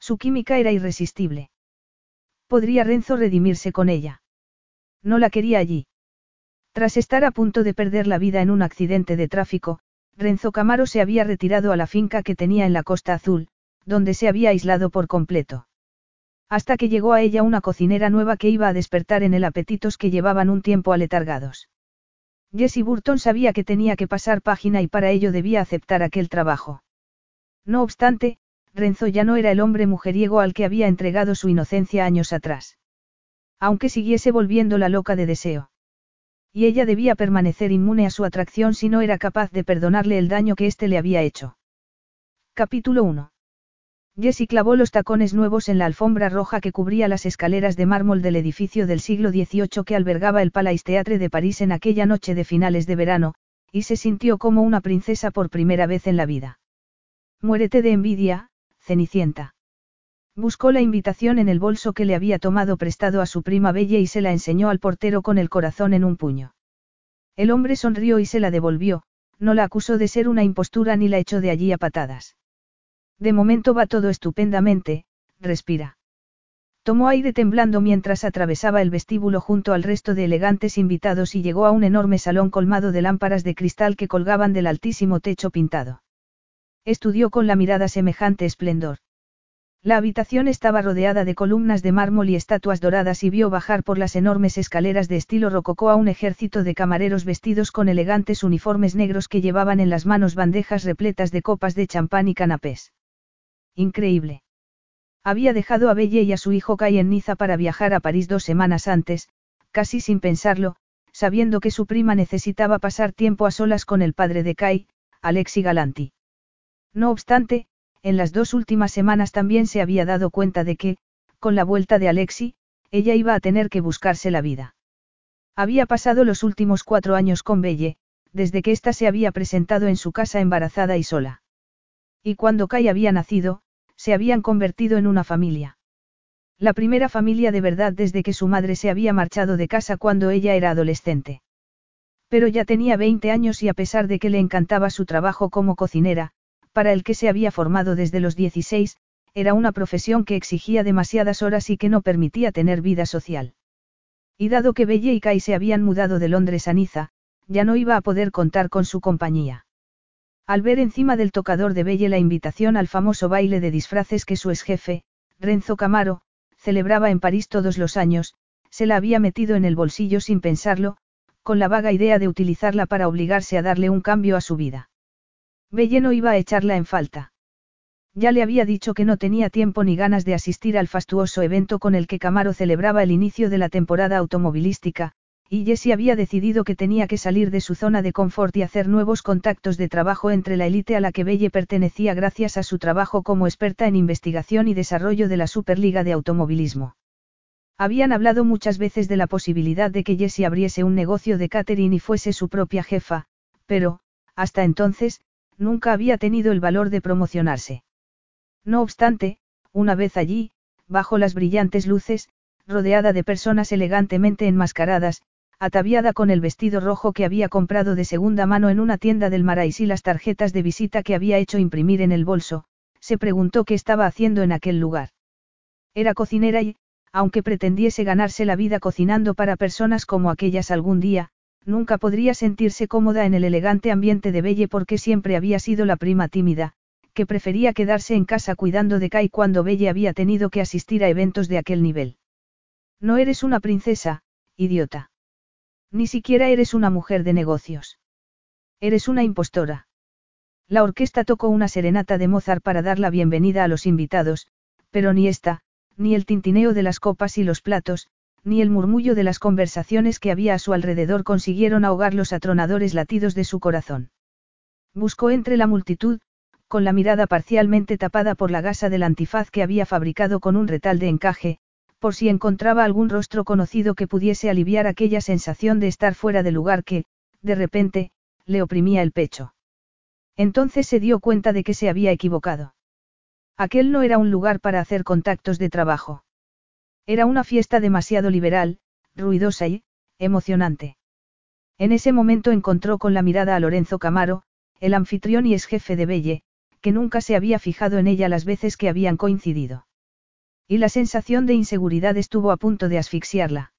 Su química era irresistible. ¿Podría Renzo redimirse con ella? No la quería allí. Tras estar a punto de perder la vida en un accidente de tráfico, Renzo Camaro se había retirado a la finca que tenía en la Costa Azul, donde se había aislado por completo. Hasta que llegó a ella una cocinera nueva que iba a despertar en el apetitos que llevaban un tiempo aletargados. Jessie Burton sabía que tenía que pasar página y para ello debía aceptar aquel trabajo. No obstante, Renzo ya no era el hombre mujeriego al que había entregado su inocencia años atrás. Aunque siguiese volviendo la loca de deseo. Y ella debía permanecer inmune a su atracción si no era capaz de perdonarle el daño que éste le había hecho. Capítulo 1. Jessie clavó los tacones nuevos en la alfombra roja que cubría las escaleras de mármol del edificio del siglo XVIII que albergaba el Palais Théâtre de París en aquella noche de finales de verano, y se sintió como una princesa por primera vez en la vida. Muérete de envidia, Cenicienta. Buscó la invitación en el bolso que le había tomado prestado a su prima Bella y se la enseñó al portero con el corazón en un puño. El hombre sonrió y se la devolvió, no la acusó de ser una impostura ni la echó de allí a patadas. De momento va todo estupendamente, respira. Tomó aire temblando mientras atravesaba el vestíbulo junto al resto de elegantes invitados y llegó a un enorme salón colmado de lámparas de cristal que colgaban del altísimo techo pintado. Estudió con la mirada semejante esplendor. La habitación estaba rodeada de columnas de mármol y estatuas doradas y vio bajar por las enormes escaleras de estilo rococó a un ejército de camareros vestidos con elegantes uniformes negros que llevaban en las manos bandejas repletas de copas de champán y canapés. Increíble. Había dejado a Belle y a su hijo Kai en Niza para viajar a París dos semanas antes, casi sin pensarlo, sabiendo que su prima necesitaba pasar tiempo a solas con el padre de Kai, Alexi Galanti. No obstante, en las dos últimas semanas también se había dado cuenta de que, con la vuelta de Alexi, ella iba a tener que buscarse la vida. Había pasado los últimos cuatro años con Belle, desde que ésta se había presentado en su casa embarazada y sola. Y cuando Kai había nacido, se habían convertido en una familia. La primera familia de verdad desde que su madre se había marchado de casa cuando ella era adolescente. Pero ya tenía 20 años y a pesar de que le encantaba su trabajo como cocinera, para el que se había formado desde los 16, era una profesión que exigía demasiadas horas y que no permitía tener vida social. Y dado que Belle y Kai se habían mudado de Londres a Niza, ya no iba a poder contar con su compañía. Al ver encima del tocador de Belle la invitación al famoso baile de disfraces que su exjefe, Renzo Camaro, celebraba en París todos los años, se la había metido en el bolsillo sin pensarlo, con la vaga idea de utilizarla para obligarse a darle un cambio a su vida. Belle no iba a echarla en falta. Ya le había dicho que no tenía tiempo ni ganas de asistir al fastuoso evento con el que Camaro celebraba el inicio de la temporada automovilística, y Jessie había decidido que tenía que salir de su zona de confort y hacer nuevos contactos de trabajo entre la élite a la que Belle pertenecía gracias a su trabajo como experta en investigación y desarrollo de la Superliga de Automovilismo. Habían hablado muchas veces de la posibilidad de que Jessie abriese un negocio de catering y fuese su propia jefa, pero, hasta entonces, nunca había tenido el valor de promocionarse. No obstante, una vez allí, bajo las brillantes luces, rodeada de personas elegantemente enmascaradas, ataviada con el vestido rojo que había comprado de segunda mano en una tienda del Marais y las tarjetas de visita que había hecho imprimir en el bolso, se preguntó qué estaba haciendo en aquel lugar. Era cocinera y, aunque pretendiese ganarse la vida cocinando para personas como aquellas algún día, nunca podría sentirse cómoda en el elegante ambiente de Belle porque siempre había sido la prima tímida, que prefería quedarse en casa cuidando de Kai cuando Belle había tenido que asistir a eventos de aquel nivel. No eres una princesa, idiota. Ni siquiera eres una mujer de negocios. Eres una impostora. La orquesta tocó una serenata de Mozart para dar la bienvenida a los invitados, pero ni esta, ni el tintineo de las copas y los platos, ni el murmullo de las conversaciones que había a su alrededor consiguieron ahogar los atronadores latidos de su corazón. Buscó entre la multitud, con la mirada parcialmente tapada por la gasa del antifaz que había fabricado con un retal de encaje, por si encontraba algún rostro conocido que pudiese aliviar aquella sensación de estar fuera de lugar que, de repente, le oprimía el pecho. Entonces se dio cuenta de que se había equivocado. Aquel no era un lugar para hacer contactos de trabajo. Era una fiesta demasiado liberal, ruidosa y, emocionante. En ese momento encontró con la mirada a Lorenzo Camaro, el anfitrión y ex jefe de Belle, que nunca se había fijado en ella las veces que habían coincidido. Y la sensación de inseguridad estuvo a punto de asfixiarla.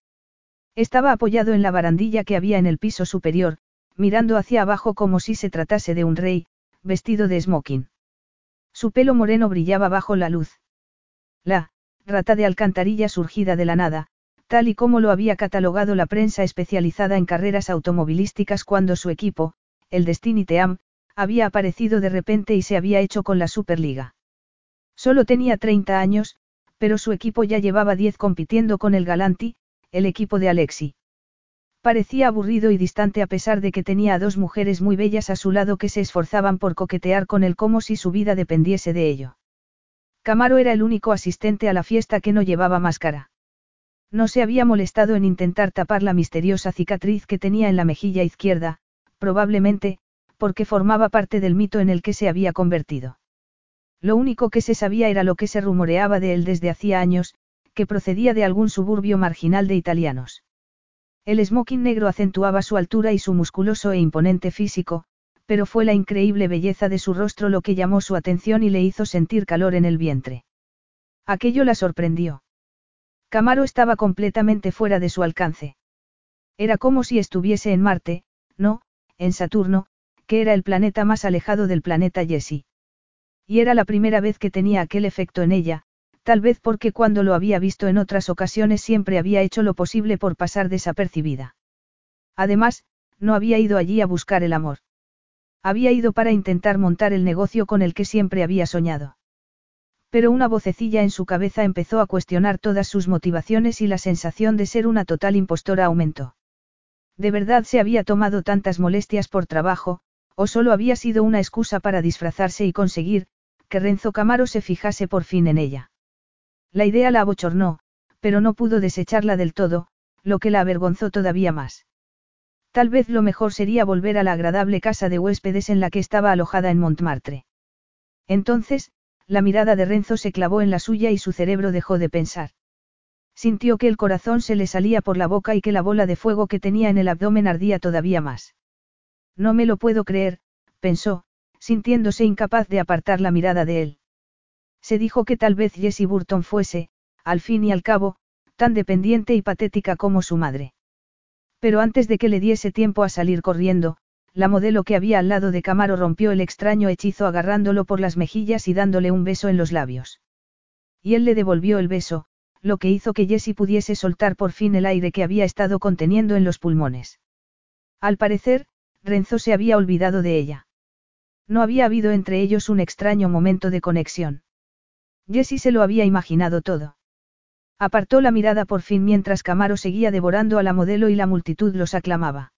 Estaba apoyado en la barandilla que había en el piso superior, mirando hacia abajo como si se tratase de un rey, vestido de smoking. Su pelo moreno brillaba bajo la luz. La, rata de alcantarilla surgida de la nada, tal y como lo había catalogado la prensa especializada en carreras automovilísticas cuando su equipo, el Destiny Team, había aparecido de repente y se había hecho con la Superliga. Solo tenía 30 años, pero su equipo ya llevaba 10 compitiendo con el Galanti, el equipo de Alexi. Parecía aburrido y distante a pesar de que tenía a dos mujeres muy bellas a su lado que se esforzaban por coquetear con él como si su vida dependiese de ello. Camaro era el único asistente a la fiesta que no llevaba máscara. No se había molestado en intentar tapar la misteriosa cicatriz que tenía en la mejilla izquierda, probablemente, porque formaba parte del mito en el que se había convertido. Lo único que se sabía era lo que se rumoreaba de él desde hacía años, que procedía de algún suburbio marginal de italianos. El smoking negro acentuaba su altura y su musculoso e imponente físico, pero fue la increíble belleza de su rostro lo que llamó su atención y le hizo sentir calor en el vientre. Aquello la sorprendió. Camaro estaba completamente fuera de su alcance. Era como si estuviese en Marte, no, en Saturno, que era el planeta más alejado del planeta Jessie. Y era la primera vez que tenía aquel efecto en ella, tal vez porque cuando lo había visto en otras ocasiones siempre había hecho lo posible por pasar desapercibida. Además, no había ido allí a buscar el amor. Había ido para intentar montar el negocio con el que siempre había soñado. Pero una vocecilla en su cabeza empezó a cuestionar todas sus motivaciones y la sensación de ser una total impostora aumentó. ¿De verdad se había tomado tantas molestias por trabajo, o solo había sido una excusa para disfrazarse y conseguir, que Renzo Camaro se fijase por fin en ella? La idea la abochornó, pero no pudo desecharla del todo, lo que la avergonzó todavía más. Tal vez lo mejor sería volver a la agradable casa de huéspedes en la que estaba alojada en Montmartre. Entonces, la mirada de Renzo se clavó en la suya y su cerebro dejó de pensar. Sintió que el corazón se le salía por la boca y que la bola de fuego que tenía en el abdomen ardía todavía más. No me lo puedo creer, pensó, sintiéndose incapaz de apartar la mirada de él. Se dijo que tal vez Jessie Burton fuese, al fin y al cabo, tan dependiente y patética como su madre. Pero antes de que le diese tiempo a salir corriendo, la modelo que había al lado de Camaro rompió el extraño hechizo agarrándolo por las mejillas y dándole un beso en los labios. Y él le devolvió el beso, lo que hizo que Jessie pudiese soltar por fin el aire que había estado conteniendo en los pulmones. Al parecer, Renzo se había olvidado de ella. No había habido entre ellos un extraño momento de conexión. Jessie se lo había imaginado todo. Apartó la mirada por fin mientras Camaro seguía devorando a la modelo y la multitud los aclamaba.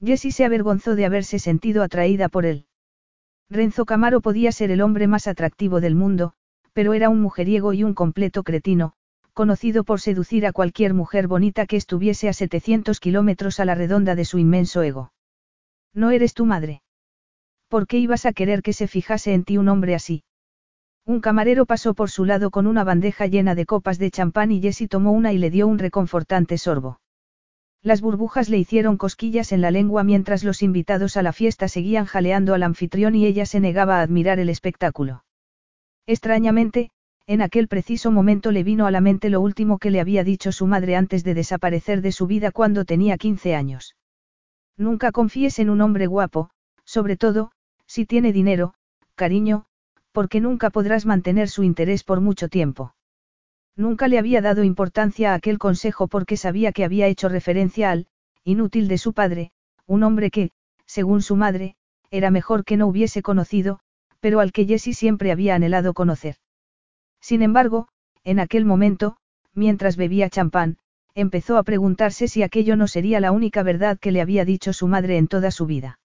Jessie se avergonzó de haberse sentido atraída por él. Renzo Camaro podía ser el hombre más atractivo del mundo, pero era un mujeriego y un completo cretino, conocido por seducir a cualquier mujer bonita que estuviese a 700 kilómetros a la redonda de su inmenso ego. No eres tu madre. ¿Por qué ibas a querer que se fijase en ti un hombre así? Un camarero pasó por su lado con una bandeja llena de copas de champán y Jessie tomó una y le dio un reconfortante sorbo. Las burbujas le hicieron cosquillas en la lengua mientras los invitados a la fiesta seguían jaleando al anfitrión y ella se negaba a admirar el espectáculo. Extrañamente, en aquel preciso momento le vino a la mente lo último que le había dicho su madre antes de desaparecer de su vida cuando tenía 15 años. Nunca confíes en un hombre guapo, sobre todo, si tiene dinero, cariño, porque nunca podrás mantener su interés por mucho tiempo. Nunca le había dado importancia a aquel consejo porque sabía que había hecho referencia al, inútil de su padre, un hombre que, según su madre, era mejor que no hubiese conocido, pero al que Jessie siempre había anhelado conocer. Sin embargo, en aquel momento, mientras bebía champán, empezó a preguntarse si aquello no sería la única verdad que le había dicho su madre en toda su vida.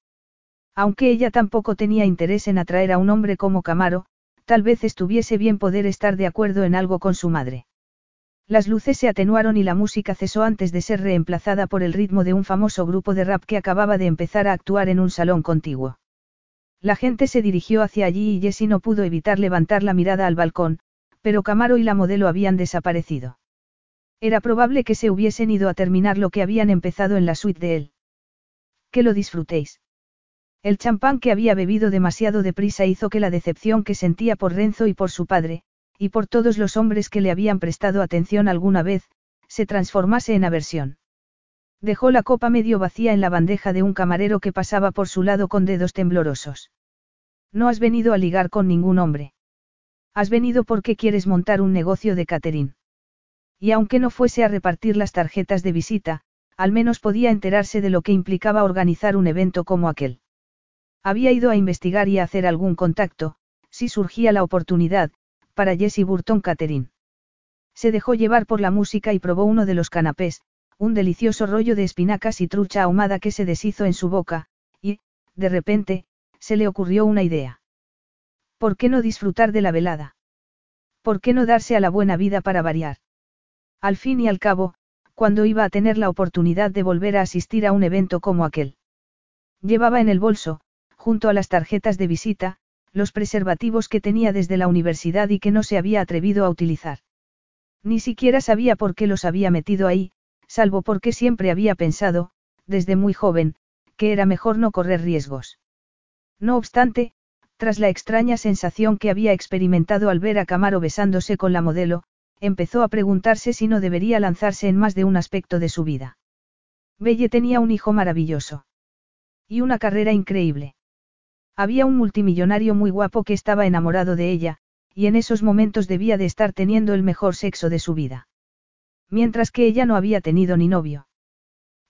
Aunque ella tampoco tenía interés en atraer a un hombre como Camaro, tal vez estuviese bien poder estar de acuerdo en algo con su madre. Las luces se atenuaron y la música cesó antes de ser reemplazada por el ritmo de un famoso grupo de rap que acababa de empezar a actuar en un salón contiguo. La gente se dirigió hacia allí y Jessie no pudo evitar levantar la mirada al balcón, pero Camaro y la modelo habían desaparecido. Era probable que se hubiesen ido a terminar lo que habían empezado en la suite de él. Que lo disfrutéis. El champán que había bebido demasiado deprisa hizo que la decepción que sentía por Renzo y por su padre, y por todos los hombres que le habían prestado atención alguna vez, se transformase en aversión. Dejó la copa medio vacía en la bandeja de un camarero que pasaba por su lado con dedos temblorosos. No has venido a ligar con ningún hombre. Has venido porque quieres montar un negocio de catering. Y aunque no fuese a repartir las tarjetas de visita, al menos podía enterarse de lo que implicaba organizar un evento como aquel. Había ido a investigar y a hacer algún contacto, si surgía la oportunidad, para Jessie Burton Catherine. Se dejó llevar por la música y probó uno de los canapés, un delicioso rollo de espinacas y trucha ahumada que se deshizo en su boca, y, de repente, se le ocurrió una idea. ¿Por qué no disfrutar de la velada? ¿Por qué no darse a la buena vida para variar? Al fin y al cabo, cuando iba a tener la oportunidad de volver a asistir a un evento como aquel. Llevaba en el bolso, junto a las tarjetas de visita, los preservativos que tenía desde la universidad y que no se había atrevido a utilizar. Ni siquiera sabía por qué los había metido ahí, salvo porque siempre había pensado, desde muy joven, que era mejor no correr riesgos. No obstante, tras la extraña sensación que había experimentado al ver a Camaro besándose con la modelo, empezó a preguntarse si no debería lanzarse en más de un aspecto de su vida. Belle tenía un hijo maravilloso. Y una carrera increíble. Había un multimillonario muy guapo que estaba enamorado de ella, y en esos momentos debía de estar teniendo el mejor sexo de su vida. Mientras que ella no había tenido ni novio.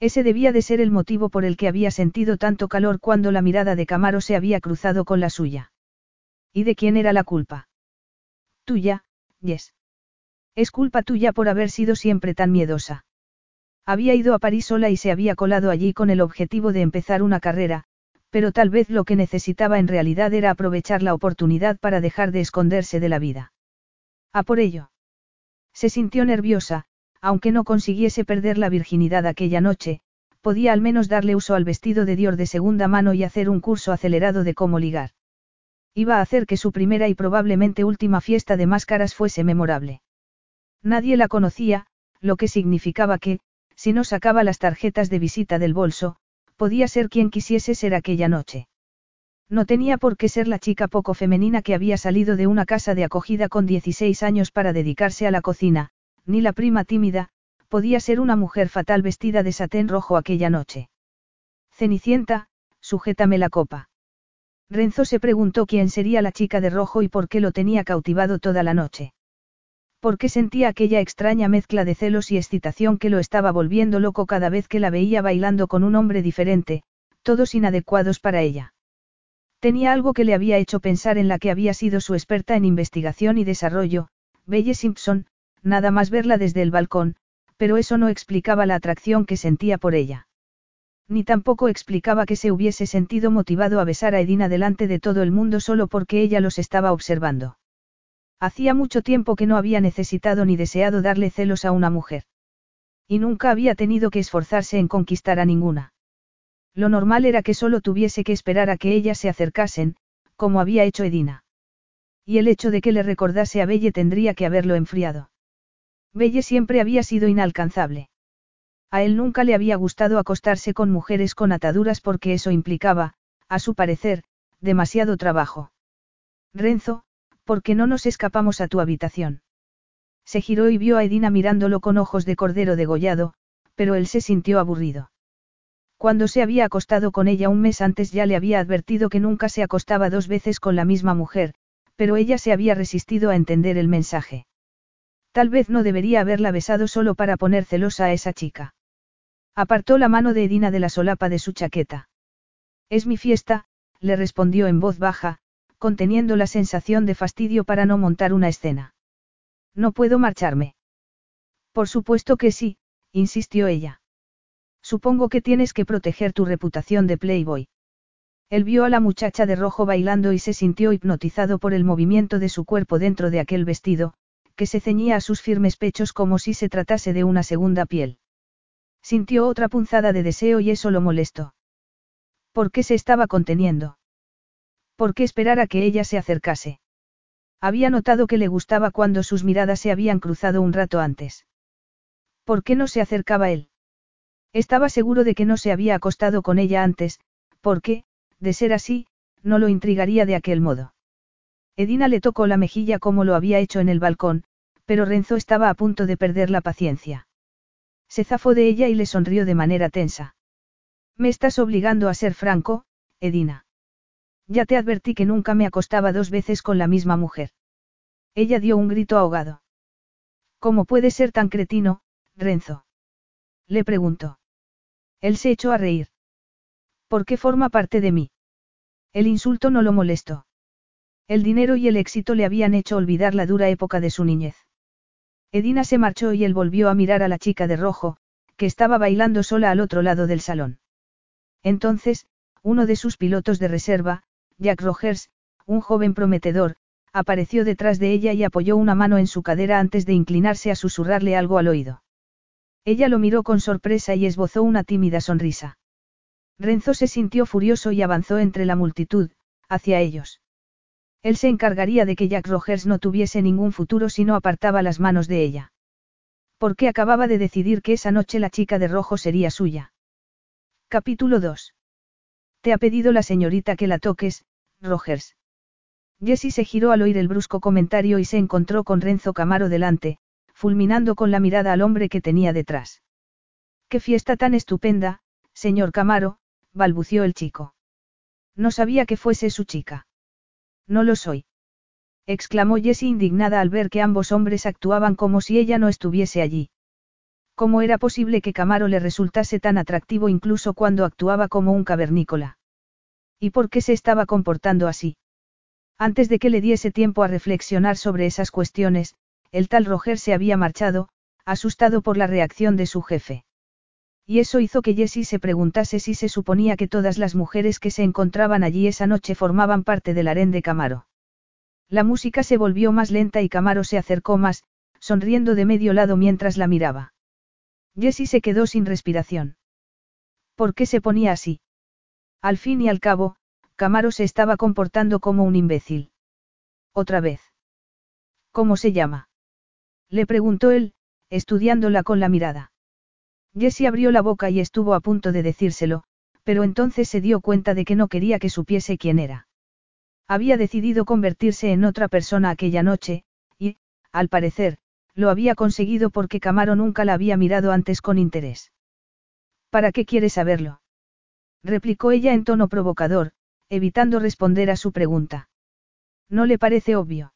Ese debía de ser el motivo por el que había sentido tanto calor cuando la mirada de Camaro se había cruzado con la suya. ¿Y de quién era la culpa? Tuya, Yes. Es culpa tuya por haber sido siempre tan miedosa. Había ido a París sola y se había colado allí con el objetivo de empezar una carrera, pero tal vez lo que necesitaba en realidad era aprovechar la oportunidad para dejar de esconderse de la vida. A por ello. Se sintió nerviosa, aunque no consiguiese perder la virginidad aquella noche, podía al menos darle uso al vestido de Dior de segunda mano y hacer un curso acelerado de cómo ligar. Iba a hacer que su primera y probablemente última fiesta de máscaras fuese memorable. Nadie la conocía, lo que significaba que, si no sacaba las tarjetas de visita del bolso, podía ser quien quisiese ser aquella noche. No tenía por qué ser la chica poco femenina que había salido de una casa de acogida con 16 años para dedicarse a la cocina, ni la prima tímida, podía ser una mujer fatal vestida de satén rojo aquella noche. Cenicienta, sujétame la copa. Renzo se preguntó quién sería la chica de rojo y por qué lo tenía cautivado toda la noche. Porque sentía aquella extraña mezcla de celos y excitación que lo estaba volviendo loco cada vez que la veía bailando con un hombre diferente, todos inadecuados para ella. Tenía algo que le había hecho pensar en la que había sido su experta en investigación y desarrollo, Belle Simpson, nada más verla desde el balcón, pero eso no explicaba la atracción que sentía por ella. Ni tampoco explicaba que se hubiese sentido motivado a besar a Edina delante de todo el mundo solo porque ella los estaba observando. Hacía mucho tiempo que no había necesitado ni deseado darle celos a una mujer. Y nunca había tenido que esforzarse en conquistar a ninguna. Lo normal era que solo tuviese que esperar a que ellas se acercasen, como había hecho Edina. Y el hecho de que le recordase a Belle tendría que haberlo enfriado. Belle siempre había sido inalcanzable. A él nunca le había gustado acostarse con mujeres con ataduras porque eso implicaba, a su parecer, demasiado trabajo. Renzo, ¿por qué no nos escapamos a tu habitación? Se giró y vio a Edina mirándolo con ojos de cordero degollado, pero él se sintió aburrido. Cuando se había acostado con ella un mes antes ya le había advertido que nunca se acostaba dos veces con la misma mujer, pero ella se había resistido a entender el mensaje. Tal vez no debería haberla besado solo para poner celosa a esa chica. Apartó la mano de Edina de la solapa de su chaqueta. Es mi fiesta, le respondió en voz baja, conteniendo la sensación de fastidio para no montar una escena. No puedo marcharme. Por supuesto que sí, insistió ella. Supongo que tienes que proteger tu reputación de Playboy. Él vio a la muchacha de rojo bailando y se sintió hipnotizado por el movimiento de su cuerpo dentro de aquel vestido, que se ceñía a sus firmes pechos como si se tratase de una segunda piel. Sintió otra punzada de deseo y eso lo molestó. ¿Por qué se estaba conteniendo? ¿Por qué esperar a que ella se acercase? Había notado que le gustaba cuando sus miradas se habían cruzado un rato antes. ¿Por qué no se acercaba él? Estaba seguro de que no se había acostado con ella antes, porque, de ser así, no lo intrigaría de aquel modo. Edina le tocó la mejilla como lo había hecho en el balcón, pero Renzo estaba a punto de perder la paciencia. Se zafó de ella y le sonrió de manera tensa. Me estás obligando a ser franco, Edina. Ya te advertí que nunca me acostaba dos veces con la misma mujer. Ella dio un grito ahogado. ¿Cómo puede ser tan cretino, Renzo? Le preguntó. Él se echó a reír. ¿Por qué forma parte de mí? El insulto no lo molestó. El dinero y el éxito le habían hecho olvidar la dura época de su niñez. Edina se marchó y él volvió a mirar a la chica de rojo, que estaba bailando sola al otro lado del salón. Entonces, uno de sus pilotos de reserva, Jack Rogers, un joven prometedor, apareció detrás de ella y apoyó una mano en su cadera antes de inclinarse a susurrarle algo al oído. Ella lo miró con sorpresa y esbozó una tímida sonrisa. Renzo se sintió furioso y avanzó entre la multitud, hacia ellos. Él se encargaría de que Jack Rogers no tuviese ningún futuro si no apartaba las manos de ella. Porque acababa de decidir que esa noche la chica de rojo sería suya. Capítulo 2. Te ha pedido la señorita que la toques, Rogers. Jessie se giró al oír el brusco comentario y se encontró con Renzo Camaro delante, fulminando con la mirada al hombre que tenía detrás. ¡Qué fiesta tan estupenda, señor Camaro! balbució el chico. No sabía que fuese su chica. No lo soy. exclamó Jessie indignada al ver que ambos hombres actuaban como si ella no estuviese allí. ¿Cómo era posible que Camaro le resultase tan atractivo incluso cuando actuaba como un cavernícola? ¿Y por qué se estaba comportando así? Antes de que le diese tiempo a reflexionar sobre esas cuestiones, el tal Roger se había marchado, asustado por la reacción de su jefe. Y eso hizo que Jessie se preguntase si se suponía que todas las mujeres que se encontraban allí esa noche formaban parte del harén de Camaro. La música se volvió más lenta y Camaro se acercó más, sonriendo de medio lado mientras la miraba. Jessie se quedó sin respiración. ¿Por qué se ponía así? Al fin y al cabo, Camaro se estaba comportando como un imbécil. Otra vez. ¿Cómo se llama? Le preguntó él, estudiándola con la mirada. Jessie abrió la boca y estuvo a punto de decírselo, pero entonces se dio cuenta de que no quería que supiese quién era. Había decidido convertirse en otra persona aquella noche, y, al parecer, lo había conseguido porque Camaro nunca la había mirado antes con interés. ¿Para qué quiere saberlo? Replicó ella en tono provocador, evitando responder a su pregunta. ¿No le parece obvio?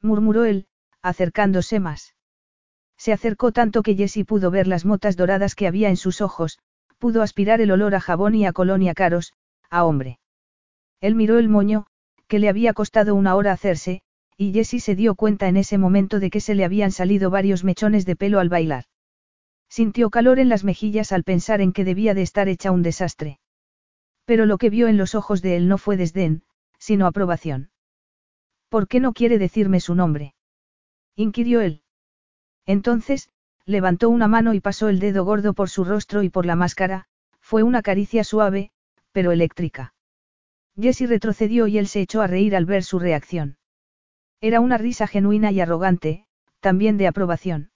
murmuró él, acercándose más. Se acercó tanto que Jessie pudo ver las motas doradas que había en sus ojos, pudo aspirar el olor a jabón y a colonia caros, a hombre. Él miró el moño, que le había costado una hora hacerse, y Jessie se dio cuenta en ese momento de que se le habían salido varios mechones de pelo al bailar. Sintió calor en las mejillas al pensar en que debía de estar hecha un desastre. Pero lo que vio en los ojos de él no fue desdén, sino aprobación. ¿Por qué no quiere decirme su nombre? inquirió él. Entonces, levantó una mano y pasó el dedo gordo por su rostro y por la máscara, fue una caricia suave, pero eléctrica. Jessie retrocedió y él se echó a reír al ver su reacción. Era una risa genuina y arrogante, también de aprobación.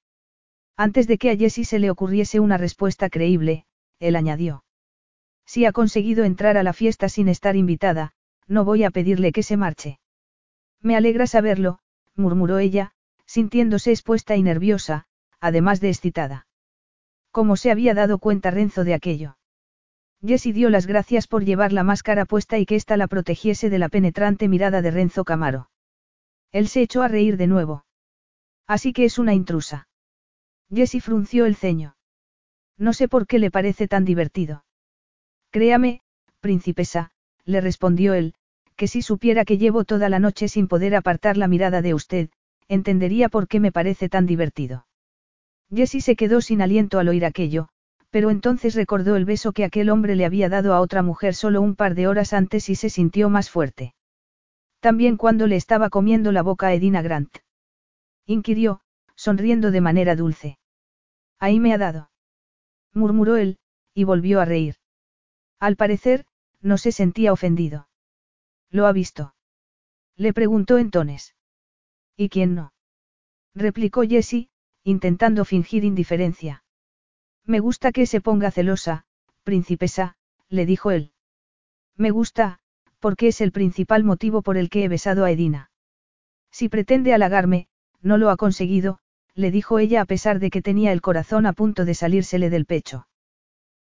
Antes de que a Jessie se le ocurriese una respuesta creíble, él añadió. Si ha conseguido entrar a la fiesta sin estar invitada, no voy a pedirle que se marche. Me alegra saberlo, murmuró ella, sintiéndose expuesta y nerviosa, además de excitada. ¿Cómo se había dado cuenta Renzo de aquello? Jessie dio las gracias por llevar la máscara puesta y que ésta la protegiese de la penetrante mirada de Renzo Camaro. Él se echó a reír de nuevo. Así que es una intrusa. Jessie frunció el ceño. No sé por qué le parece tan divertido. Créame, princesa, le respondió él, que si supiera que llevo toda la noche sin poder apartar la mirada de usted, entendería por qué me parece tan divertido. Jessie se quedó sin aliento al oír aquello, Pero entonces recordó el beso que aquel hombre le había dado a otra mujer solo un par de horas antes y se sintió más fuerte. También cuando le estaba comiendo la boca a Edina Grant. Inquirió, sonriendo de manera dulce. Ahí me ha dado. Murmuró él, y volvió a reír. Al parecer, no se sentía ofendido. ¿Lo ha visto? Le preguntó entonces. ¿Y quién no? replicó Jessie, intentando fingir indiferencia. Me gusta que se ponga celosa, princesa, le dijo él. Me gusta, porque es el principal motivo por el que he besado a Edina. Si pretende halagarme, no lo ha conseguido, le dijo ella a pesar de que tenía el corazón a punto de salírsele del pecho.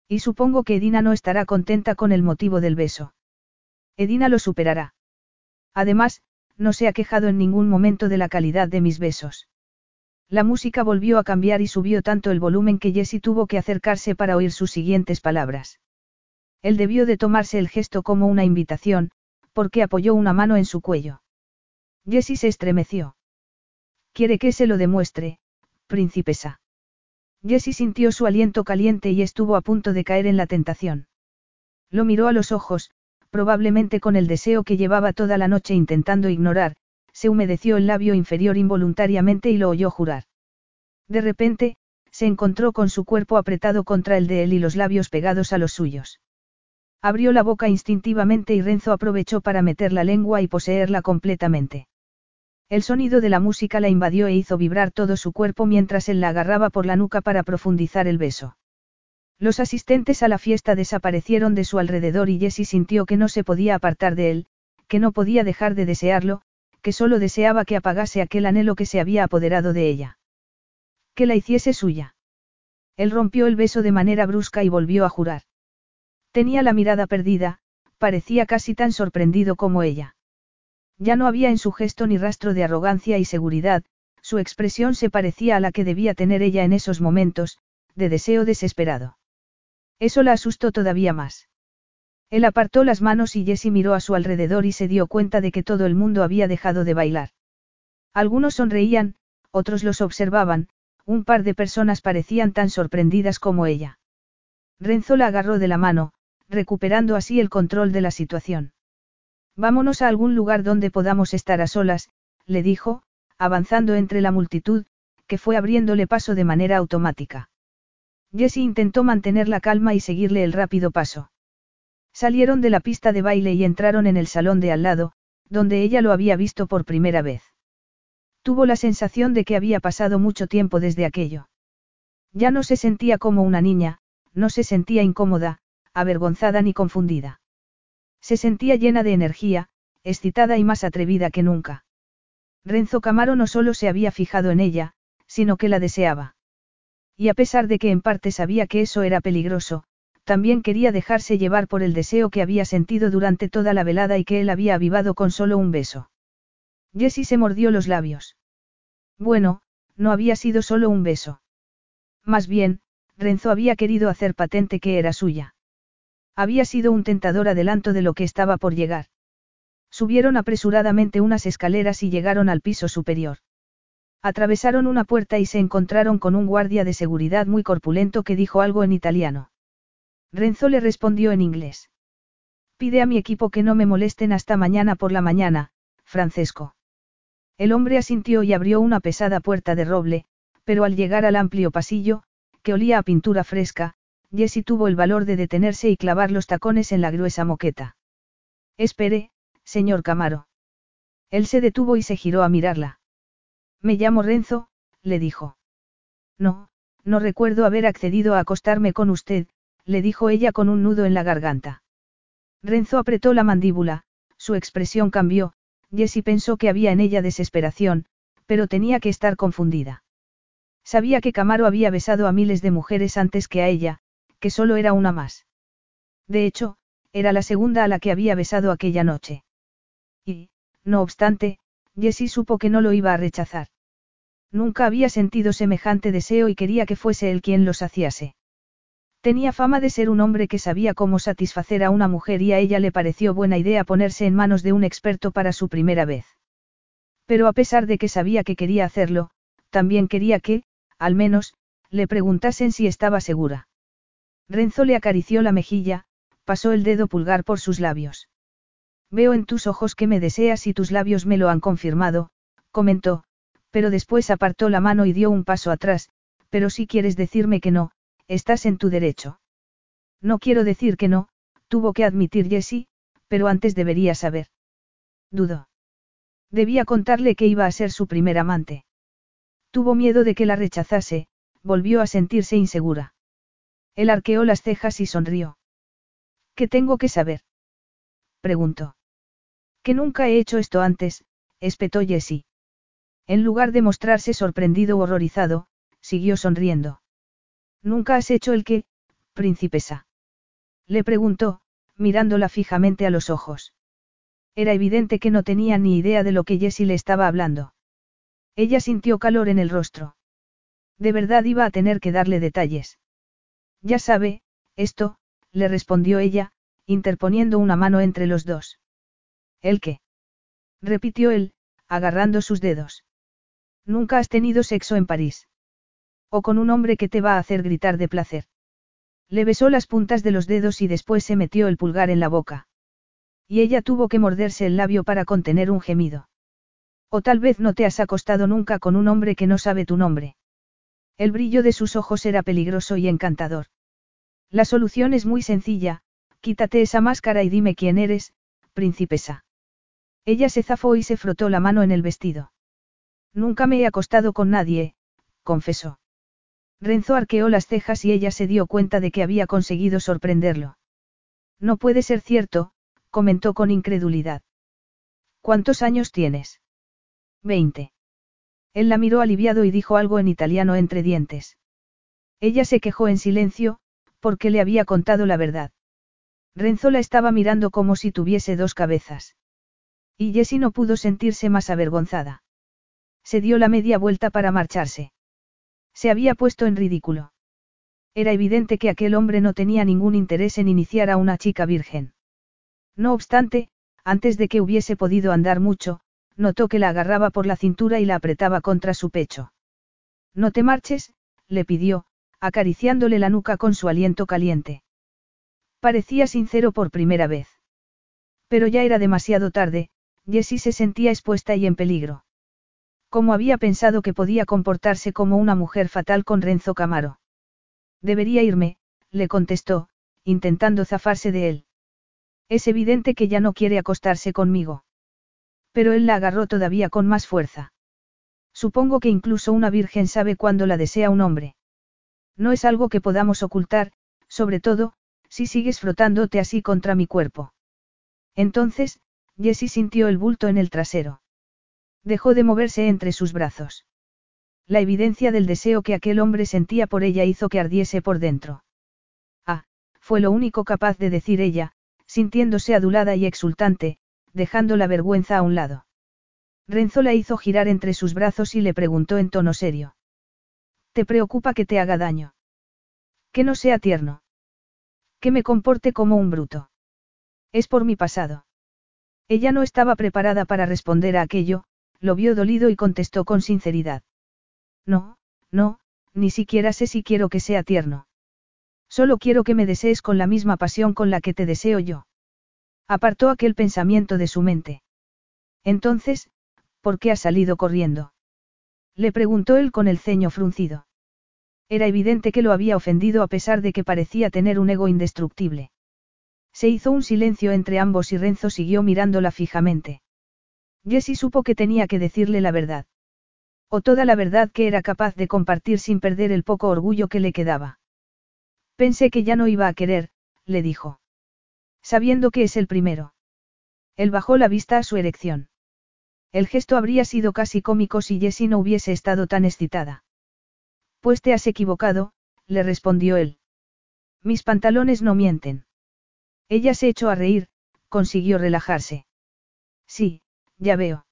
Y supongo que Edina no estará contenta con el motivo del beso. Edina lo superará. Además, no se ha quejado en ningún momento de la calidad de mis besos. La música volvió a cambiar y subió tanto el volumen que Jessie tuvo que acercarse para oír sus siguientes palabras. Él debió de tomarse el gesto como una invitación, porque apoyó una mano en su cuello. Jessie se estremeció. Quiere que se lo demuestre, princesa. Jessie sintió su aliento caliente y estuvo a punto de caer en la tentación. Lo miró a los ojos, probablemente con el deseo que llevaba toda la noche intentando ignorar, se humedeció el labio inferior involuntariamente y lo oyó jurar. De repente, se encontró con su cuerpo apretado contra el de él y los labios pegados a los suyos. Abrió la boca instintivamente y Renzo aprovechó para meter la lengua y poseerla completamente. El sonido de la música la invadió e hizo vibrar todo su cuerpo mientras él la agarraba por la nuca para profundizar el beso. Los asistentes a la fiesta desaparecieron de su alrededor y Jessie sintió que no se podía apartar de él, que no podía dejar de desearlo, que solo deseaba que apagase aquel anhelo que se había apoderado de ella. Que la hiciese suya. Él rompió el beso de manera brusca y volvió a jurar. Tenía la mirada perdida, parecía casi tan sorprendido como ella. Ya no había en su gesto ni rastro de arrogancia y seguridad, su expresión se parecía a la que debía tener ella en esos momentos, de deseo desesperado. Eso la asustó todavía más. Él apartó las manos y Jessie miró a su alrededor y se dio cuenta de que todo el mundo había dejado de bailar. Algunos sonreían, otros los observaban, un par de personas parecían tan sorprendidas como ella. Renzo la agarró de la mano, recuperando así el control de la situación. Vámonos a algún lugar donde podamos estar a solas, le dijo, avanzando entre la multitud, que fue abriéndole paso de manera automática. Jessie intentó mantener la calma y seguirle el rápido paso. Salieron de la pista de baile y entraron en el salón de al lado, donde ella lo había visto por primera vez. Tuvo la sensación de que había pasado mucho tiempo desde aquello. Ya no se sentía como una niña, no se sentía incómoda, avergonzada ni confundida. Se sentía llena de energía, excitada y más atrevida que nunca. Renzo Camaro no solo se había fijado en ella, sino que la deseaba. Y a pesar de que en parte sabía que eso era peligroso, también quería dejarse llevar por el deseo que había sentido durante toda la velada y que él había avivado con solo un beso. Jessie se mordió los labios. Bueno, no había sido solo un beso. Más bien, Renzo había querido hacer patente que era suya. Había sido un tentador adelanto de lo que estaba por llegar. Subieron apresuradamente unas escaleras y llegaron al piso superior. Atravesaron una puerta y se encontraron con un guardia de seguridad muy corpulento que dijo algo en italiano. Renzo le respondió en inglés. Pide a mi equipo que no me molesten hasta mañana por la mañana, Francesco. El hombre asintió y abrió una pesada puerta de roble, pero al llegar al amplio pasillo, que olía a pintura fresca, Jessie tuvo el valor de detenerse y clavar los tacones en la gruesa moqueta. Espere, señor Camaro. Él se detuvo y se giró a mirarla. Me llamo Renzo, le dijo. No, no recuerdo haber accedido a acostarme con usted, le dijo ella con un nudo en la garganta. Renzo apretó la mandíbula, su expresión cambió, Jessie pensó que había en ella desesperación, pero tenía que estar confundida. Sabía que Camaro había besado a miles de mujeres antes que a ella, que solo era una más. De hecho, era la segunda a la que había besado aquella noche. Y, no obstante, Jessie supo que no lo iba a rechazar. Nunca había sentido semejante deseo y quería que fuese él quien lo saciase. Tenía fama de ser un hombre que sabía cómo satisfacer a una mujer y a ella le pareció buena idea ponerse en manos de un experto para su primera vez. Pero a pesar de que sabía que quería hacerlo, también quería que, al menos, le preguntasen si estaba segura. Renzo le acarició la mejilla, pasó el dedo pulgar por sus labios. Veo en tus ojos que me deseas y tus labios me lo han confirmado, comentó, pero después apartó la mano y dio un paso atrás, pero si quieres decirme que no, estás en tu derecho. No quiero decir que no, tuvo que admitir Jessie, pero antes debería saber. Dudó. Debía contarle que iba a ser su primer amante. Tuvo miedo de que la rechazase, volvió a sentirse insegura. Él arqueó las cejas y sonrió. ¿Qué tengo que saber? preguntó. Que nunca he hecho esto antes, espetó Jessie. En lugar de mostrarse sorprendido o horrorizado, siguió sonriendo. Nunca has hecho el que, princesa. Le preguntó, mirándola fijamente a los ojos. Era evidente que no tenía ni idea de lo que Jessie le estaba hablando. Ella sintió calor en el rostro. De verdad iba a tener que darle detalles. Ya sabe, esto, le respondió ella, interponiendo una mano entre los dos. ¿El qué? repitió él, agarrando sus dedos. Nunca has tenido sexo en París. O con un hombre que te va a hacer gritar de placer. Le besó las puntas de los dedos y después se metió el pulgar en la boca. Y ella tuvo que morderse el labio para contener un gemido. O tal vez no te has acostado nunca con un hombre que no sabe tu nombre. El brillo de sus ojos era peligroso y encantador. La solución es muy sencilla, quítate esa máscara y dime quién eres, princesa. Ella se zafó y se frotó la mano en el vestido. Nunca me he acostado con nadie, confesó. Renzo arqueó las cejas y ella se dio cuenta de que había conseguido sorprenderlo. No puede ser cierto, comentó con incredulidad. ¿Cuántos años tienes? Veinte. Él la miró aliviado y dijo algo en italiano entre dientes. Ella se quejó en silencio, porque le había contado la verdad. Renzo la estaba mirando como si tuviese dos cabezas. Y Jessie no pudo sentirse más avergonzada. Se dio la media vuelta para marcharse. Se había puesto en ridículo. Era evidente que aquel hombre no tenía ningún interés en iniciar a una chica virgen. No obstante, antes de que hubiese podido andar mucho, notó que la agarraba por la cintura y la apretaba contra su pecho. No te marches, le pidió, acariciándole la nuca con su aliento caliente. Parecía sincero por primera vez. Pero ya era demasiado tarde, Jessie se sentía expuesta y en peligro. ¿Cómo había pensado que podía comportarse como una mujer fatal con Renzo Camaro? Debería irme, le contestó, intentando zafarse de él. Es evidente que ya no quiere acostarse conmigo. Pero él la agarró todavía con más fuerza. Supongo que incluso una virgen sabe cuándo la desea un hombre. No es algo que podamos ocultar, sobre todo, si sigues frotándote así contra mi cuerpo. Entonces, Jessie sintió el bulto en el trasero. Dejó de moverse entre sus brazos. La evidencia del deseo que aquel hombre sentía por ella hizo que ardiese por dentro. Ah, fue lo único capaz de decir ella, sintiéndose adulada y exultante, dejando la vergüenza a un lado. Renzo la hizo girar entre sus brazos y le preguntó en tono serio. ¿Te preocupa que te haga daño? Que no sea tierno. Que me comporte como un bruto. Es por mi pasado. Ella no estaba preparada para responder a aquello, lo vio dolido y contestó con sinceridad. No, no, ni siquiera sé si quiero que sea tierno. Solo quiero que me desees con la misma pasión con la que te deseo yo. Apartó aquel pensamiento de su mente. Entonces, ¿por qué ha salido corriendo? Le preguntó él con el ceño fruncido. Era evidente que lo había ofendido a pesar de que parecía tener un ego indestructible. Se hizo un silencio entre ambos y Renzo siguió mirándola fijamente. Jessie supo que tenía que decirle la verdad. O toda la verdad que era capaz de compartir sin perder el poco orgullo que le quedaba. Pensé que ya no iba a querer, le dijo. Sabiendo que es el primero. Él bajó la vista a su erección. El gesto habría sido casi cómico si Jessie no hubiese estado tan excitada. Pues te has equivocado, le respondió él. Mis pantalones no mienten. Ella se echó a reír, consiguió relajarse. Sí, ya veo.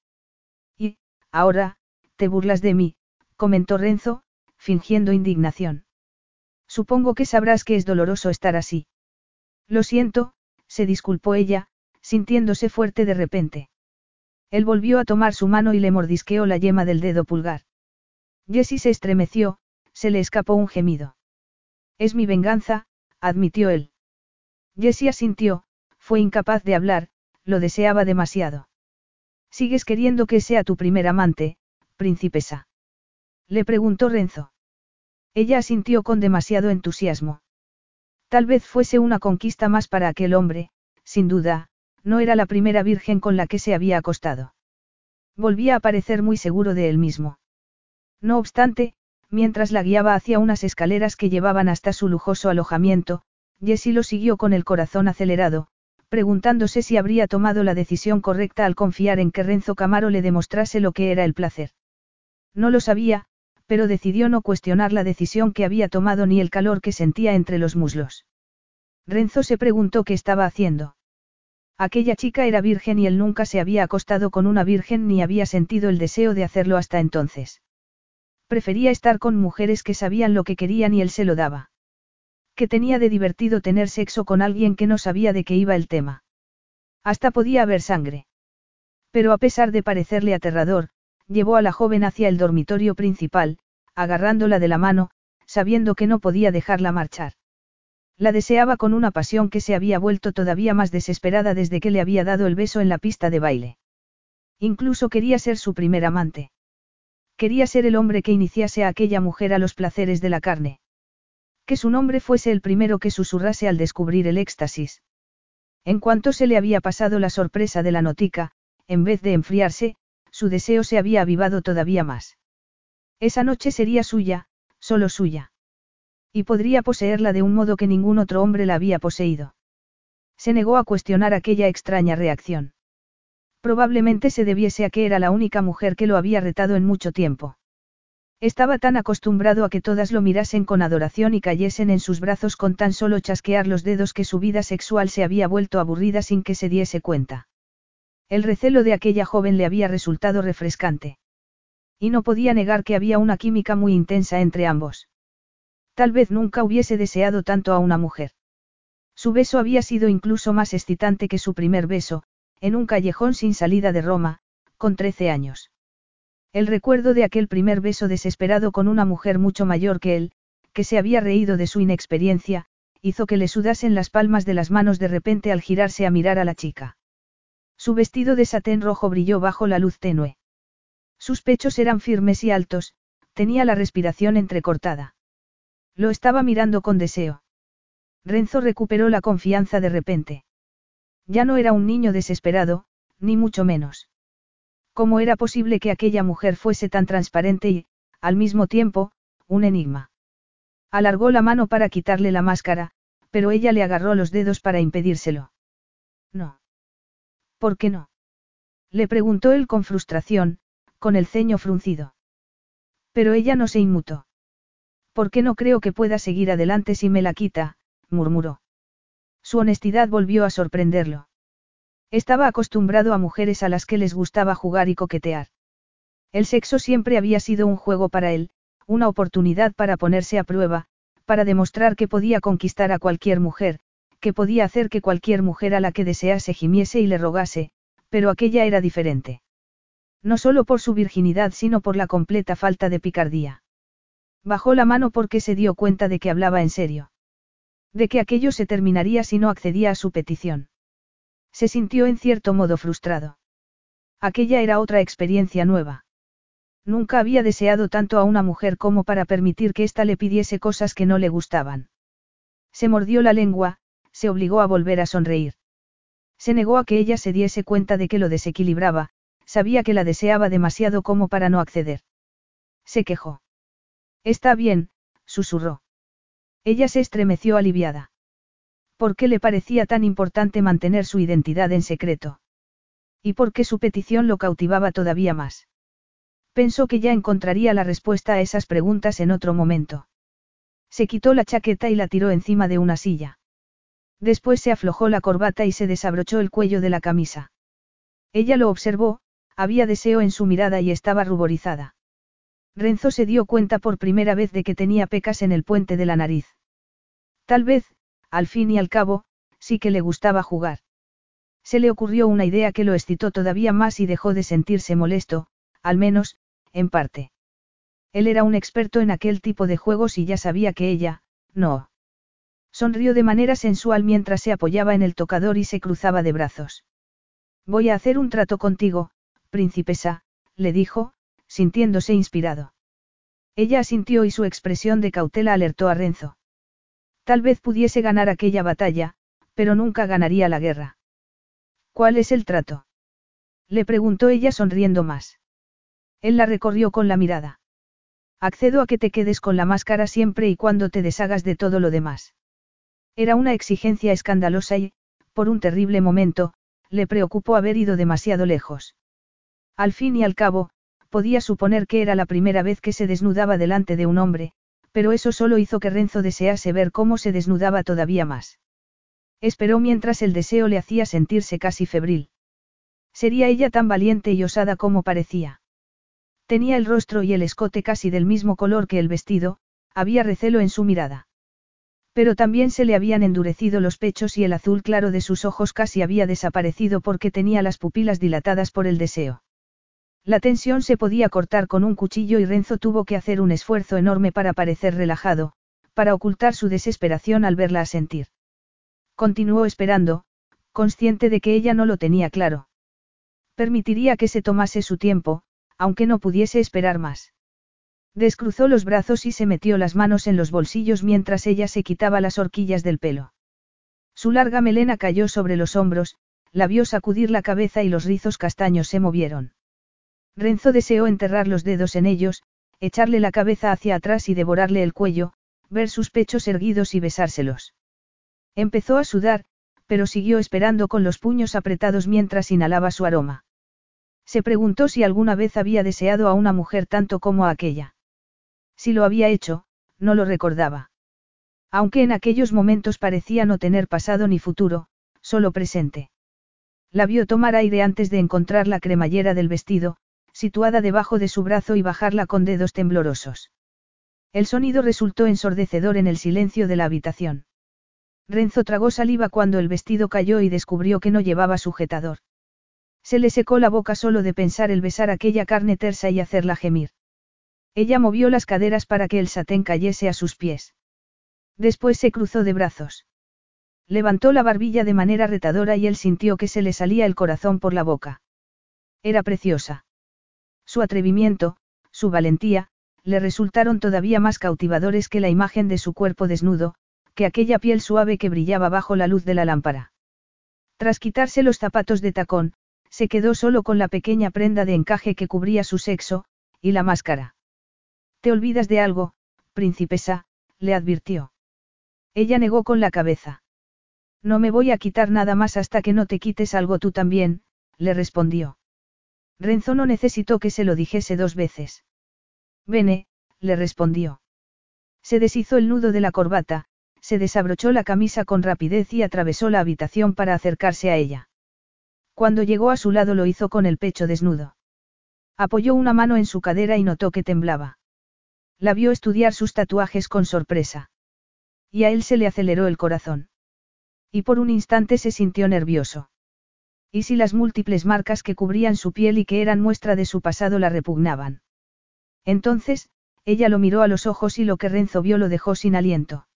Y, ahora, te burlas de mí, comentó Renzo, fingiendo indignación. Supongo que sabrás que es doloroso estar así. Lo siento, se disculpó ella, sintiéndose fuerte de repente. Él volvió a tomar su mano y le mordisqueó la yema del dedo pulgar. Jessie se estremeció, se le escapó un gemido. Es mi venganza, admitió él. Jessie asintió, fue incapaz de hablar, lo deseaba demasiado. ¿Sigues queriendo que sea tu primer amante, princesa? Le preguntó Renzo. Ella asintió con demasiado entusiasmo. Tal vez fuese una conquista más para aquel hombre, sin duda, no era la primera virgen con la que se había acostado. Volvía a parecer muy seguro de él mismo. No obstante, mientras la guiaba hacia unas escaleras que llevaban hasta su lujoso alojamiento, Jessie lo siguió con el corazón acelerado, preguntándose si habría tomado la decisión correcta al confiar en que Renzo Camaro le demostrase lo que era el placer. No lo sabía, pero decidió no cuestionar la decisión que había tomado ni el calor que sentía entre los muslos. Renzo se preguntó qué estaba haciendo. Aquella chica era virgen y él nunca se había acostado con una virgen ni había sentido el deseo de hacerlo hasta entonces. Prefería estar con mujeres que sabían lo que querían y él se lo daba. ¿Qué tenía de divertido tener sexo con alguien que no sabía de qué iba el tema? Hasta podía haber sangre. Pero a pesar de parecerle aterrador, llevó a la joven hacia el dormitorio principal, agarrándola de la mano, sabiendo que no podía dejarla marchar. La deseaba con una pasión que se había vuelto todavía más desesperada desde que le había dado el beso en la pista de baile. Incluso quería ser su primer amante. Quería ser el hombre que iniciase a aquella mujer a los placeres de la carne. Que su nombre fuese el primero que susurrase al descubrir el éxtasis. En cuanto se le había pasado la sorpresa de la notica, en vez de enfriarse, su deseo se había avivado todavía más. Esa noche sería suya, solo suya. Y podría poseerla de un modo que ningún otro hombre la había poseído. Se negó a cuestionar aquella extraña reacción. Probablemente se debiese a que era la única mujer que lo había retado en mucho tiempo. Estaba tan acostumbrado a que todas lo mirasen con adoración y cayesen en sus brazos con tan solo chasquear los dedos que su vida sexual se había vuelto aburrida sin que se diese cuenta. El recelo de aquella joven le había resultado refrescante. Y no podía negar que había una química muy intensa entre ambos. Tal vez nunca hubiese deseado tanto a una mujer. Su beso había sido incluso más excitante que su primer beso, en un callejón sin salida de Roma, con trece años. El recuerdo de aquel primer beso desesperado con una mujer mucho mayor que él, que se había reído de su inexperiencia, hizo que le sudasen las palmas de las manos de repente al girarse a mirar a la chica. Su vestido de satén rojo brilló bajo la luz tenue. Sus pechos eran firmes y altos, tenía la respiración entrecortada. Lo estaba mirando con deseo. Renzo recuperó la confianza de repente. Ya no era un niño desesperado, ni mucho menos. ¿Cómo era posible que aquella mujer fuese tan transparente y, al mismo tiempo, un enigma? Alargó la mano para quitarle la máscara, pero ella le agarró los dedos para impedírselo. No. ¿Por qué no? Le preguntó él con frustración, con el ceño fruncido. Pero ella no se inmutó. ¿Por qué no creo que pueda seguir adelante si me la quita? murmuró. Su honestidad volvió a sorprenderlo. Estaba acostumbrado a mujeres a las que les gustaba jugar y coquetear. El sexo siempre había sido un juego para él, una oportunidad para ponerse a prueba, para demostrar que podía conquistar a cualquier mujer, que podía hacer que cualquier mujer a la que desease gimiese y le rogase, pero aquella era diferente. No solo por su virginidad sino por la completa falta de picardía. Bajó la mano porque se dio cuenta de que hablaba en serio. De que aquello se terminaría si no accedía a su petición. Se sintió en cierto modo frustrado. Aquella era otra experiencia nueva. Nunca había deseado tanto a una mujer como para permitir que ésta le pidiese cosas que no le gustaban. Se mordió la lengua, se obligó a volver a sonreír. Se negó a que ella se diese cuenta de que lo desequilibraba, sabía que la deseaba demasiado como para no acceder. Se quejó. Está bien, susurró. Ella se estremeció aliviada. ¿Por qué le parecía tan importante mantener su identidad en secreto? ¿Y por qué su petición lo cautivaba todavía más? Pensó que ya encontraría la respuesta a esas preguntas en otro momento. Se quitó la chaqueta y la tiró encima de una silla. Después se aflojó la corbata y se desabrochó el cuello de la camisa. Ella lo observó, había deseo en su mirada y estaba ruborizada. Renzo se dio cuenta por primera vez de que tenía pecas en el puente de la nariz. Tal vez, al fin y al cabo, sí que le gustaba jugar. Se le ocurrió una idea que lo excitó todavía más y dejó de sentirse molesto, al menos, en parte. Él era un experto en aquel tipo de juegos y ya sabía que ella, no. Sonrió de manera sensual mientras se apoyaba en el tocador y se cruzaba de brazos. Voy a hacer un trato contigo, princesa, le dijo, sintiéndose inspirado. Ella asintió y su expresión de cautela alertó a Renzo. Tal vez pudiese ganar aquella batalla, pero nunca ganaría la guerra. ¿Cuál es el trato? Le preguntó ella sonriendo más. Él la recorrió con la mirada. Accedo a que te quedes con la máscara siempre y cuando te deshagas de todo lo demás. Era una exigencia escandalosa y, por un terrible momento, le preocupó haber ido demasiado lejos. Al fin y al cabo, podía suponer que era la primera vez que se desnudaba delante de un hombre, pero eso solo hizo que Renzo desease ver cómo se desnudaba todavía más. Esperó mientras el deseo le hacía sentirse casi febril. Sería ella tan valiente y osada como parecía. Tenía el rostro y el escote casi del mismo color que el vestido, había recelo en su mirada. Pero también se le habían endurecido los pechos y el azul claro de sus ojos casi había desaparecido porque tenía las pupilas dilatadas por el deseo. La tensión se podía cortar con un cuchillo y Renzo tuvo que hacer un esfuerzo enorme para parecer relajado, para ocultar su desesperación al verla asentir. Continuó esperando, consciente de que ella no lo tenía claro. Permitiría que se tomase su tiempo, aunque no pudiese esperar más. Descruzó los brazos y se metió las manos en los bolsillos mientras ella se quitaba las horquillas del pelo. Su larga melena cayó sobre los hombros, la vio sacudir la cabeza y los rizos castaños se movieron. Renzo deseó enterrar los dedos en ellos, echarle la cabeza hacia atrás y devorarle el cuello, ver sus pechos erguidos y besárselos. Empezó a sudar, pero siguió esperando con los puños apretados mientras inhalaba su aroma. Se preguntó si alguna vez había deseado a una mujer tanto como a aquella. Si lo había hecho, no lo recordaba. Aunque en aquellos momentos parecía no tener pasado ni futuro, solo presente. La vio tomar aire antes de encontrar la cremallera del vestido, situada debajo de su brazo y bajarla con dedos temblorosos. El sonido resultó ensordecedor en el silencio de la habitación. Renzo tragó saliva cuando el vestido cayó y descubrió que no llevaba sujetador. Se le secó la boca solo de pensar el besar aquella carne tersa y hacerla gemir. Ella movió las caderas para que el satén cayese a sus pies. Después se cruzó de brazos. Levantó la barbilla de manera retadora y él sintió que se le salía el corazón por la boca. Era preciosa. Su atrevimiento, su valentía, le resultaron todavía más cautivadores que la imagen de su cuerpo desnudo, que aquella piel suave que brillaba bajo la luz de la lámpara. Tras quitarse los zapatos de tacón, se quedó solo con la pequeña prenda de encaje que cubría su sexo, y la máscara. Te olvidas de algo, princesa, le advirtió. Ella negó con la cabeza. No me voy a quitar nada más hasta que no te quites algo tú también, le respondió. Renzo no necesitó que se lo dijese dos veces. Vene, le respondió. Se deshizo el nudo de la corbata, se desabrochó la camisa con rapidez y atravesó la habitación para acercarse a ella. Cuando llegó a su lado lo hizo con el pecho desnudo. Apoyó una mano en su cadera y notó que temblaba. La vio estudiar sus tatuajes con sorpresa. Y a él se le aceleró el corazón. Y por un instante se sintió nervioso. ¿Y si las múltiples marcas que cubrían su piel y que eran muestra de su pasado la repugnaban? Entonces, ella lo miró a los ojos y lo que Renzo vio lo dejó sin aliento.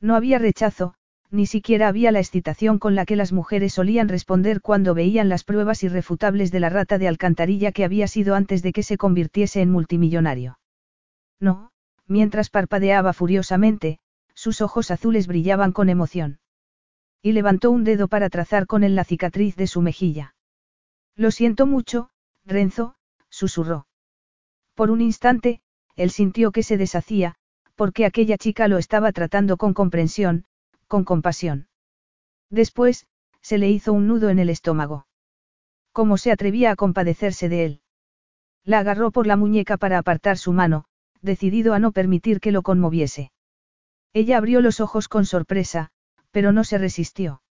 No había rechazo, ni siquiera había la excitación con la que las mujeres solían responder cuando veían las pruebas irrefutables de la rata de alcantarilla que había sido antes de que se convirtiese en multimillonario. No, mientras parpadeaba furiosamente, sus ojos azules brillaban con emoción. Y levantó un dedo para trazar con él la cicatriz de su mejilla. Lo siento mucho, Renzo, susurró. Por un instante, él sintió que se deshacía, porque aquella chica lo estaba tratando con comprensión, con compasión. Después, se le hizo un nudo en el estómago. ¿Cómo se atrevía a compadecerse de él? La agarró por la muñeca para apartar su mano, decidido a no permitir que lo conmoviese. Ella abrió los ojos con sorpresa, pero no se resistió.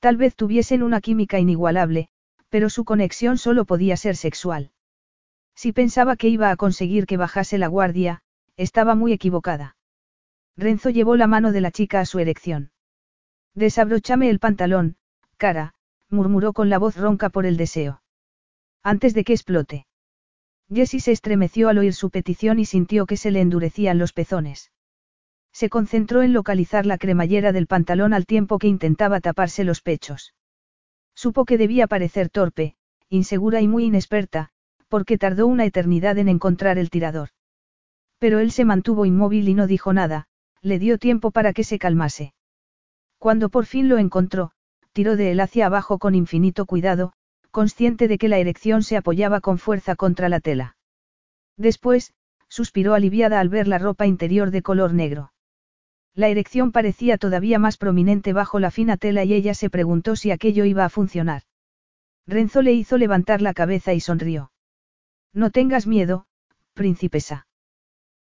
Tal vez tuviesen una química inigualable, pero su conexión solo podía ser sexual. Si pensaba que iba a conseguir que bajase la guardia, estaba muy equivocada. Renzo llevó la mano de la chica a su erección. Desabróchame el pantalón, cara, murmuró con la voz ronca por el deseo. Antes de que explote. Jessie se estremeció al oír su petición y sintió que se le endurecían los pezones. Se concentró en localizar la cremallera del pantalón al tiempo que intentaba taparse los pechos. Supo que debía parecer torpe, insegura y muy inexperta, porque tardó una eternidad en encontrar el tirador. Pero él se mantuvo inmóvil y no dijo nada, le dio tiempo para que se calmase. Cuando por fin lo encontró, tiró de él hacia abajo con infinito cuidado, consciente de que la erección se apoyaba con fuerza contra la tela. Después, suspiró aliviada al ver la ropa interior de color negro. La erección parecía todavía más prominente bajo la fina tela y ella se preguntó si aquello iba a funcionar. Renzo le hizo levantar la cabeza y sonrió. No tengas miedo, princesa.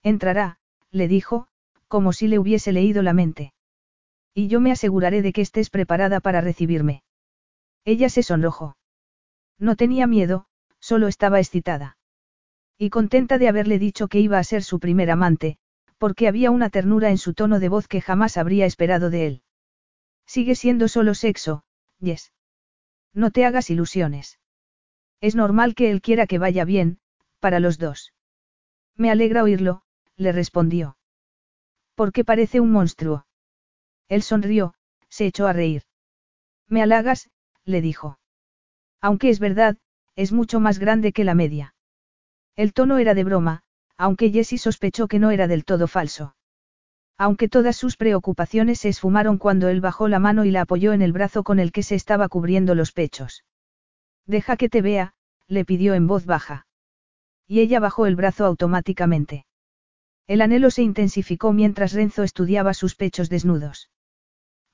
Entrará, le dijo, como si le hubiese leído la mente. Y yo me aseguraré de que estés preparada para recibirme. Ella se sonrojó. No tenía miedo, solo estaba excitada. Y contenta de haberle dicho que iba a ser su primer amante, porque había una ternura en su tono de voz que jamás habría esperado de él. Sigue siendo solo sexo, Yes. No te hagas ilusiones. Es normal que él quiera que vaya bien, para los dos. Me alegra oírlo, le respondió. Porque parece un monstruo. Él sonrió, se echó a reír. Me halagas, le dijo. Aunque es verdad, es mucho más grande que la media. El tono era de broma, aunque Jessie sospechó que no era del todo falso. Aunque todas sus preocupaciones se esfumaron cuando él bajó la mano y la apoyó en el brazo con el que se estaba cubriendo los pechos. Deja que te vea, le pidió en voz baja. Y ella bajó el brazo automáticamente. El anhelo se intensificó mientras Renzo estudiaba sus pechos desnudos.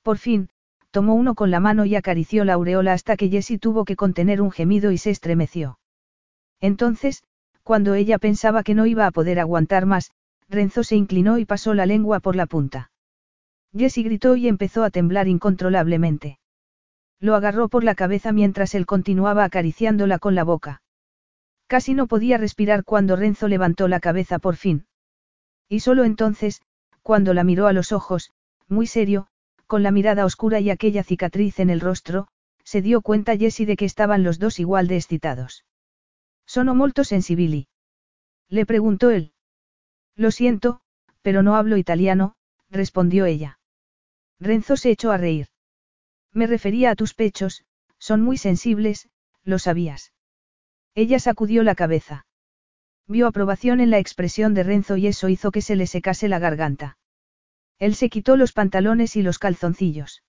Por fin, tomó uno con la mano y acarició la aureola hasta que Jessie tuvo que contener un gemido y se estremeció. Entonces, cuando ella pensaba que no iba a poder aguantar más, Renzo se inclinó y pasó la lengua por la punta. Jessie gritó y empezó a temblar incontrolablemente. Lo agarró por la cabeza mientras él continuaba acariciándola con la boca. Casi no podía respirar cuando Renzo levantó la cabeza por fin. Y solo entonces, cuando la miró a los ojos, muy serio, con la mirada oscura y aquella cicatriz en el rostro, se dio cuenta Jessie de que estaban los dos igual de excitados. Sono molto sensibili. Le preguntó él. Lo siento, pero no hablo italiano, respondió ella. Renzo se echó a reír. Me refería a tus pechos, son muy sensibles, lo sabías. Ella sacudió la cabeza. Vio aprobación en la expresión de Renzo y eso hizo que se le secase la garganta. Él se quitó los pantalones y los calzoncillos.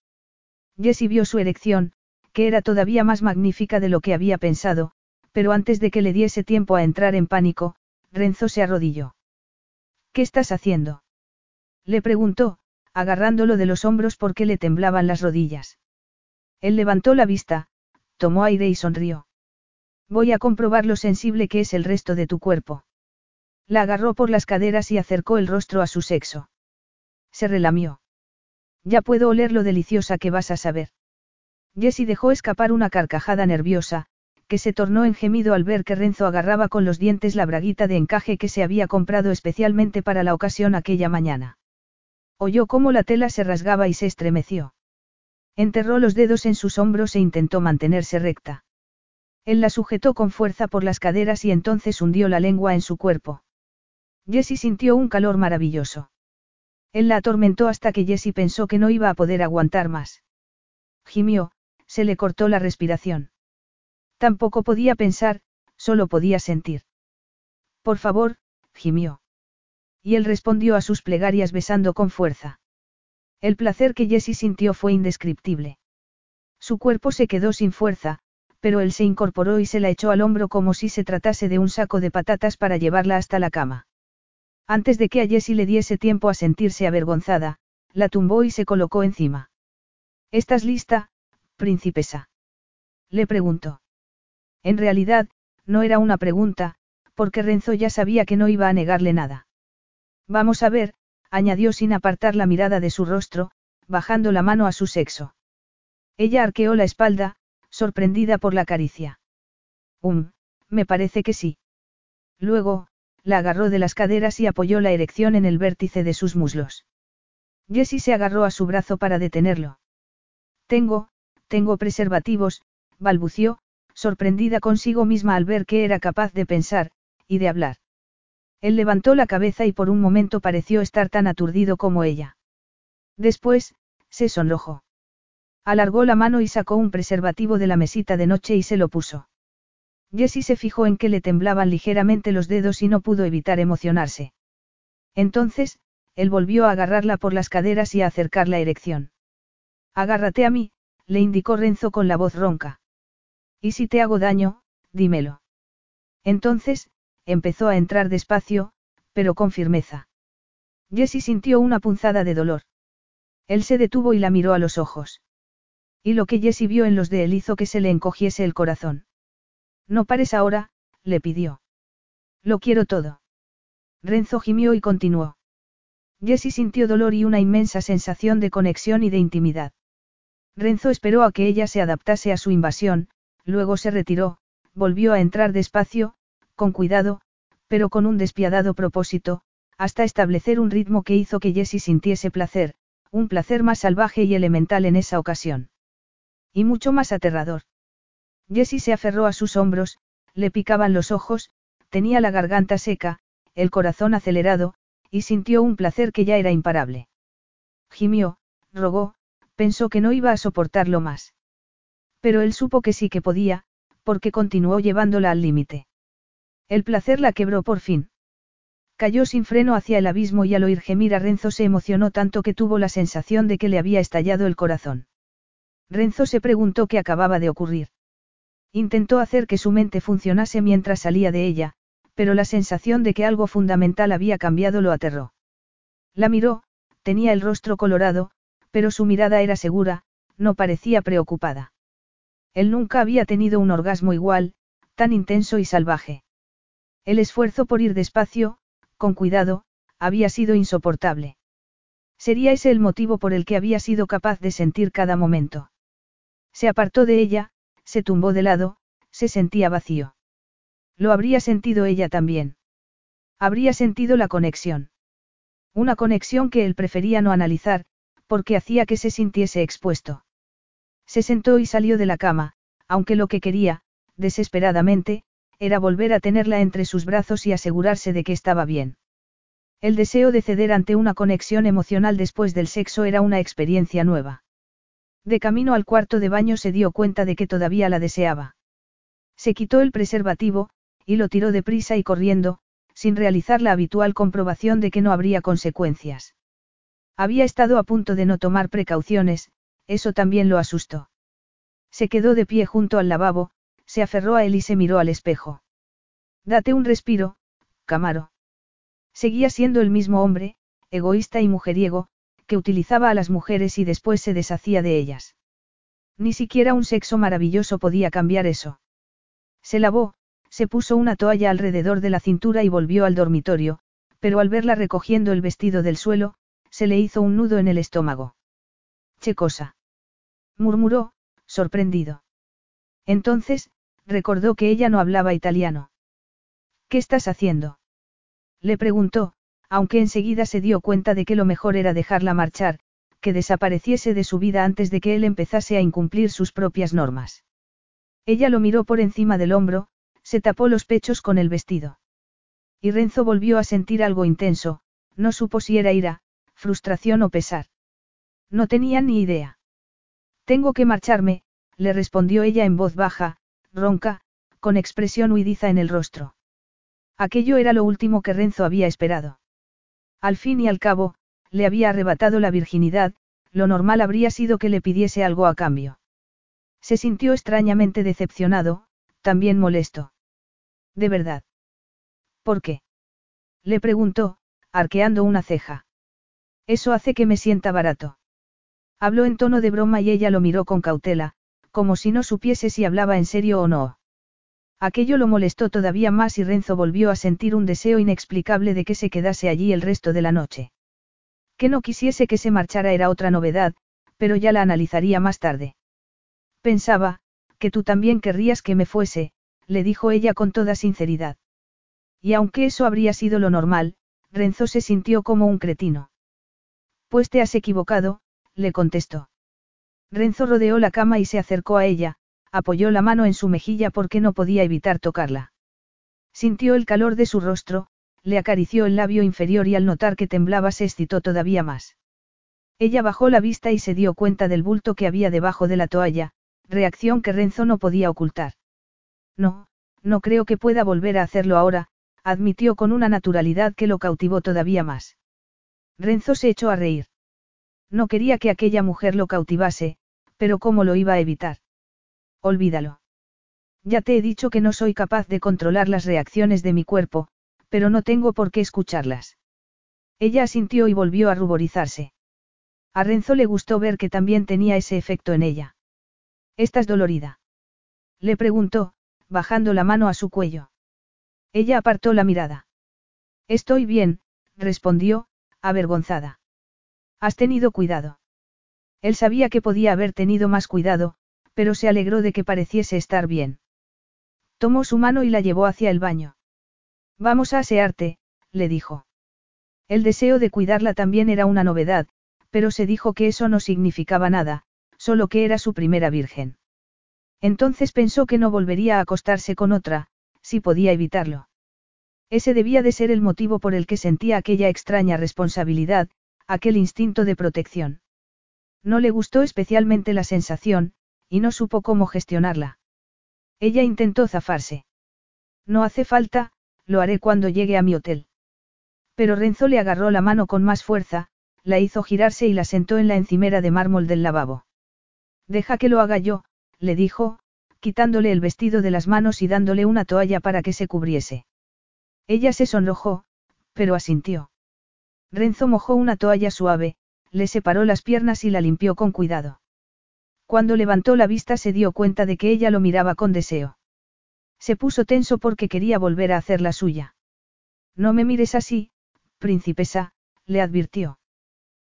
Jessie vio su erección, que era todavía más magnífica de lo que había pensado, pero antes de que le diese tiempo a entrar en pánico, Renzo se arrodilló. ¿Qué estás haciendo? Le preguntó, agarrándolo de los hombros porque le temblaban las rodillas. Él levantó la vista, tomó aire y sonrió. Voy a comprobar lo sensible que es el resto de tu cuerpo. La agarró por las caderas y acercó el rostro a su sexo. Se relamió. Ya puedo oler lo deliciosa que vas a saber. Jessie dejó escapar una carcajada nerviosa, que se tornó en gemido al ver que Renzo agarraba con los dientes la braguita de encaje que se había comprado especialmente para la ocasión aquella mañana. Oyó cómo la tela se rasgaba y se estremeció. Enterró los dedos en sus hombros e intentó mantenerse recta. Él la sujetó con fuerza por las caderas y entonces hundió la lengua en su cuerpo. Jessie sintió un calor maravilloso. Él la atormentó hasta que Jessie pensó que no iba a poder aguantar más. Gimió, se le cortó la respiración. Tampoco podía pensar, solo podía sentir. Por favor, gimió. Y él respondió a sus plegarias besando con fuerza. El placer que Jessie sintió fue indescriptible. Su cuerpo se quedó sin fuerza, pero él se incorporó y se la echó al hombro como si se tratase de un saco de patatas para llevarla hasta la cama. Antes de que a Jessie le diese tiempo a sentirse avergonzada, la tumbó y se colocó encima. ¿Estás lista, princesa? Le preguntó. En realidad, no era una pregunta, porque Renzo ya sabía que no iba a negarle nada. Vamos a ver, añadió sin apartar la mirada de su rostro, bajando la mano a su sexo. Ella arqueó la espalda, sorprendida por la caricia. Um, me parece que sí. Luego, la agarró de las caderas y apoyó la erección en el vértice de sus muslos. Jessie se agarró a su brazo para detenerlo. Tengo, tengo preservativos, balbució, sorprendida consigo misma al ver que era capaz de pensar, y de hablar. Él levantó la cabeza y por un momento pareció estar tan aturdido como ella. Después, se sonrojó. Alargó la mano y sacó un preservativo de la mesita de noche y se lo puso. Jessie se fijó en que le temblaban ligeramente los dedos y no pudo evitar emocionarse. Entonces, él volvió a agarrarla por las caderas y a acercar la erección. Agárrate a mí, le indicó Renzo con la voz ronca. Y si te hago daño, dímelo. Entonces, empezó a entrar despacio, pero con firmeza. Jessie sintió una punzada de dolor. Él se detuvo y la miró a los ojos. Y lo que Jessie vio en los de él hizo que se le encogiese el corazón. No pares ahora, le pidió. Lo quiero todo. Renzo gimió y continuó. Jessie sintió dolor y una inmensa sensación de conexión y de intimidad. Renzo esperó a que ella se adaptase a su invasión, luego se retiró, volvió a entrar despacio, con cuidado, pero con un despiadado propósito, hasta establecer un ritmo que hizo que Jessie sintiese placer, un placer más salvaje y elemental en esa ocasión. Y mucho más aterrador. Jessie se aferró a sus hombros, le picaban los ojos, tenía la garganta seca, el corazón acelerado, y sintió un placer que ya era imparable. Gimió, rogó, pensó que no iba a soportarlo más. Pero él supo que sí que podía, porque continuó llevándola al límite. El placer la quebró por fin. Cayó sin freno hacia el abismo y al oír gemir a Renzo se emocionó tanto que tuvo la sensación de que le había estallado el corazón. Renzo se preguntó qué acababa de ocurrir. Intentó hacer que su mente funcionase mientras salía de ella, pero la sensación de que algo fundamental había cambiado lo aterró. La miró, tenía el rostro colorado, pero su mirada era segura, no parecía preocupada. Él nunca había tenido un orgasmo igual, tan intenso y salvaje. El esfuerzo por ir despacio, con cuidado, había sido insoportable. Sería ese el motivo por el que había sido capaz de sentir cada momento. Se apartó de ella, se tumbó de lado, se sentía vacío. Lo habría sentido ella también. Habría sentido la conexión. Una conexión que él prefería no analizar, porque hacía que se sintiese expuesto. Se sentó y salió de la cama, aunque lo que quería, desesperadamente, era volver a tenerla entre sus brazos y asegurarse de que estaba bien. El deseo de ceder ante una conexión emocional después del sexo era una experiencia nueva. De camino al cuarto de baño se dio cuenta de que todavía la deseaba. Se quitó el preservativo, y lo tiró deprisa y corriendo, sin realizar la habitual comprobación de que no habría consecuencias. Había estado a punto de no tomar precauciones, eso también lo asustó. Se quedó de pie junto al lavabo, se aferró a él y se miró al espejo. Date un respiro, Camaro. Seguía siendo el mismo hombre, egoísta y mujeriego, que utilizaba a las mujeres y después se deshacía de ellas. Ni siquiera un sexo maravilloso podía cambiar eso. Se lavó, se puso una toalla alrededor de la cintura y volvió al dormitorio, pero al verla recogiendo el vestido del suelo, se le hizo un nudo en el estómago. Che cosa. murmuró, sorprendido. Entonces, recordó que ella no hablaba italiano. ¿Qué estás haciendo? Le preguntó, aunque enseguida se dio cuenta de que lo mejor era dejarla marchar, que desapareciese de su vida antes de que él empezase a incumplir sus propias normas. Ella lo miró por encima del hombro, se tapó los pechos con el vestido. Y Renzo volvió a sentir algo intenso, no supo si era ira, frustración o pesar. No tenía ni idea. Tengo que marcharme, le respondió ella en voz baja, ronca, con expresión huidiza en el rostro. Aquello era lo último que Renzo había esperado. Al fin y al cabo, le había arrebatado la virginidad, lo normal habría sido que le pidiese algo a cambio. Se sintió extrañamente decepcionado, también molesto. ¿De verdad? ¿Por qué? Le preguntó, arqueando una ceja. Eso hace que me sienta barato. Habló en tono de broma y ella lo miró con cautela, como si no supiese si hablaba en serio o no. Aquello lo molestó todavía más y Renzo volvió a sentir un deseo inexplicable de que se quedase allí el resto de la noche. Que no quisiese que se marchara era otra novedad, pero ya la analizaría más tarde. Pensaba, que tú también querrías que me fuese, le dijo ella con toda sinceridad. Y aunque eso habría sido lo normal, Renzo se sintió como un cretino. Pues te has equivocado, le contestó. Renzo rodeó la cama y se acercó a ella, apoyó la mano en su mejilla porque no podía evitar tocarla. Sintió el calor de su rostro, le acarició el labio inferior y al notar que temblaba se excitó todavía más. Ella bajó la vista y se dio cuenta del bulto que había debajo de la toalla, reacción que Renzo no podía ocultar. No, no creo que pueda volver a hacerlo ahora, admitió con una naturalidad que lo cautivó todavía más. Renzo se echó a reír. No quería que aquella mujer lo cautivase, pero ¿cómo lo iba a evitar? Olvídalo. Ya te he dicho que no soy capaz de controlar las reacciones de mi cuerpo, pero no tengo por qué escucharlas. Ella asintió y volvió a ruborizarse. A Renzo le gustó ver que también tenía ese efecto en ella. ¿Estás dolorida? Le preguntó, bajando la mano a su cuello. Ella apartó la mirada. Estoy bien, respondió, avergonzada. Has tenido cuidado. Él sabía que podía haber tenido más cuidado, pero se alegró de que pareciese estar bien. Tomó su mano y la llevó hacia el baño. Vamos a asearte, le dijo. El deseo de cuidarla también era una novedad, pero se dijo que eso no significaba nada, solo que era su primera virgen. Entonces pensó que no volvería a acostarse con otra, si podía evitarlo. Ese debía de ser el motivo por el que sentía aquella extraña responsabilidad, aquel instinto de protección. No le gustó especialmente la sensación, y no supo cómo gestionarla. Ella intentó zafarse. No hace falta, lo haré cuando llegue a mi hotel. Pero Renzo le agarró la mano con más fuerza, la hizo girarse y la sentó en la encimera de mármol del lavabo. Deja que lo haga yo, le dijo, quitándole el vestido de las manos y dándole una toalla para que se cubriese. Ella se sonrojó, pero asintió. Renzo mojó una toalla suave, le separó las piernas y la limpió con cuidado. Cuando levantó la vista se dio cuenta de que ella lo miraba con deseo. Se puso tenso porque quería volver a hacer la suya. No me mires así, princesa, le advirtió.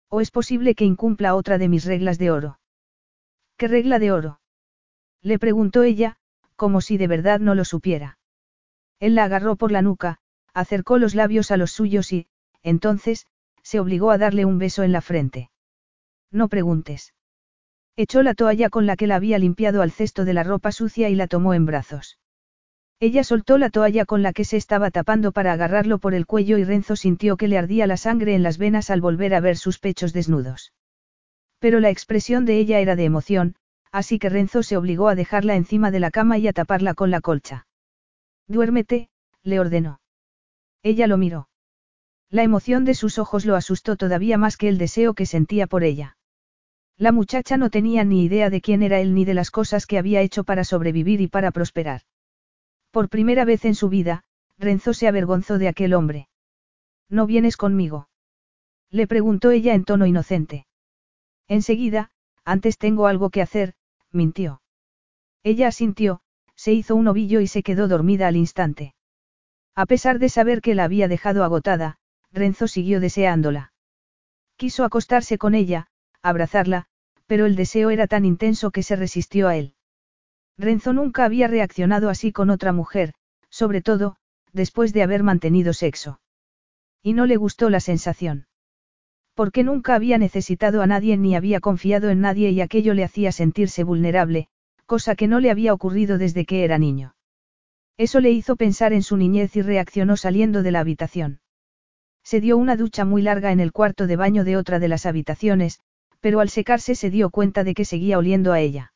¿O es posible que incumpla otra de mis reglas de oro? ¿Qué regla de oro? Le preguntó ella, como si de verdad no lo supiera. Él la agarró por la nuca, acercó los labios a los suyos y, entonces, se obligó a darle un beso en la frente. No preguntes. Echó la toalla con la que la había limpiado al cesto de la ropa sucia y la tomó en brazos. Ella soltó la toalla con la que se estaba tapando para agarrarlo por el cuello y Renzo sintió que le ardía la sangre en las venas al volver a ver sus pechos desnudos. Pero la expresión de ella era de emoción, así que Renzo se obligó a dejarla encima de la cama y a taparla con la colcha. Duérmete, le ordenó. Ella lo miró. La emoción de sus ojos lo asustó todavía más que el deseo que sentía por ella. La muchacha no tenía ni idea de quién era él ni de las cosas que había hecho para sobrevivir y para prosperar. Por primera vez en su vida, Renzo se avergonzó de aquel hombre. ¿No vienes conmigo? Le preguntó ella en tono inocente. Enseguida, antes tengo algo que hacer, mintió. Ella asintió, se hizo un ovillo y se quedó dormida al instante. A pesar de saber que la había dejado agotada, Renzo siguió deseándola. Quiso acostarse con ella, abrazarla, pero el deseo era tan intenso que se resistió a él. Renzo nunca había reaccionado así con otra mujer, sobre todo, después de haber mantenido sexo. Y no le gustó la sensación. Porque nunca había necesitado a nadie ni había confiado en nadie y aquello le hacía sentirse vulnerable, cosa que no le había ocurrido desde que era niño. Eso le hizo pensar en su niñez y reaccionó saliendo de la habitación. Se dio una ducha muy larga en el cuarto de baño de otra de las habitaciones, pero al secarse se dio cuenta de que seguía oliendo a ella.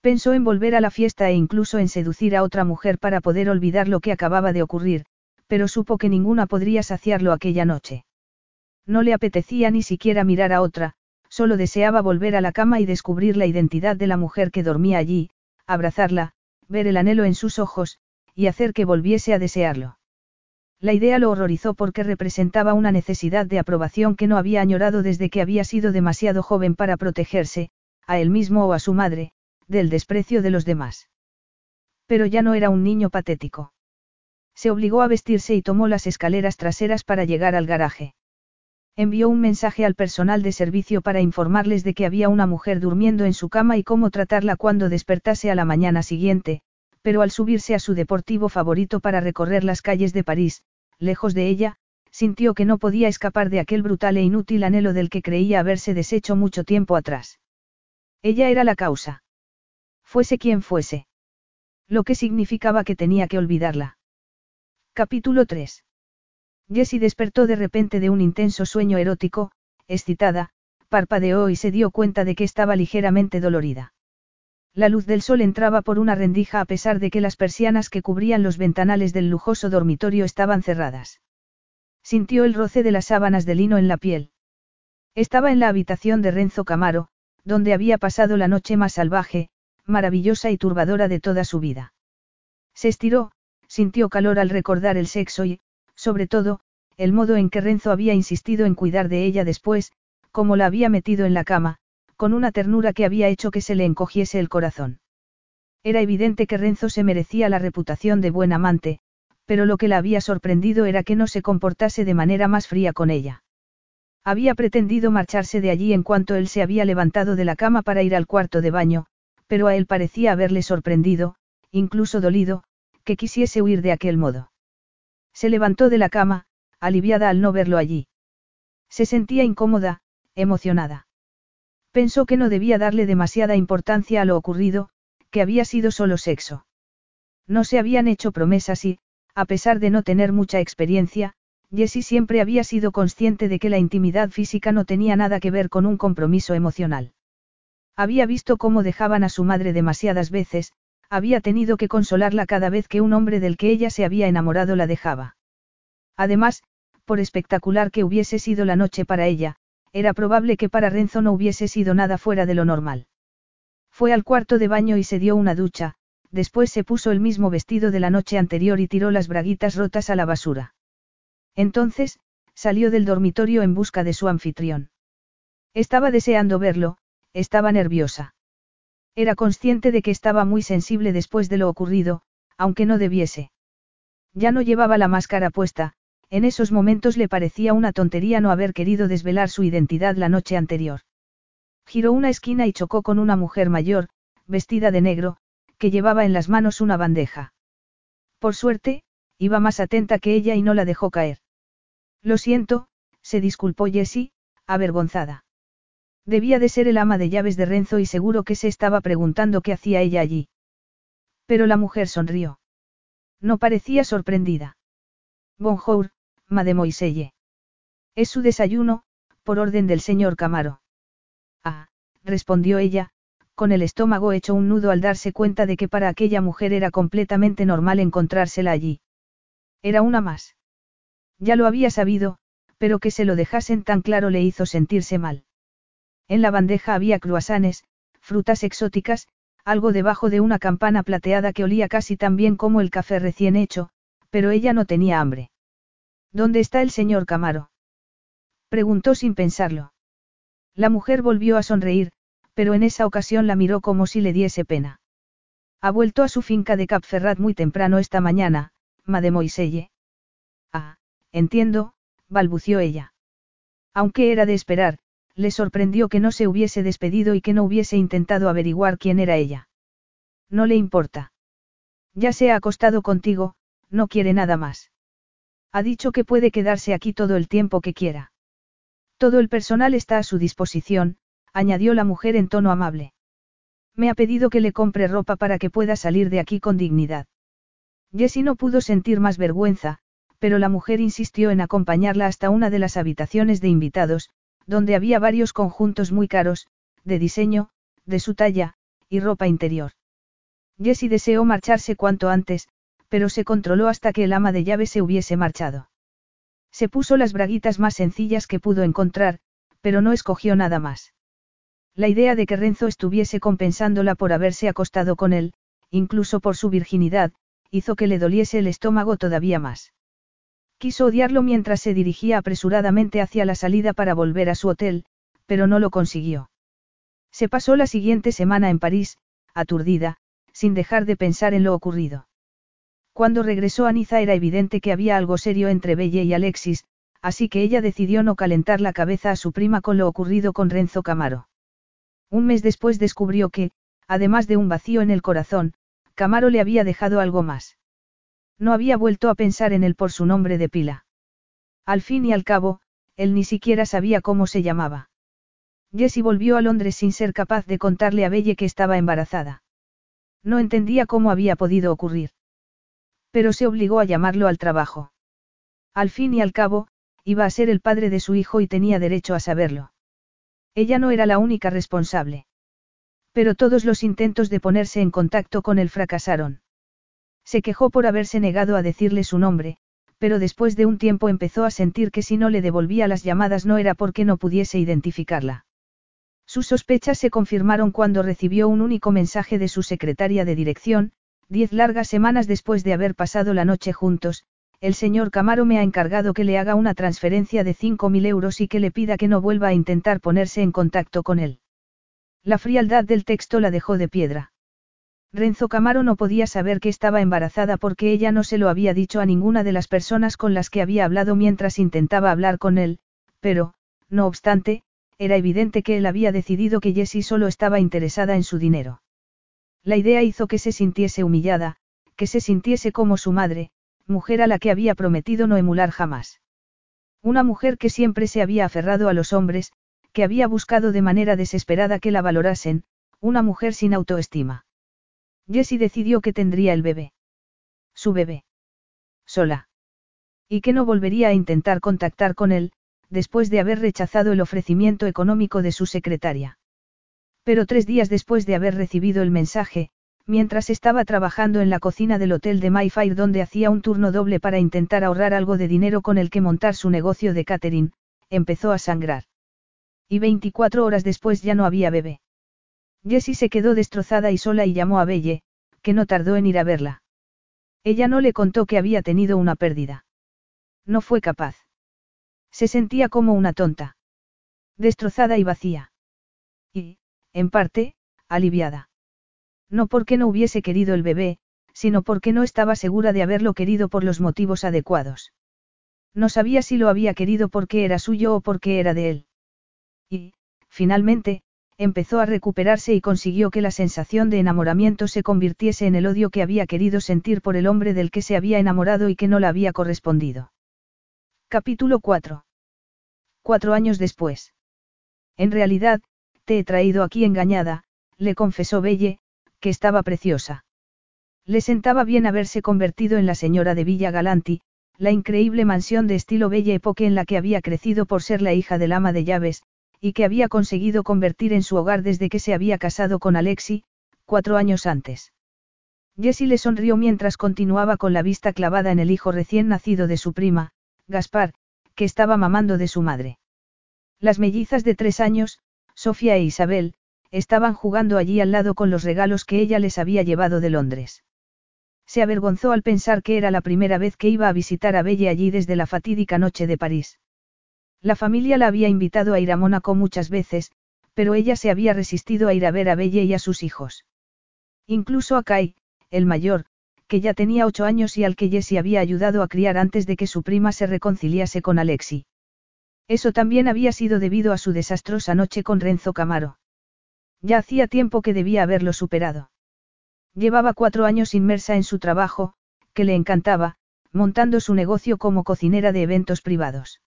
Pensó en volver a la fiesta e incluso en seducir a otra mujer para poder olvidar lo que acababa de ocurrir, pero supo que ninguna podría saciarlo aquella noche. No le apetecía ni siquiera mirar a otra, solo deseaba volver a la cama y descubrir la identidad de la mujer que dormía allí, abrazarla, ver el anhelo en sus ojos, y hacer que volviese a desearlo. La idea lo horrorizó porque representaba una necesidad de aprobación que no había añorado desde que había sido demasiado joven para protegerse, a él mismo o a su madre, del desprecio de los demás. Pero ya no era un niño patético. Se obligó a vestirse y tomó las escaleras traseras para llegar al garaje. Envió un mensaje al personal de servicio para informarles de que había una mujer durmiendo en su cama y cómo tratarla cuando despertase a la mañana siguiente, pero al subirse a su deportivo favorito para recorrer las calles de París, lejos de ella, sintió que no podía escapar de aquel brutal e inútil anhelo del que creía haberse deshecho mucho tiempo atrás. Ella era la causa. Fuese quien fuese. Lo que significaba que tenía que olvidarla. Capítulo 3. Jessie despertó de repente de un intenso sueño erótico, excitada, parpadeó y se dio cuenta de que estaba ligeramente dolorida. La luz del sol entraba por una rendija a pesar de que las persianas que cubrían los ventanales del lujoso dormitorio estaban cerradas. Sintió el roce de las sábanas de lino en la piel. Estaba en la habitación de Renzo Camaro, donde había pasado la noche más salvaje, maravillosa y turbadora de toda su vida. Se estiró, sintió calor al recordar el sexo y, sobre todo, el modo en que Renzo había insistido en cuidar de ella después, como la había metido en la cama, con una ternura que había hecho que se le encogiese el corazón. Era evidente que Renzo se merecía la reputación de buen amante, pero lo que la había sorprendido era que no se comportase de manera más fría con ella. Había pretendido marcharse de allí en cuanto él se había levantado de la cama para ir al cuarto de baño, pero a él parecía haberle sorprendido, incluso dolido, que quisiese huir de aquel modo. Se levantó de la cama, aliviada al no verlo allí. Se sentía incómoda, emocionada. Pensó que no debía darle demasiada importancia a lo ocurrido, que había sido solo sexo. No se habían hecho promesas y, a pesar de no tener mucha experiencia, Jessie siempre había sido consciente de que la intimidad física no tenía nada que ver con un compromiso emocional. Había visto cómo dejaban a su madre demasiadas veces, había tenido que consolarla cada vez que un hombre del que ella se había enamorado la dejaba. Además, por espectacular que hubiese sido la noche para ella, era probable que para Renzo no hubiese sido nada fuera de lo normal. Fue al cuarto de baño y se dio una ducha, después se puso el mismo vestido de la noche anterior y tiró las braguitas rotas a la basura. Entonces, salió del dormitorio en busca de su anfitrión. Estaba deseando verlo, estaba nerviosa. Era consciente de que estaba muy sensible después de lo ocurrido, aunque no debiese. Ya no llevaba la máscara puesta, en esos momentos le parecía una tontería no haber querido desvelar su identidad la noche anterior. Giró una esquina y chocó con una mujer mayor, vestida de negro, que llevaba en las manos una bandeja. Por suerte, iba más atenta que ella y no la dejó caer. Lo siento, se disculpó Jessie, avergonzada. Debía de ser el ama de llaves de Renzo y seguro que se estaba preguntando qué hacía ella allí. Pero la mujer sonrió. No parecía sorprendida. Bonjour, mademoiselle. Es su desayuno, por orden del señor Camaro. Ah, respondió ella, con el estómago hecho un nudo al darse cuenta de que para aquella mujer era completamente normal encontrársela allí. Era una más. Ya lo había sabido, pero que se lo dejasen tan claro le hizo sentirse mal. En la bandeja había cruasanes, frutas exóticas, algo debajo de una campana plateada que olía casi tan bien como el café recién hecho, pero ella no tenía hambre. ¿Dónde está el señor Camaro? Preguntó sin pensarlo. La mujer volvió a sonreír, pero en esa ocasión la miró como si le diese pena. Ha vuelto a su finca de Capferrat muy temprano esta mañana, mademoiselle. Ah, entiendo, balbució ella. Aunque era de esperar, le sorprendió que no se hubiese despedido y que no hubiese intentado averiguar quién era ella. No le importa. Ya se ha acostado contigo, no quiere nada más. Ha dicho que puede quedarse aquí todo el tiempo que quiera. Todo el personal está a su disposición, añadió la mujer en tono amable. Me ha pedido que le compre ropa para que pueda salir de aquí con dignidad. Jessie no pudo sentir más vergüenza, pero la mujer insistió en acompañarla hasta una de las habitaciones de invitados, donde había varios conjuntos muy caros, de diseño, de su talla, y ropa interior. Jessie deseó marcharse cuanto antes, pero se controló hasta que el ama de llave se hubiese marchado. Se puso las braguitas más sencillas que pudo encontrar, pero no escogió nada más. La idea de que Renzo estuviese compensándola por haberse acostado con él, incluso por su virginidad, hizo que le doliese el estómago todavía más. Quiso odiarlo mientras se dirigía apresuradamente hacia la salida para volver a su hotel, pero no lo consiguió. Se pasó la siguiente semana en París, aturdida, sin dejar de pensar en lo ocurrido. Cuando regresó a Niza era evidente que había algo serio entre Belle y Alexis, así que ella decidió no calentar la cabeza a su prima con lo ocurrido con Renzo Camaro. Un mes después descubrió que, además de un vacío en el corazón, Camaro le había dejado algo más. No había vuelto a pensar en él por su nombre de pila. Al fin y al cabo, él ni siquiera sabía cómo se llamaba. Jessie volvió a Londres sin ser capaz de contarle a Belle que estaba embarazada. No entendía cómo había podido ocurrir. Pero se obligó a llamarlo al trabajo. Al fin y al cabo, iba a ser el padre de su hijo y tenía derecho a saberlo. Ella no era la única responsable. Pero todos los intentos de ponerse en contacto con él fracasaron. Se quejó por haberse negado a decirle su nombre, pero después de un tiempo empezó a sentir que si no le devolvía las llamadas no era porque no pudiese identificarla. Sus sospechas se confirmaron cuando recibió un único mensaje de su secretaria de dirección, diez largas semanas después de haber pasado la noche juntos, el señor Camaro me ha encargado que le haga una transferencia de 5.000 euros y que le pida que no vuelva a intentar ponerse en contacto con él. La frialdad del texto la dejó de piedra. Renzo Camaro no podía saber que estaba embarazada porque ella no se lo había dicho a ninguna de las personas con las que había hablado mientras intentaba hablar con él, pero, no obstante, era evidente que él había decidido que Jessie solo estaba interesada en su dinero. La idea hizo que se sintiese humillada, que se sintiese como su madre, mujer a la que había prometido no emular jamás. Una mujer que siempre se había aferrado a los hombres, que había buscado de manera desesperada que la valorasen, una mujer sin autoestima. Jessie decidió que tendría el bebé. Su bebé. Sola. Y que no volvería a intentar contactar con él, después de haber rechazado el ofrecimiento económico de su secretaria. Pero tres días después de haber recibido el mensaje, mientras estaba trabajando en la cocina del hotel de Mayfair donde hacía un turno doble para intentar ahorrar algo de dinero con el que montar su negocio de catering, empezó a sangrar. Y 24 horas después ya no había bebé. Jessie se quedó destrozada y sola y llamó a Belle, que no tardó en ir a verla. Ella no le contó que había tenido una pérdida. No fue capaz. Se sentía como una tonta. Destrozada y vacía. Y, en parte, aliviada. No porque no hubiese querido el bebé, sino porque no estaba segura de haberlo querido por los motivos adecuados. No sabía si lo había querido porque era suyo o porque era de él. Y, finalmente, empezó a recuperarse y consiguió que la sensación de enamoramiento se convirtiese en el odio que había querido sentir por el hombre del que se había enamorado y que no la había correspondido. Capítulo 4. Cuatro años después. En realidad, te he traído aquí engañada, le confesó Belle, que estaba preciosa. Le sentaba bien haberse convertido en la señora de Villa Galanti, la increíble mansión de estilo Belle Époque en la que había crecido por ser la hija del ama de llaves, y que había conseguido convertir en su hogar desde que se había casado con Alexi, cuatro años antes. Jessie le sonrió mientras continuaba con la vista clavada en el hijo recién nacido de su prima, Gaspar, que estaba mamando de su madre. Las mellizas de tres años, Sofía e Isabel, estaban jugando allí al lado con los regalos que ella les había llevado de Londres. Se avergonzó al pensar que era la primera vez que iba a visitar a Belle allí desde la fatídica noche de París. La familia la había invitado a ir a Mónaco muchas veces, pero ella se había resistido a ir a ver a Belle y a sus hijos. Incluso a Kai, el mayor, que ya tenía ocho años y al que Jessie había ayudado a criar antes de que su prima se reconciliase con Alexi. Eso también había sido debido a su desastrosa noche con Renzo Camaro. Ya hacía tiempo que debía haberlo superado. Llevaba cuatro años inmersa en su trabajo, que le encantaba, montando su negocio como cocinera de eventos privados.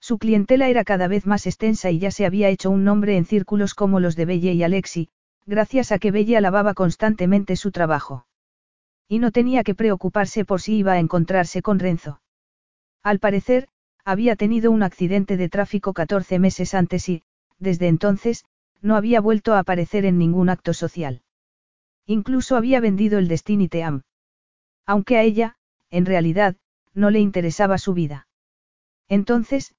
Su clientela era cada vez más extensa y ya se había hecho un nombre en círculos como los de Belle y Alexi, gracias a que Belle alababa constantemente su trabajo. Y no tenía que preocuparse por si iba a encontrarse con Renzo. Al parecer, había tenido un accidente de tráfico 14 meses antes y, desde entonces, no había vuelto a aparecer en ningún acto social. Incluso había vendido el Destiny Team. Aunque a ella, en realidad, no le interesaba su vida. Entonces,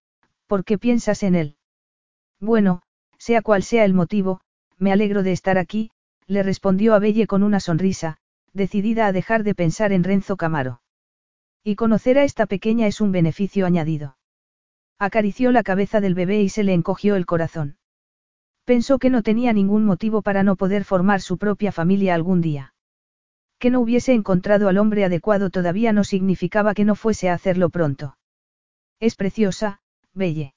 ¿por qué piensas en él? Bueno, sea cual sea el motivo, me alegro de estar aquí, le respondió a Belle con una sonrisa, decidida a dejar de pensar en Renzo Camaro. Y conocer a esta pequeña es un beneficio añadido. Acarició la cabeza del bebé y se le encogió el corazón. Pensó que no tenía ningún motivo para no poder formar su propia familia algún día. Que no hubiese encontrado al hombre adecuado todavía no significaba que no fuese a hacerlo pronto. Es preciosa, Belle.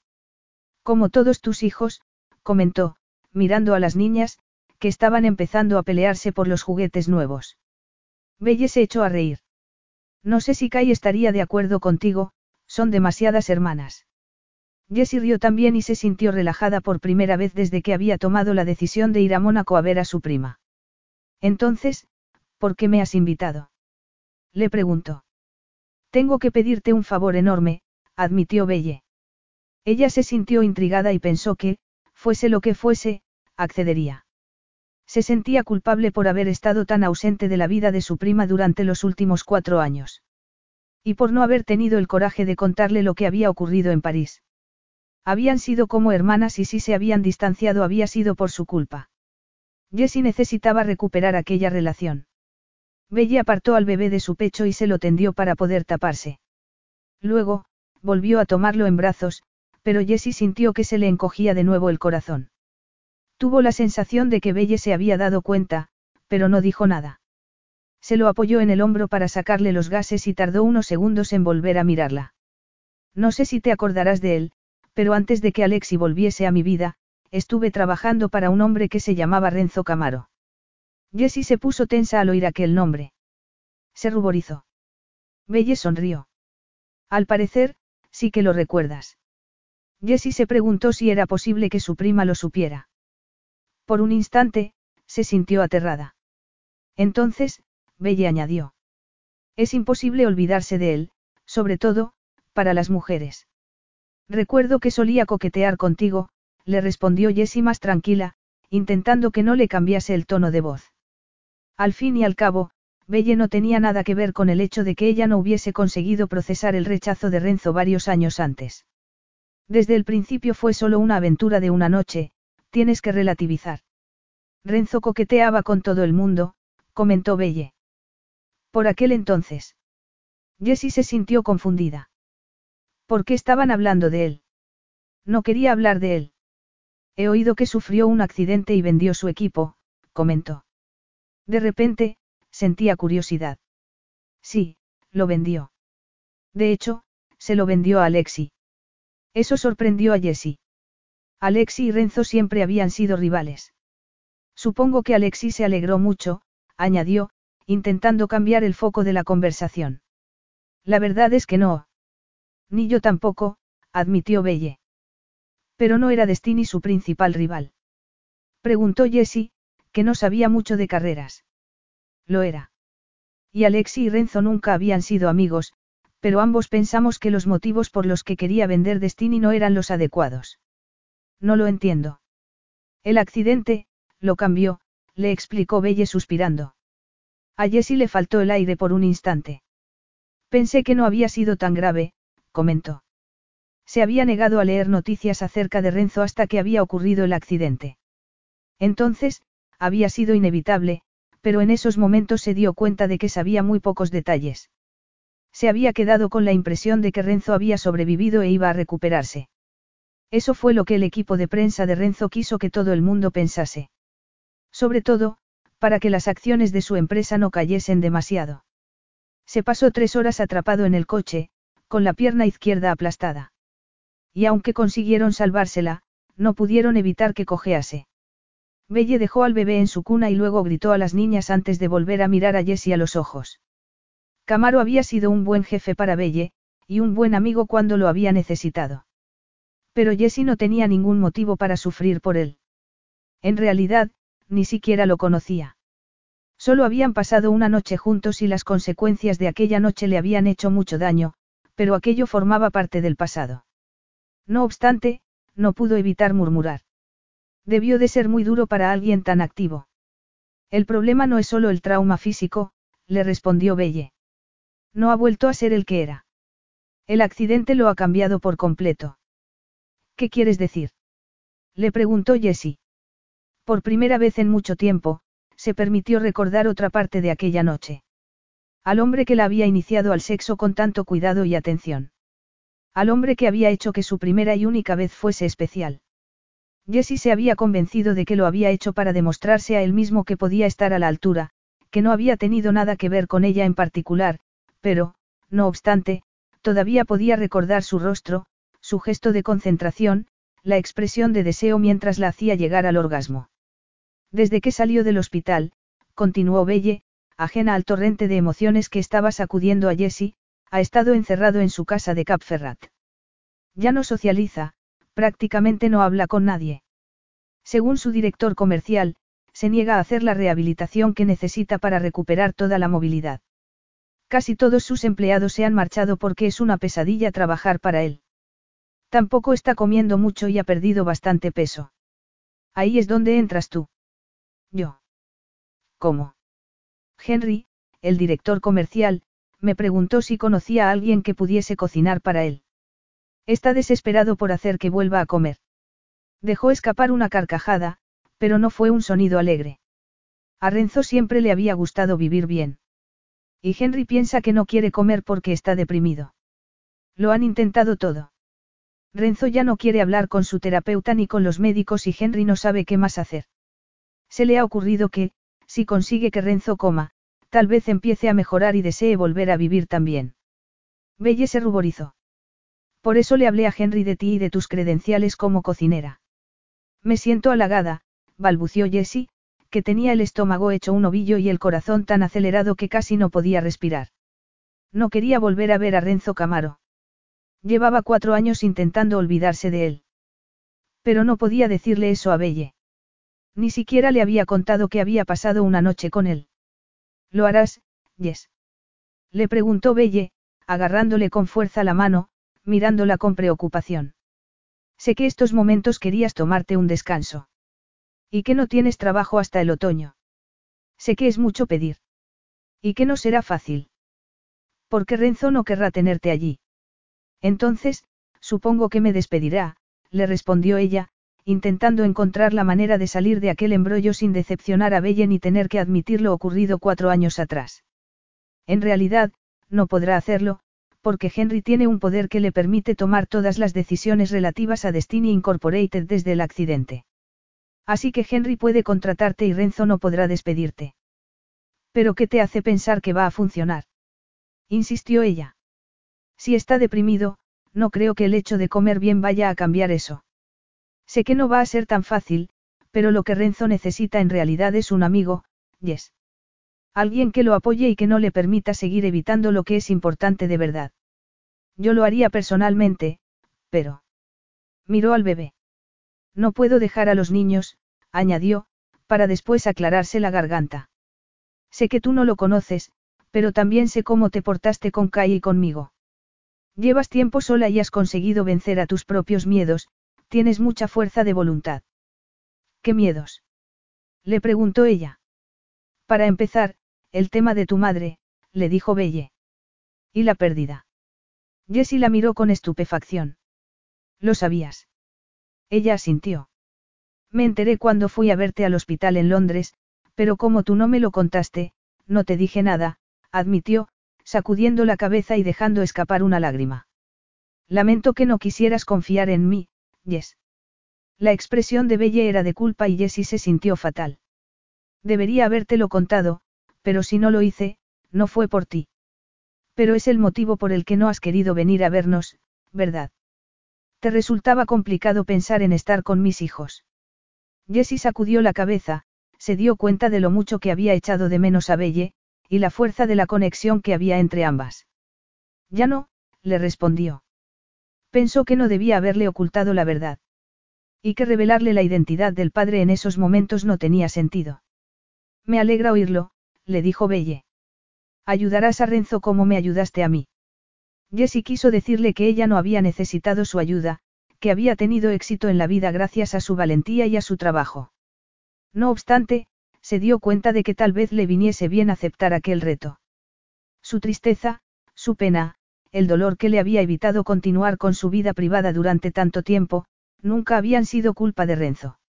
Como todos tus hijos, comentó, mirando a las niñas, que estaban empezando a pelearse por los juguetes nuevos. Belle se echó a reír. No sé si Kai estaría de acuerdo contigo, son demasiadas hermanas. Jessie rió también y se sintió relajada por primera vez desde que había tomado la decisión de ir a Mónaco a ver a su prima. Entonces, ¿por qué me has invitado? Le preguntó. Tengo que pedirte un favor enorme, admitió Belle. Ella se sintió intrigada y pensó que, fuese lo que fuese, accedería. Se sentía culpable por haber estado tan ausente de la vida de su prima durante los últimos cuatro años. Y por no haber tenido el coraje de contarle lo que había ocurrido en París. Habían sido como hermanas y si se habían distanciado había sido por su culpa. Jessie necesitaba recuperar aquella relación. Belle apartó al bebé de su pecho y se lo tendió para poder taparse. Luego, volvió a tomarlo en brazos, pero Jessie sintió que se le encogía de nuevo el corazón. Tuvo la sensación de que Belle se había dado cuenta, pero no dijo nada. Se lo apoyó en el hombro para sacarle los gases y tardó unos segundos en volver a mirarla. No sé si te acordarás de él, pero antes de que Alexi volviese a mi vida, estuve trabajando para un hombre que se llamaba Renzo Camaro. Jessie se puso tensa al oír aquel nombre. Se ruborizó. Belle sonrió. Al parecer, sí que lo recuerdas. Jessie se preguntó si era posible que su prima lo supiera. Por un instante, se sintió aterrada. Entonces, Belle añadió. Es imposible olvidarse de él, sobre todo, para las mujeres. Recuerdo que solía coquetear contigo, le respondió Jessie más tranquila, intentando que no le cambiase el tono de voz. Al fin y al cabo, Belle no tenía nada que ver con el hecho de que ella no hubiese conseguido procesar el rechazo de Renzo varios años antes. Desde el principio fue solo una aventura de una noche, tienes que relativizar. Renzo coqueteaba con todo el mundo, comentó Belle. Por aquel entonces. Jessie se sintió confundida. ¿Por qué estaban hablando de él? No quería hablar de él. He oído que sufrió un accidente y vendió su equipo, comentó. De repente, sentía curiosidad. Sí, lo vendió. De hecho, se lo vendió a Alexi. Eso sorprendió a Jessie. Alexi y Renzo siempre habían sido rivales. Supongo que Alexi se alegró mucho, añadió, intentando cambiar el foco de la conversación. La verdad es que no. Ni yo tampoco, admitió Belle. Pero no era Destiny su principal rival. Preguntó Jessie, que no sabía mucho de carreras. Lo era. Y Alexi y Renzo nunca habían sido amigos, pero ambos pensamos que los motivos por los que quería vender Destiny no eran los adecuados. No lo entiendo. El accidente, lo cambió, le explicó Belle suspirando. A Jessie le faltó el aire por un instante. Pensé que no había sido tan grave, comentó. Se había negado a leer noticias acerca de Renzo hasta que había ocurrido el accidente. Entonces, había sido inevitable, pero en esos momentos se dio cuenta de que sabía muy pocos detalles. Se había quedado con la impresión de que Renzo había sobrevivido e iba a recuperarse. Eso fue lo que el equipo de prensa de Renzo quiso que todo el mundo pensase. Sobre todo, para que las acciones de su empresa no cayesen demasiado. Se pasó tres horas atrapado en el coche, con la pierna izquierda aplastada. Y aunque consiguieron salvársela, no pudieron evitar que cojease. Belle dejó al bebé en su cuna y luego gritó a las niñas antes de volver a mirar a Jessie a los ojos. Camaro había sido un buen jefe para Belle, y un buen amigo cuando lo había necesitado. Pero Jessie no tenía ningún motivo para sufrir por él. En realidad, ni siquiera lo conocía. Solo habían pasado una noche juntos y las consecuencias de aquella noche le habían hecho mucho daño, pero aquello formaba parte del pasado. No obstante, no pudo evitar murmurar. Debió de ser muy duro para alguien tan activo. El problema no es solo el trauma físico, le respondió Belle. No ha vuelto a ser el que era. El accidente lo ha cambiado por completo. ¿Qué quieres decir? Le preguntó Jessie. Por primera vez en mucho tiempo, se permitió recordar otra parte de aquella noche. Al hombre que la había iniciado al sexo con tanto cuidado y atención. Al hombre que había hecho que su primera y única vez fuese especial. Jessie se había convencido de que lo había hecho para demostrarse a él mismo que podía estar a la altura, que no había tenido nada que ver con ella en particular, pero, no obstante, todavía podía recordar su rostro, su gesto de concentración, la expresión de deseo mientras la hacía llegar al orgasmo. Desde que salió del hospital, continuó Belle, ajena al torrente de emociones que estaba sacudiendo a Jessie, ha estado encerrado en su casa de Cap Ferrat. Ya no socializa, prácticamente no habla con nadie. Según su director comercial, se niega a hacer la rehabilitación que necesita para recuperar toda la movilidad. Casi todos sus empleados se han marchado porque es una pesadilla trabajar para él. Tampoco está comiendo mucho y ha perdido bastante peso. Ahí es donde entras tú. Yo. ¿Cómo? Henry, el director comercial, me preguntó si conocía a alguien que pudiese cocinar para él. Está desesperado por hacer que vuelva a comer. Dejó escapar una carcajada, pero no fue un sonido alegre. A Renzo siempre le había gustado vivir bien. Y Henry piensa que no quiere comer porque está deprimido. Lo han intentado todo. Renzo ya no quiere hablar con su terapeuta ni con los médicos y Henry no sabe qué más hacer. Se le ha ocurrido que, si consigue que Renzo coma, tal vez empiece a mejorar y desee volver a vivir también. Belle se ruborizó. Por eso le hablé a Henry de ti y de tus credenciales como cocinera. Me siento halagada, balbució Jessie, que tenía el estómago hecho un ovillo y el corazón tan acelerado que casi no podía respirar. No quería volver a ver a Renzo Camaro. Llevaba cuatro años intentando olvidarse de él. Pero no podía decirle eso a Belle. Ni siquiera le había contado que había pasado una noche con él. ¿Lo harás, Yes? Le preguntó Belle, agarrándole con fuerza la mano, mirándola con preocupación. Sé que estos momentos querías tomarte un descanso. Y que no tienes trabajo hasta el otoño. Sé que es mucho pedir. Y que no será fácil. Porque Renzo no querrá tenerte allí. Entonces, supongo que me despedirá, le respondió ella, intentando encontrar la manera de salir de aquel embrollo sin decepcionar a Belle ni tener que admitir lo ocurrido cuatro años atrás. En realidad, no podrá hacerlo, porque Henry tiene un poder que le permite tomar todas las decisiones relativas a Destiny Incorporated desde el accidente. Así que Henry puede contratarte y Renzo no podrá despedirte. ¿Pero qué te hace pensar que va a funcionar? insistió ella. Si está deprimido, no creo que el hecho de comer bien vaya a cambiar eso. Sé que no va a ser tan fácil, pero lo que Renzo necesita en realidad es un amigo, Yes. Alguien que lo apoye y que no le permita seguir evitando lo que es importante de verdad. Yo lo haría personalmente, pero... Miró al bebé. No puedo dejar a los niños, añadió, para después aclararse la garganta. Sé que tú no lo conoces, pero también sé cómo te portaste con Kai y conmigo. Llevas tiempo sola y has conseguido vencer a tus propios miedos, tienes mucha fuerza de voluntad. ¿Qué miedos? Le preguntó ella. Para empezar, el tema de tu madre, le dijo Belle. ¿Y la pérdida? Jessie la miró con estupefacción. ¿Lo sabías? Ella asintió. Me enteré cuando fui a verte al hospital en Londres, pero como tú no me lo contaste, no te dije nada, admitió, sacudiendo la cabeza y dejando escapar una lágrima. Lamento que no quisieras confiar en mí, Jess. La expresión de Belle era de culpa y Jessie se sintió fatal. Debería habértelo contado, pero si no lo hice, no fue por ti. Pero es el motivo por el que no has querido venir a vernos, ¿verdad? Te resultaba complicado pensar en estar con mis hijos. Jessie sacudió la cabeza, se dio cuenta de lo mucho que había echado de menos a Belle, y la fuerza de la conexión que había entre ambas. Ya no, le respondió. Pensó que no debía haberle ocultado la verdad. Y que revelarle la identidad del padre en esos momentos no tenía sentido. Me alegra oírlo, le dijo Belle. Ayudarás a Renzo como me ayudaste a mí. Jessie quiso decirle que ella no había necesitado su ayuda, que había tenido éxito en la vida gracias a su valentía y a su trabajo. No obstante, se dio cuenta de que tal vez le viniese bien aceptar aquel reto. Su tristeza, su pena, el dolor que le había evitado continuar con su vida privada durante tanto tiempo, nunca habían sido culpa de Renzo.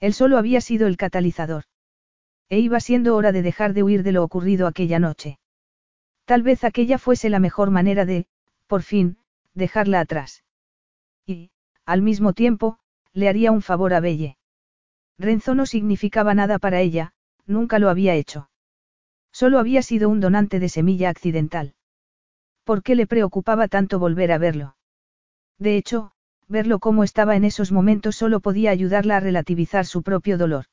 Él solo había sido el catalizador. E iba siendo hora de dejar de huir de lo ocurrido aquella noche. Tal vez aquella fuese la mejor manera de, por fin, dejarla atrás. Y, al mismo tiempo, le haría un favor a Belle. Renzo no significaba nada para ella, nunca lo había hecho. Solo había sido un donante de semilla accidental. ¿Por qué le preocupaba tanto volver a verlo? De hecho, verlo como estaba en esos momentos solo podía ayudarla a relativizar su propio dolor.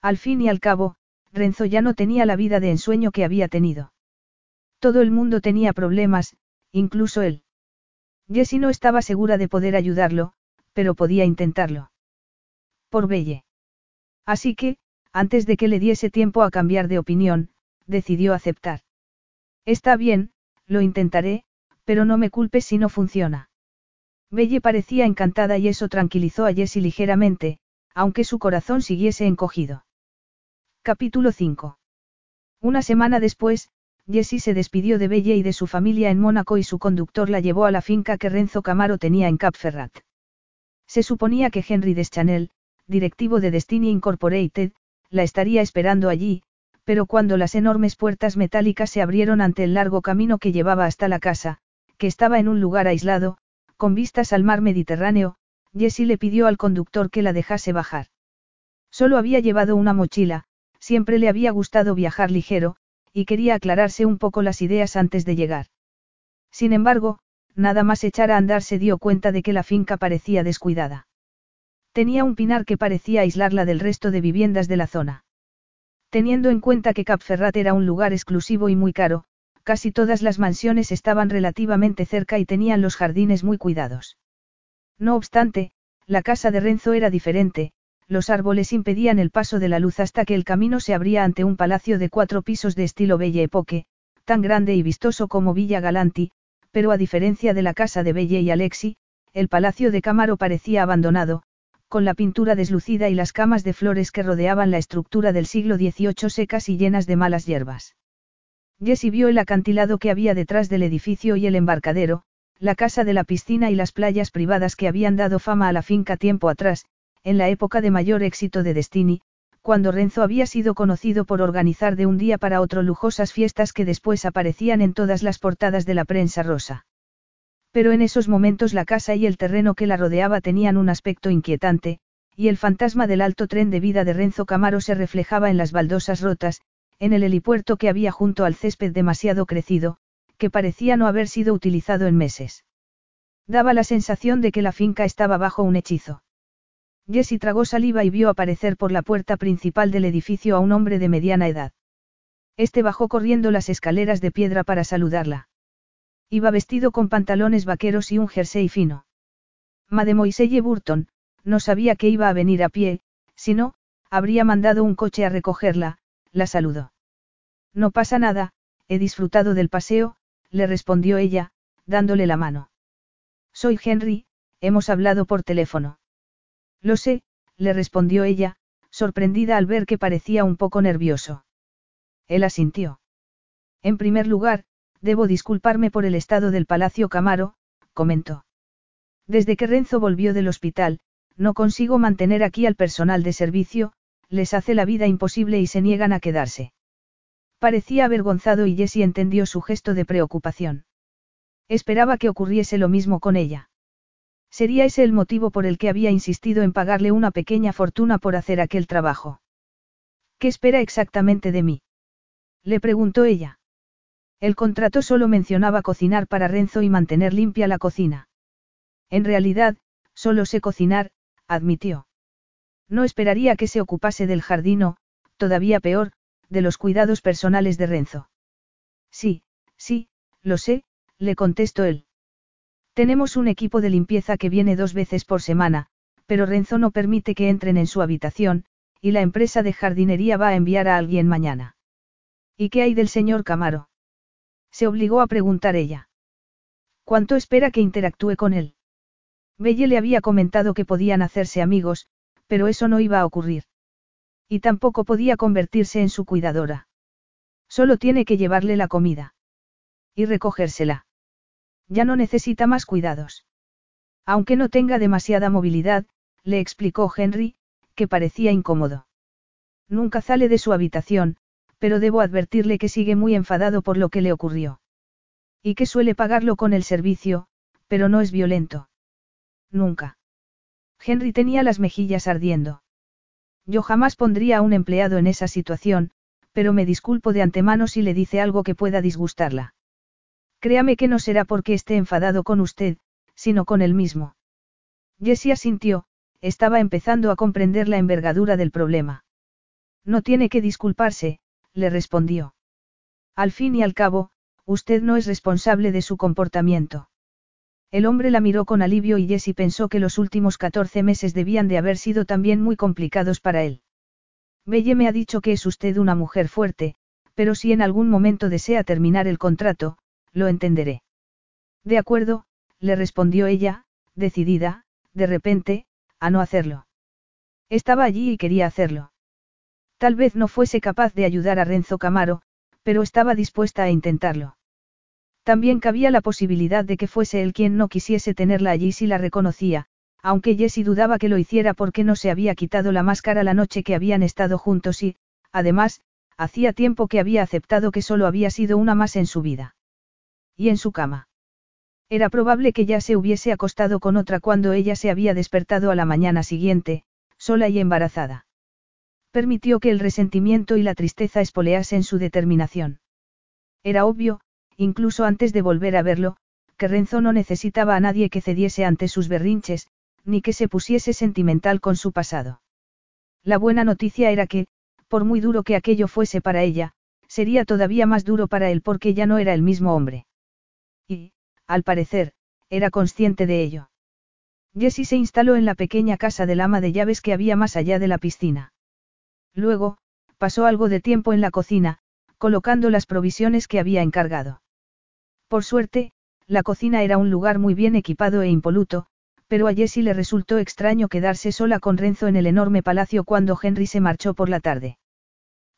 Al fin y al cabo, Renzo ya no tenía la vida de ensueño que había tenido. Todo el mundo tenía problemas, incluso él. Jessie no estaba segura de poder ayudarlo, pero podía intentarlo. Por Belle. Así que, antes de que le diese tiempo a cambiar de opinión, decidió aceptar. Está bien, lo intentaré, pero no me culpes si no funciona. Belle parecía encantada y eso tranquilizó a Jessie ligeramente, aunque su corazón siguiese encogido. Capítulo 5. Una semana después, Jessie se despidió de Belle y de su familia en Mónaco y su conductor la llevó a la finca que Renzo Camaro tenía en Cap Ferrat. Se suponía que Henry Deschanel, directivo de Destiny Incorporated, la estaría esperando allí, pero cuando las enormes puertas metálicas se abrieron ante el largo camino que llevaba hasta la casa, que estaba en un lugar aislado, con vistas al mar Mediterráneo, Jessie le pidió al conductor que la dejase bajar. Solo había llevado una mochila, siempre le había gustado viajar ligero, y quería aclararse un poco las ideas antes de llegar. Sin embargo, nada más echar a andar se dio cuenta de que la finca parecía descuidada. Tenía un pinar que parecía aislarla del resto de viviendas de la zona. Teniendo en cuenta que Capferrat era un lugar exclusivo y muy caro, casi todas las mansiones estaban relativamente cerca y tenían los jardines muy cuidados. No obstante, la casa de Renzo era diferente, los árboles impedían el paso de la luz hasta que el camino se abría ante un palacio de cuatro pisos de estilo Belle Époque, tan grande y vistoso como Villa Galanti, pero a diferencia de la casa de Belle y Alexi, el palacio de Camaro parecía abandonado, con la pintura deslucida y las camas de flores que rodeaban la estructura del siglo XVIII secas y llenas de malas hierbas. Jessie vio el acantilado que había detrás del edificio y el embarcadero, la casa de la piscina y las playas privadas que habían dado fama a la finca tiempo atrás, en la época de mayor éxito de Destiny, cuando Renzo había sido conocido por organizar de un día para otro lujosas fiestas que después aparecían en todas las portadas de la prensa rosa. Pero en esos momentos la casa y el terreno que la rodeaba tenían un aspecto inquietante, y el fantasma del alto tren de vida de Renzo Camaro se reflejaba en las baldosas rotas, en el helipuerto que había junto al césped demasiado crecido, que parecía no haber sido utilizado en meses. Daba la sensación de que la finca estaba bajo un hechizo. Jessie tragó saliva y vio aparecer por la puerta principal del edificio a un hombre de mediana edad. Este bajó corriendo las escaleras de piedra para saludarla. Iba vestido con pantalones vaqueros y un jersey fino. Mademoiselle Burton, no sabía que iba a venir a pie, si no, habría mandado un coche a recogerla, la saludó. No pasa nada, he disfrutado del paseo, le respondió ella, dándole la mano. Soy Henry, hemos hablado por teléfono. Lo sé, le respondió ella, sorprendida al ver que parecía un poco nervioso. Él asintió. En primer lugar, debo disculparme por el estado del Palacio Camaro, comentó. Desde que Renzo volvió del hospital, no consigo mantener aquí al personal de servicio, les hace la vida imposible y se niegan a quedarse. Parecía avergonzado y Jessie entendió su gesto de preocupación. Esperaba que ocurriese lo mismo con ella. Sería ese el motivo por el que había insistido en pagarle una pequeña fortuna por hacer aquel trabajo. ¿Qué espera exactamente de mí? Le preguntó ella. El contrato solo mencionaba cocinar para Renzo y mantener limpia la cocina. En realidad, solo sé cocinar, admitió. No esperaría que se ocupase del jardín o, todavía peor, de los cuidados personales de Renzo. Sí, sí, lo sé, le contestó él. Tenemos un equipo de limpieza que viene dos veces por semana, pero Renzo no permite que entren en su habitación, y la empresa de jardinería va a enviar a alguien mañana. ¿Y qué hay del señor Camaro? Se obligó a preguntar ella. ¿Cuánto espera que interactúe con él? Belle le había comentado que podían hacerse amigos, pero eso no iba a ocurrir. Y tampoco podía convertirse en su cuidadora. Solo tiene que llevarle la comida. Y recogérsela. Ya no necesita más cuidados. Aunque no tenga demasiada movilidad, le explicó Henry, que parecía incómodo. Nunca sale de su habitación, pero debo advertirle que sigue muy enfadado por lo que le ocurrió. Y que suele pagarlo con el servicio, pero no es violento. Nunca. Henry tenía las mejillas ardiendo. Yo jamás pondría a un empleado en esa situación, pero me disculpo de antemano si le dice algo que pueda disgustarla. Créame que no será porque esté enfadado con usted, sino con él mismo. Jessie asintió, estaba empezando a comprender la envergadura del problema. No tiene que disculparse, le respondió. Al fin y al cabo, usted no es responsable de su comportamiento. El hombre la miró con alivio y Jessie pensó que los últimos 14 meses debían de haber sido también muy complicados para él. Belle me ha dicho que es usted una mujer fuerte, Pero si en algún momento desea terminar el contrato, lo entenderé. De acuerdo, le respondió ella, decidida, de repente, a no hacerlo. Estaba allí y quería hacerlo. Tal vez no fuese capaz de ayudar a Renzo Camaro, pero estaba dispuesta a intentarlo. También cabía la posibilidad de que fuese él quien no quisiese tenerla allí si la reconocía, aunque Jessie dudaba que lo hiciera porque no se había quitado la máscara la noche que habían estado juntos y, además, hacía tiempo que había aceptado que solo había sido una más en su vida. Y en su cama. Era probable que ya se hubiese acostado con otra cuando ella se había despertado a la mañana siguiente, sola y embarazada. Permitió que el resentimiento y la tristeza espoleasen su determinación. Era obvio, incluso antes de volver a verlo, que Renzo no necesitaba a nadie que cediese ante sus berrinches, ni que se pusiese sentimental con su pasado. La buena noticia era que, por muy duro que aquello fuese para ella, sería todavía más duro para él porque ya no era el mismo hombre. Y, al parecer, era consciente de ello. Jessie se instaló en la pequeña casa del ama de llaves que había más allá de la piscina. Luego, pasó algo de tiempo en la cocina, colocando las provisiones que había encargado. Por suerte, la cocina era un lugar muy bien equipado e impoluto, pero a Jessie le resultó extraño quedarse sola con Renzo en el enorme palacio cuando Henry se marchó por la tarde.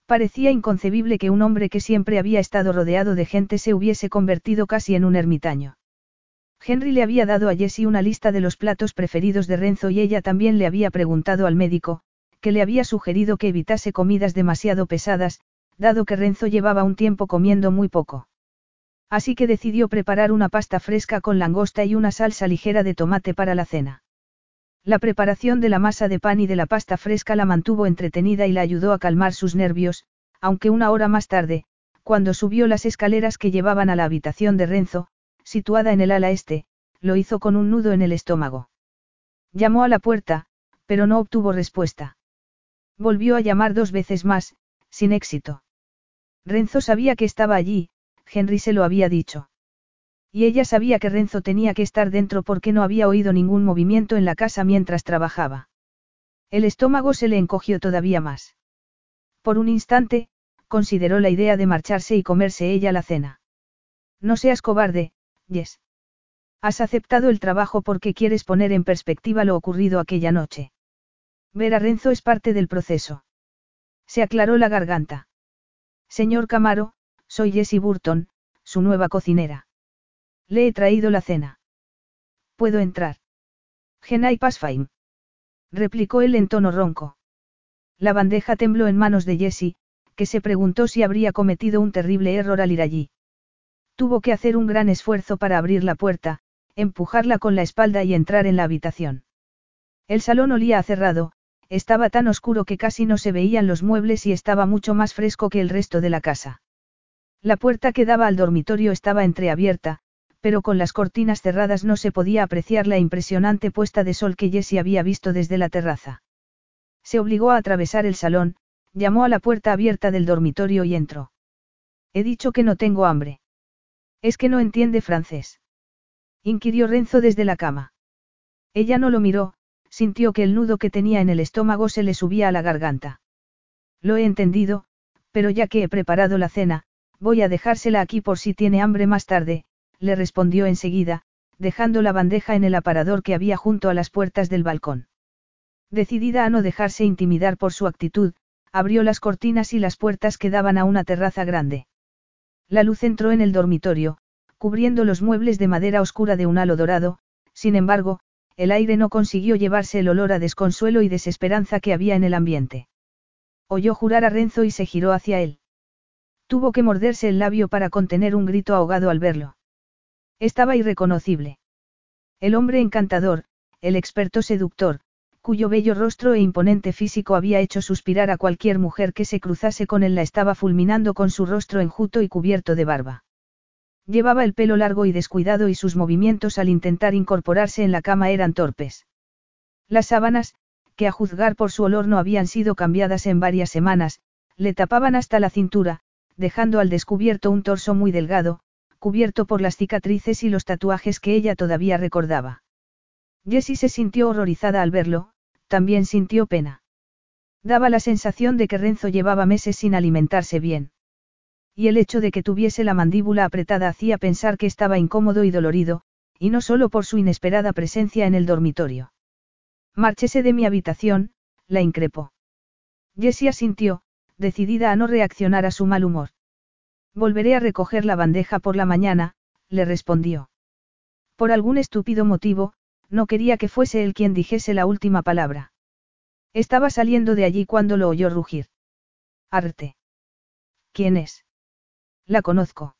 Parecía inconcebible que un hombre que siempre había estado rodeado de gente se hubiese convertido casi en un ermitaño. Henry le había dado a Jessie una lista de los platos preferidos de Renzo y ella también le había preguntado al médico, que le había sugerido que evitase comidas demasiado pesadas, dado que Renzo llevaba un tiempo comiendo muy poco. Así que decidió preparar una pasta fresca con langosta y una salsa ligera de tomate para la cena. La preparación de la masa de pan y de la pasta fresca la mantuvo entretenida y la ayudó a calmar sus nervios, aunque una hora más tarde, cuando subió las escaleras que llevaban a la habitación de Renzo, situada en el ala este, lo hizo con un nudo en el estómago. Llamó a la puerta, pero no obtuvo respuesta. Volvió a llamar dos veces más, sin éxito. Renzo sabía que estaba allí, Henry se lo había dicho. Y ella sabía que Renzo tenía que estar dentro porque no había oído ningún movimiento en la casa mientras trabajaba. El estómago se le encogió todavía más. Por un instante, consideró la idea de marcharse y comerse ella la cena. No seas cobarde, Yes. Has aceptado el trabajo porque quieres poner en perspectiva lo ocurrido aquella noche. Ver a Renzo es parte del proceso. Se aclaró la garganta. Señor Camaro, soy Jessie Burton, su nueva cocinera. Le he traído la cena. ¿Puedo entrar? Genai Pasfaim. Replicó él en tono ronco. La bandeja tembló en manos de Jessie, que se preguntó si habría cometido un terrible error al ir allí. Tuvo que hacer un gran esfuerzo para abrir la puerta, empujarla con la espalda y entrar en la habitación. El salón olía a cerrado, estaba tan oscuro que casi no se veían los muebles y estaba mucho más fresco que el resto de la casa. La puerta que daba al dormitorio estaba entreabierta, pero con las cortinas cerradas no se podía apreciar la impresionante puesta de sol que Jessie había visto desde la terraza. Se obligó a atravesar el salón, llamó a la puerta abierta del dormitorio y entró. He dicho que no tengo hambre. Es que no entiende francés. Inquirió Renzo desde la cama. Ella no lo miró, sintió que el nudo que tenía en el estómago se le subía a la garganta. Lo he entendido, pero ya que he preparado la cena, Voy a dejársela aquí por si tiene hambre más tarde, le respondió enseguida, dejando la bandeja en el aparador que había junto a las puertas del balcón. Decidida a no dejarse intimidar por su actitud, abrió las cortinas y las puertas que daban a una terraza grande. La luz entró en el dormitorio, cubriendo los muebles de madera oscura de un halo dorado, sin embargo, el aire no consiguió llevarse el olor a desconsuelo y desesperanza que había en el ambiente. Oyó jurar a Renzo y se giró hacia él. Tuvo que morderse el labio para contener un grito ahogado al verlo. Estaba irreconocible. El hombre encantador, el experto seductor, cuyo bello rostro e imponente físico había hecho suspirar a cualquier mujer que se cruzase con él la estaba fulminando con su rostro enjuto y cubierto de barba. Llevaba el pelo largo y descuidado y sus movimientos al intentar incorporarse en la cama eran torpes. Las sábanas, que a juzgar por su olor no habían sido cambiadas en varias semanas, le tapaban hasta la cintura, dejando al descubierto un torso muy delgado, cubierto por las cicatrices y los tatuajes que ella todavía recordaba. Jessie se sintió horrorizada al verlo, también sintió pena. Daba la sensación de que Renzo llevaba meses sin alimentarse bien. Y el hecho de que tuviese la mandíbula apretada hacía pensar que estaba incómodo y dolorido, y no solo por su inesperada presencia en el dormitorio. Márchese de mi habitación, la increpó. Jessie asintió, decidida a no reaccionar a su mal humor. Volveré a recoger la bandeja por la mañana, le respondió. Por algún estúpido motivo, no quería que fuese él quien dijese la última palabra. Estaba saliendo de allí cuando lo oyó rugir. Arte. ¿Quién es? La conozco.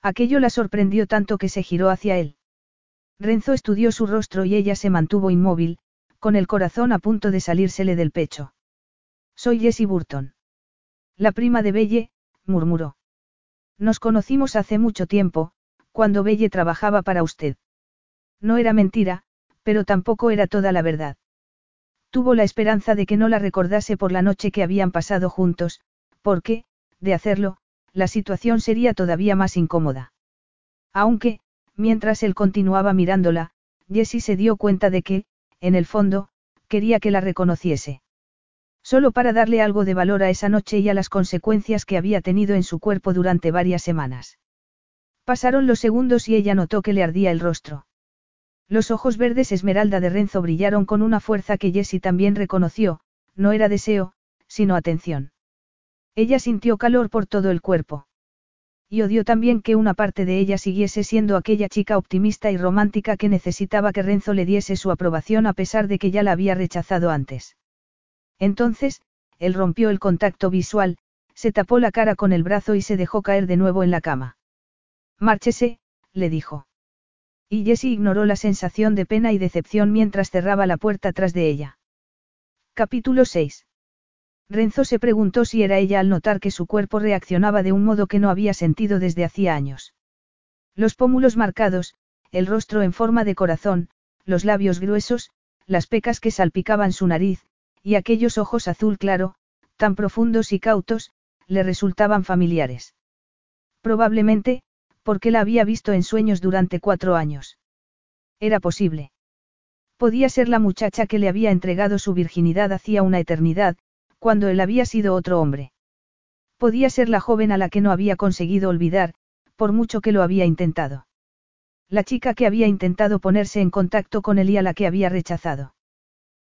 Aquello la sorprendió tanto que se giró hacia él. Renzo estudió su rostro y ella se mantuvo inmóvil, con el corazón a punto de salírsele del pecho. Soy Jessie Burton. La prima de Belle, murmuró. Nos conocimos hace mucho tiempo, cuando Belle trabajaba para usted. No era mentira, pero tampoco era toda la verdad. Tuvo la esperanza de que no la recordase por la noche que habían pasado juntos, porque, de hacerlo, la situación sería todavía más incómoda. Aunque, mientras él continuaba mirándola, Jessie se dio cuenta de que, en el fondo, quería que la reconociese. Solo para darle algo de valor a esa noche y a las consecuencias que había tenido en su cuerpo durante varias semanas. Pasaron los segundos y ella notó que le ardía el rostro. Los ojos verdes esmeralda de Renzo brillaron con una fuerza que Jessie también reconoció, no era deseo, sino atención. Ella sintió calor por todo el cuerpo. Y odió también que una parte de ella siguiese siendo aquella chica optimista y romántica que necesitaba que Renzo le diese su aprobación a pesar de que ya la había rechazado antes. Entonces, él rompió el contacto visual, se tapó la cara con el brazo y se dejó caer de nuevo en la cama. Márchese, le dijo. Y Jessie ignoró la sensación de pena y decepción mientras cerraba la puerta tras de ella. Capítulo 6. Renzo se preguntó si era ella al notar que su cuerpo reaccionaba de un modo que no había sentido desde hacía años. Los pómulos marcados, el rostro en forma de corazón, los labios gruesos, las pecas que salpicaban su nariz, y aquellos ojos azul claro, tan profundos y cautos, le resultaban familiares. Probablemente, porque la había visto en sueños durante cuatro años. Era posible. Podía ser la muchacha que le había entregado su virginidad hacía una eternidad, cuando él había sido otro hombre. Podía ser la joven a la que no había conseguido olvidar, por mucho que lo había intentado. La chica que había intentado ponerse en contacto con él y a la que había rechazado.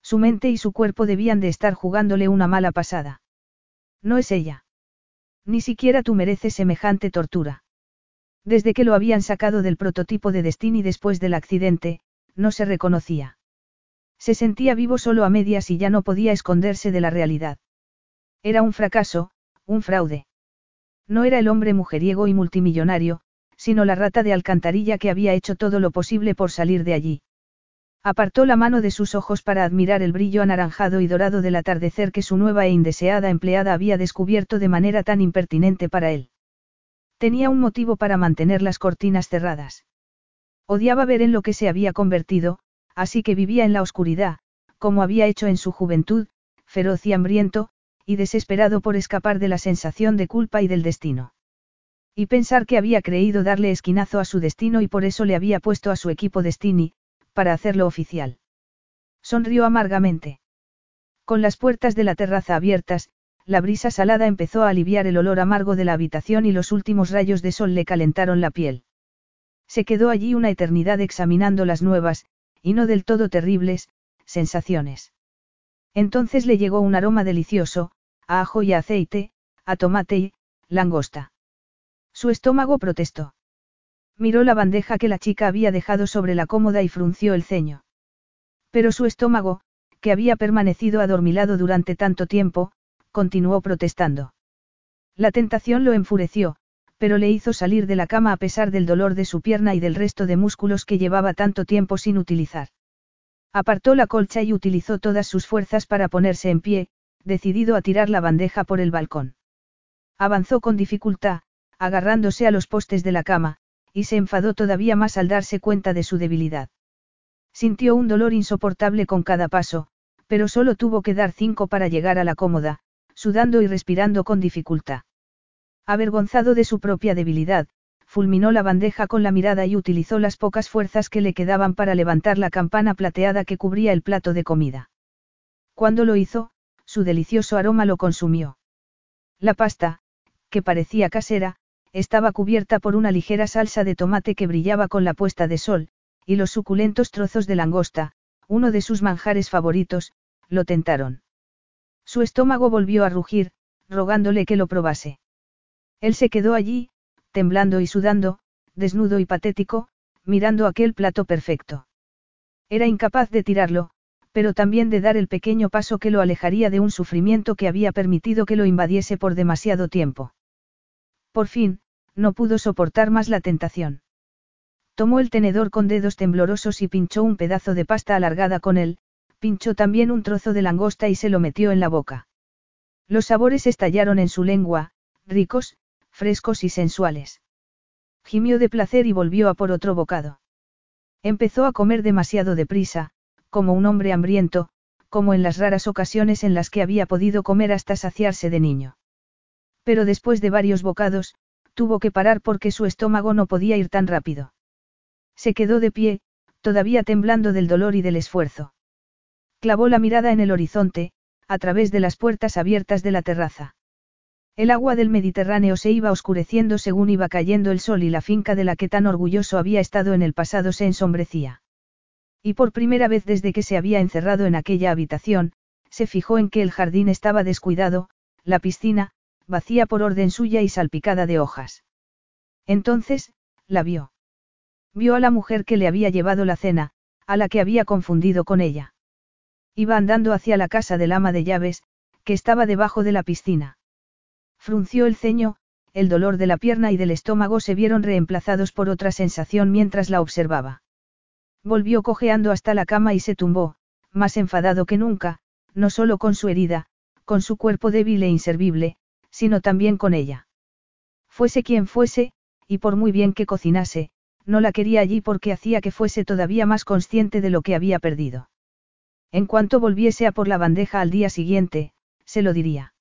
Su mente y su cuerpo debían de estar jugándole una mala pasada. No es ella. Ni siquiera tú mereces semejante tortura. Desde que lo habían sacado del prototipo de Destiny después del accidente, no se reconocía. Se sentía vivo solo a medias y ya no podía esconderse de la realidad. Era un fracaso, un fraude. No era el hombre mujeriego y multimillonario, sino la rata de alcantarilla que había hecho todo lo posible por salir de allí. Apartó la mano de sus ojos para admirar el brillo anaranjado y dorado del atardecer que su nueva e indeseada empleada había descubierto de manera tan impertinente para él. Tenía un motivo para mantener las cortinas cerradas. Odiaba ver en lo que se había convertido, así que vivía en la oscuridad, como había hecho en su juventud, feroz y hambriento, y desesperado por escapar de la sensación de culpa y del destino. Y pensar que había creído darle esquinazo a su destino y por eso le había puesto a su equipo Destiny, para hacerlo oficial. Sonrió amargamente. Con las puertas de la terraza abiertas, la brisa salada empezó a aliviar el olor amargo de la habitación y los últimos rayos de sol le calentaron la piel. Se quedó allí una eternidad examinando las nuevas, y no del todo terribles, sensaciones. Entonces le llegó un aroma delicioso, ajo y aceite, a tomate y, langosta. Su estómago protestó. Miró la bandeja que la chica había dejado sobre la cómoda y frunció el ceño. Pero su estómago, que había permanecido adormilado durante tanto tiempo, continuó protestando. La tentación lo enfureció, pero le hizo salir de la cama a pesar del dolor de su pierna y del resto de músculos que llevaba tanto tiempo sin utilizar. Apartó la colcha y utilizó todas sus fuerzas para ponerse en pie, decidido a tirar la bandeja por el balcón. Avanzó con dificultad, agarrándose a los postes de la cama, y se enfadó todavía más al darse cuenta de su debilidad. Sintió un dolor insoportable con cada paso, pero solo tuvo que dar cinco para llegar a la cómoda, sudando y respirando con dificultad. Avergonzado de su propia debilidad, fulminó la bandeja con la mirada y utilizó las pocas fuerzas que le quedaban para levantar la campana plateada que cubría el plato de comida. Cuando lo hizo, su delicioso aroma lo consumió. La pasta, que parecía casera, estaba cubierta por una ligera salsa de tomate que brillaba con la puesta de sol, y los suculentos trozos de langosta, uno de sus manjares favoritos, lo tentaron. Su estómago volvió a rugir, rogándole que lo probase. Él se quedó allí, temblando y sudando, desnudo y patético, mirando aquel plato perfecto. Era incapaz de tirarlo, pero también de dar el pequeño paso que lo alejaría de un sufrimiento que había permitido que lo invadiese por demasiado tiempo. Por fin, no pudo soportar más la tentación. Tomó el tenedor con dedos temblorosos y pinchó un pedazo de pasta alargada con él, pinchó también un trozo de langosta y se lo metió en la boca. Los sabores estallaron en su lengua, ricos, frescos y sensuales. Gimió de placer y volvió a por otro bocado. Empezó a comer demasiado deprisa, como un hombre hambriento, como en las raras ocasiones en las que había podido comer hasta saciarse de niño. Pero después de varios bocados, tuvo que parar porque su estómago no podía ir tan rápido. Se quedó de pie, todavía temblando del dolor y del esfuerzo. Clavó la mirada en el horizonte, a través de las puertas abiertas de la terraza. El agua del Mediterráneo se iba oscureciendo según iba cayendo el sol y la finca de la que tan orgulloso había estado en el pasado se ensombrecía. Y por primera vez desde que se había encerrado en aquella habitación, se fijó en que el jardín estaba descuidado, la piscina, vacía por orden suya y salpicada de hojas. Entonces, la vio. Vio a la mujer que le había llevado la cena, a la que había confundido con ella. Iba andando hacia la casa del ama de llaves, que estaba debajo de la piscina. Frunció el ceño, el dolor de la pierna y del estómago se vieron reemplazados por otra sensación mientras la observaba. Volvió cojeando hasta la cama y se tumbó, más enfadado que nunca, no solo con su herida, con su cuerpo débil e inservible, sino también con ella. Fuese quien fuese, y por muy bien que cocinase, no la quería allí porque hacía que fuese todavía más consciente de lo que había perdido. En cuanto volviese a por la bandeja al día siguiente, se lo diría.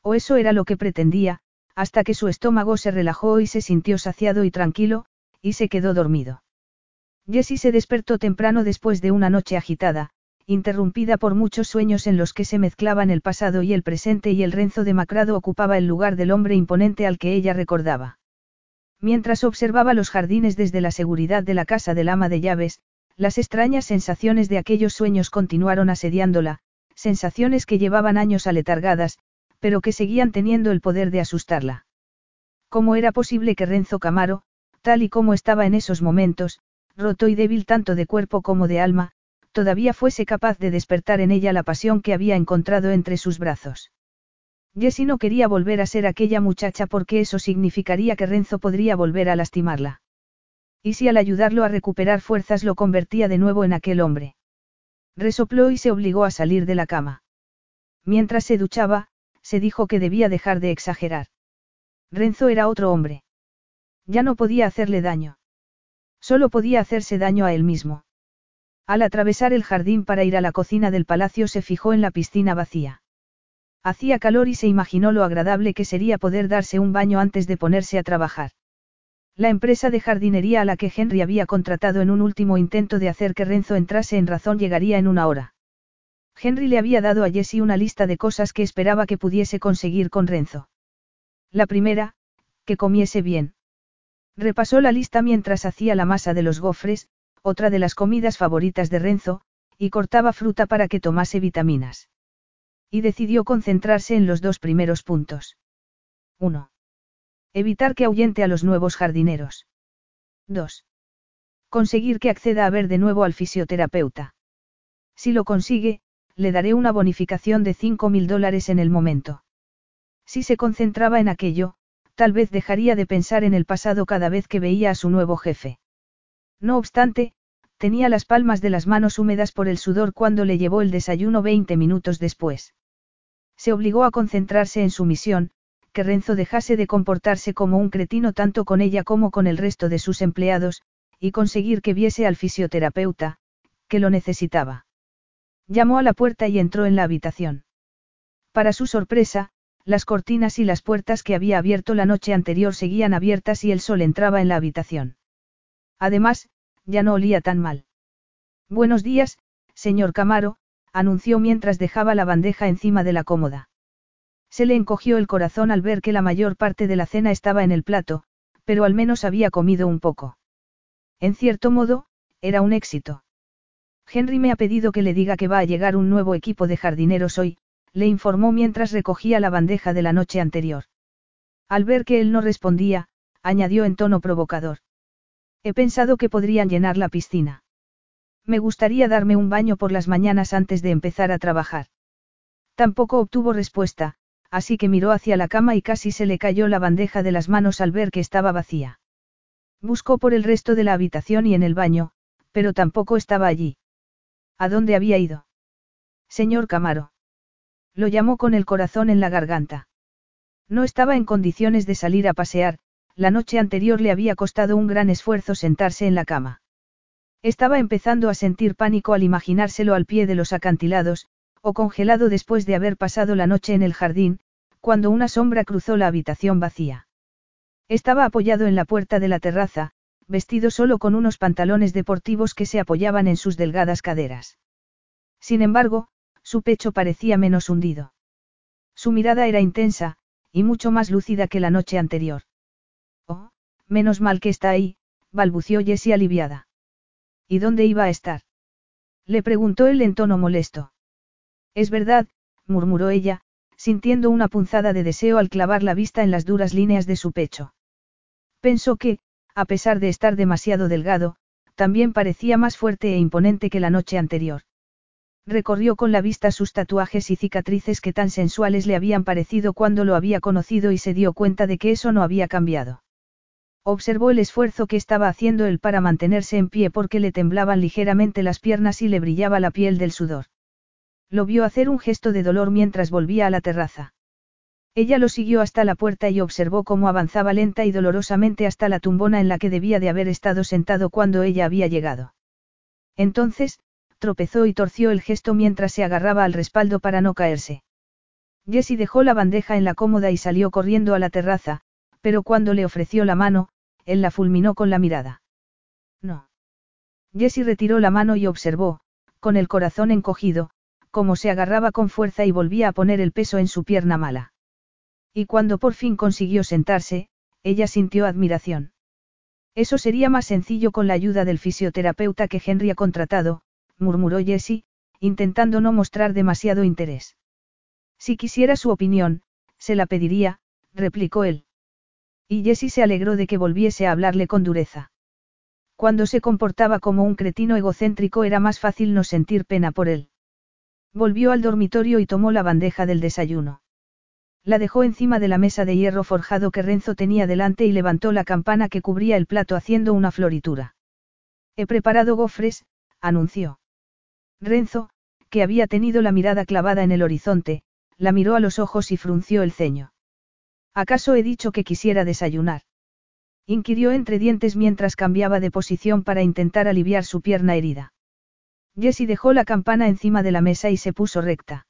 O eso era lo que pretendía, hasta que su estómago se relajó y se sintió saciado y tranquilo, y se quedó dormido. Jessie se despertó temprano después de una noche agitada, interrumpida por muchos sueños en los que se mezclaban el pasado y el presente y el renzo demacrado ocupaba el lugar del hombre imponente al que ella recordaba. Mientras observaba los jardines desde la seguridad de la casa del ama de llaves, las extrañas sensaciones de aquellos sueños continuaron asediándola, sensaciones que llevaban años aletargadas, pero que seguían teniendo el poder de asustarla. ¿Cómo era posible que Renzo Camaro, tal y como estaba en esos momentos, roto y débil tanto de cuerpo como de alma, todavía fuese capaz de despertar en ella la pasión que había encontrado entre sus brazos? Jessie no quería volver a ser aquella muchacha porque eso significaría que Renzo podría volver a lastimarla. ¿Y si al ayudarlo a recuperar fuerzas lo convertía de nuevo en aquel hombre? Resopló y se obligó a salir de la cama. Mientras se duchaba, se dijo que debía dejar de exagerar. Renzo era otro hombre. Ya no podía hacerle daño. Solo podía hacerse daño a él mismo. Al atravesar el jardín para ir a la cocina del palacio se fijó en la piscina vacía. Hacía calor y se imaginó lo agradable que sería poder darse un baño antes de ponerse a trabajar. La empresa de jardinería a la que Henry había contratado en un último intento de hacer que Renzo entrase en razón llegaría en una hora. Henry le había dado a Jessie una lista de cosas que esperaba que pudiese conseguir con Renzo. La primera, que comiese bien. Repasó la lista mientras hacía la masa de los gofres, otra de las comidas favoritas de Renzo, y cortaba fruta para que tomase vitaminas. Y decidió concentrarse en los dos primeros puntos. 1. Evitar que ahuyente a los nuevos jardineros. 2. Conseguir que acceda a ver de nuevo al fisioterapeuta. Si lo consigue, le daré una bonificación de 5.000 dólares en el momento. Si se concentraba en aquello, tal vez dejaría de pensar en el pasado cada vez que veía a su nuevo jefe. No obstante, tenía las palmas de las manos húmedas por el sudor cuando le llevó el desayuno 20 minutos después. Se obligó a concentrarse en su misión, que Renzo dejase de comportarse como un cretino tanto con ella como con el resto de sus empleados, y conseguir que viese al fisioterapeuta, que lo necesitaba. Llamó a la puerta y entró en la habitación. Para su sorpresa, las cortinas y las puertas que había abierto la noche anterior seguían abiertas y el sol entraba en la habitación. Además, ya no olía tan mal. Buenos días, señor Camaro, anunció mientras dejaba la bandeja encima de la cómoda. Se le encogió el corazón al ver que la mayor parte de la cena estaba en el plato, pero al menos había comido un poco. En cierto modo, era un éxito. Henry me ha pedido que le diga que va a llegar un nuevo equipo de jardineros hoy, le informó mientras recogía la bandeja de la noche anterior. Al ver que él no respondía, añadió en tono provocador. He pensado que podrían llenar la piscina. Me gustaría darme un baño por las mañanas antes de empezar a trabajar. Tampoco obtuvo respuesta, así que miró hacia la cama y casi se le cayó la bandeja de las manos al ver que estaba vacía. Buscó por el resto de la habitación y en el baño, pero tampoco estaba allí. ¿A dónde había ido? Señor Camaro. Lo llamó con el corazón en la garganta. No estaba en condiciones de salir a pasear, la noche anterior le había costado un gran esfuerzo sentarse en la cama. Estaba empezando a sentir pánico al imaginárselo al pie de los acantilados, o congelado después de haber pasado la noche en el jardín, cuando una sombra cruzó la habitación vacía. Estaba apoyado en la puerta de la terraza, vestido solo con unos pantalones deportivos que se apoyaban en sus delgadas caderas. Sin embargo, su pecho parecía menos hundido. Su mirada era intensa, y mucho más lúcida que la noche anterior. Oh, menos mal que está ahí, balbució Jessie aliviada. ¿Y dónde iba a estar? Le preguntó él en tono molesto. Es verdad, murmuró ella, sintiendo una punzada de deseo al clavar la vista en las duras líneas de su pecho. Pensó que, a pesar de estar demasiado delgado, también parecía más fuerte e imponente que la noche anterior. Recorrió con la vista sus tatuajes y cicatrices que tan sensuales le habían parecido cuando lo había conocido y se dio cuenta de que eso no había cambiado. Observó el esfuerzo que estaba haciendo él para mantenerse en pie porque le temblaban ligeramente las piernas y le brillaba la piel del sudor. Lo vio hacer un gesto de dolor mientras volvía a la terraza. Ella lo siguió hasta la puerta y observó cómo avanzaba lenta y dolorosamente hasta la tumbona en la que debía de haber estado sentado cuando ella había llegado. Entonces, tropezó y torció el gesto mientras se agarraba al respaldo para no caerse. Jessie dejó la bandeja en la cómoda y salió corriendo a la terraza, pero cuando le ofreció la mano, él la fulminó con la mirada. No. Jessie retiró la mano y observó, con el corazón encogido, cómo se agarraba con fuerza y volvía a poner el peso en su pierna mala. Y cuando por fin consiguió sentarse, ella sintió admiración. Eso sería más sencillo con la ayuda del fisioterapeuta que Henry ha contratado, murmuró Jessie, intentando no mostrar demasiado interés. Si quisiera su opinión, se la pediría, replicó él. Y Jessie se alegró de que volviese a hablarle con dureza. Cuando se comportaba como un cretino egocéntrico era más fácil no sentir pena por él. Volvió al dormitorio y tomó la bandeja del desayuno. La dejó encima de la mesa de hierro forjado que Renzo tenía delante y levantó la campana que cubría el plato haciendo una floritura. He preparado gofres, anunció. Renzo, que había tenido la mirada clavada en el horizonte, la miró a los ojos y frunció el ceño. ¿Acaso he dicho que quisiera desayunar? inquirió entre dientes mientras cambiaba de posición para intentar aliviar su pierna herida. Jessie dejó la campana encima de la mesa y se puso recta.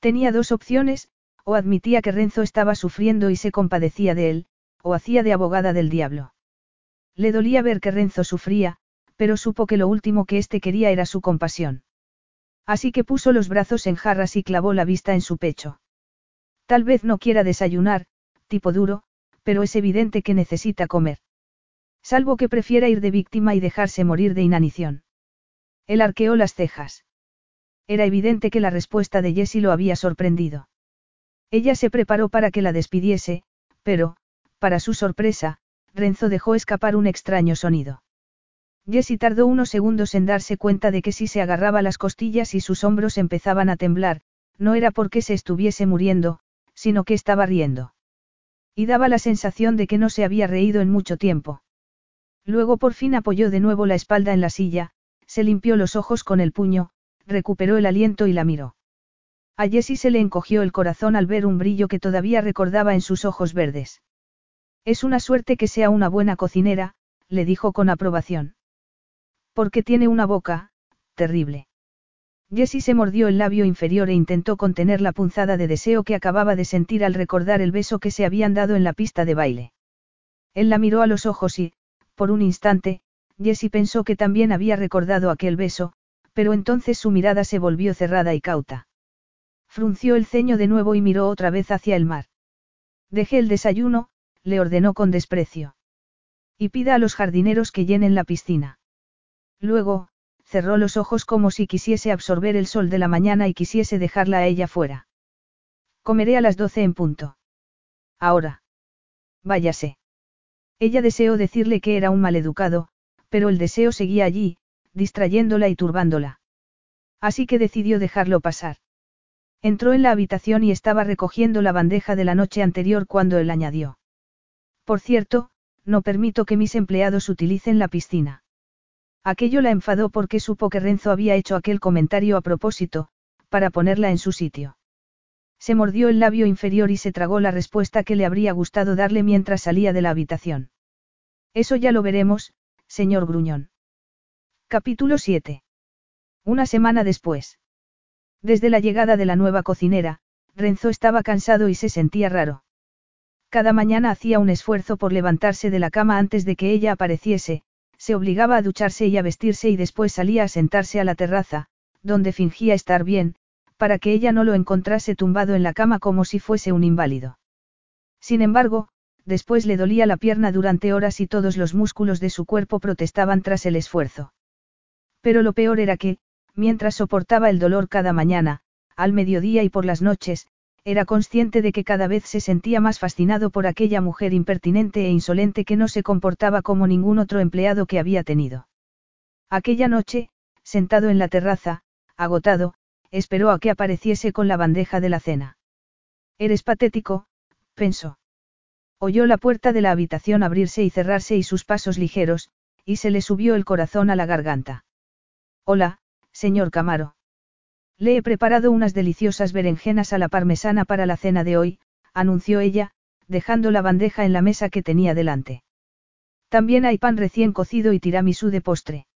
Tenía dos opciones, o admitía que Renzo estaba sufriendo y se compadecía de él, o hacía de abogada del diablo. Le dolía ver que Renzo sufría, pero supo que lo último que éste quería era su compasión. Así que puso los brazos en jarras y clavó la vista en su pecho. Tal vez no quiera desayunar, tipo duro, pero es evidente que necesita comer. Salvo que prefiera ir de víctima y dejarse morir de inanición. Él arqueó las cejas. Era evidente que la respuesta de Jessie lo había sorprendido. Ella se preparó para que la despidiese, pero, para su sorpresa, Renzo dejó escapar un extraño sonido. Jessie tardó unos segundos en darse cuenta de que si se agarraba las costillas y sus hombros empezaban a temblar, no era porque se estuviese muriendo, sino que estaba riendo. Y daba la sensación de que no se había reído en mucho tiempo. Luego por fin apoyó de nuevo la espalda en la silla, se limpió los ojos con el puño, recuperó el aliento y la miró. A Jessie se le encogió el corazón al ver un brillo que todavía recordaba en sus ojos verdes. Es una suerte que sea una buena cocinera, le dijo con aprobación. Porque tiene una boca, terrible. Jessie se mordió el labio inferior e intentó contener la punzada de deseo que acababa de sentir al recordar el beso que se habían dado en la pista de baile. Él la miró a los ojos y, por un instante, Jessie pensó que también había recordado aquel beso, pero entonces su mirada se volvió cerrada y cauta. Frunció el ceño de nuevo y miró otra vez hacia el mar. Deje el desayuno, le ordenó con desprecio. Y pida a los jardineros que llenen la piscina. Luego, cerró los ojos como si quisiese absorber el sol de la mañana y quisiese dejarla a ella fuera. Comeré a las doce en punto. Ahora. Váyase. Ella deseó decirle que era un maleducado, pero el deseo seguía allí, distrayéndola y turbándola. Así que decidió dejarlo pasar. Entró en la habitación y estaba recogiendo la bandeja de la noche anterior cuando él añadió. Por cierto, no permito que mis empleados utilicen la piscina. Aquello la enfadó porque supo que Renzo había hecho aquel comentario a propósito, para ponerla en su sitio. Se mordió el labio inferior y se tragó la respuesta que le habría gustado darle mientras salía de la habitación. Eso ya lo veremos, señor Gruñón. Capítulo 7. Una semana después. Desde la llegada de la nueva cocinera, Renzo estaba cansado y se sentía raro. Cada mañana hacía un esfuerzo por levantarse de la cama antes de que ella apareciese, se obligaba a ducharse y a vestirse y después salía a sentarse a la terraza, donde fingía estar bien, para que ella no lo encontrase tumbado en la cama como si fuese un inválido. Sin embargo, después le dolía la pierna durante horas y todos los músculos de su cuerpo protestaban tras el esfuerzo. Pero lo peor era que, mientras soportaba el dolor cada mañana, al mediodía y por las noches, era consciente de que cada vez se sentía más fascinado por aquella mujer impertinente e insolente que no se comportaba como ningún otro empleado que había tenido. Aquella noche, sentado en la terraza, agotado, esperó a que apareciese con la bandeja de la cena. Eres patético, pensó. Oyó la puerta de la habitación abrirse y cerrarse y sus pasos ligeros, y se le subió el corazón a la garganta. Hola, señor Camaro. Le he preparado unas deliciosas berenjenas a la parmesana para la cena de hoy, anunció ella, dejando la bandeja en la mesa que tenía delante. También hay pan recién cocido y tiramisú de postre.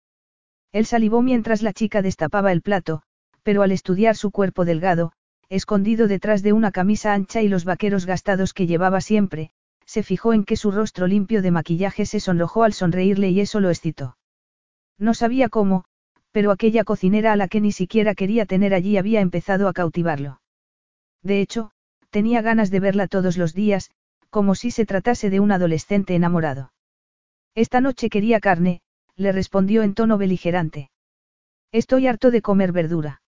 Él salivó mientras la chica destapaba el plato, pero al estudiar su cuerpo delgado, escondido detrás de una camisa ancha y los vaqueros gastados que llevaba siempre, se fijó en que su rostro limpio de maquillaje se sonrojó al sonreírle y eso lo excitó. No sabía cómo, pero aquella cocinera a la que ni siquiera quería tener allí había empezado a cautivarlo. De hecho, tenía ganas de verla todos los días, como si se tratase de un adolescente enamorado. Esta noche quería carne, le respondió en tono beligerante. Estoy harto de comer verdura.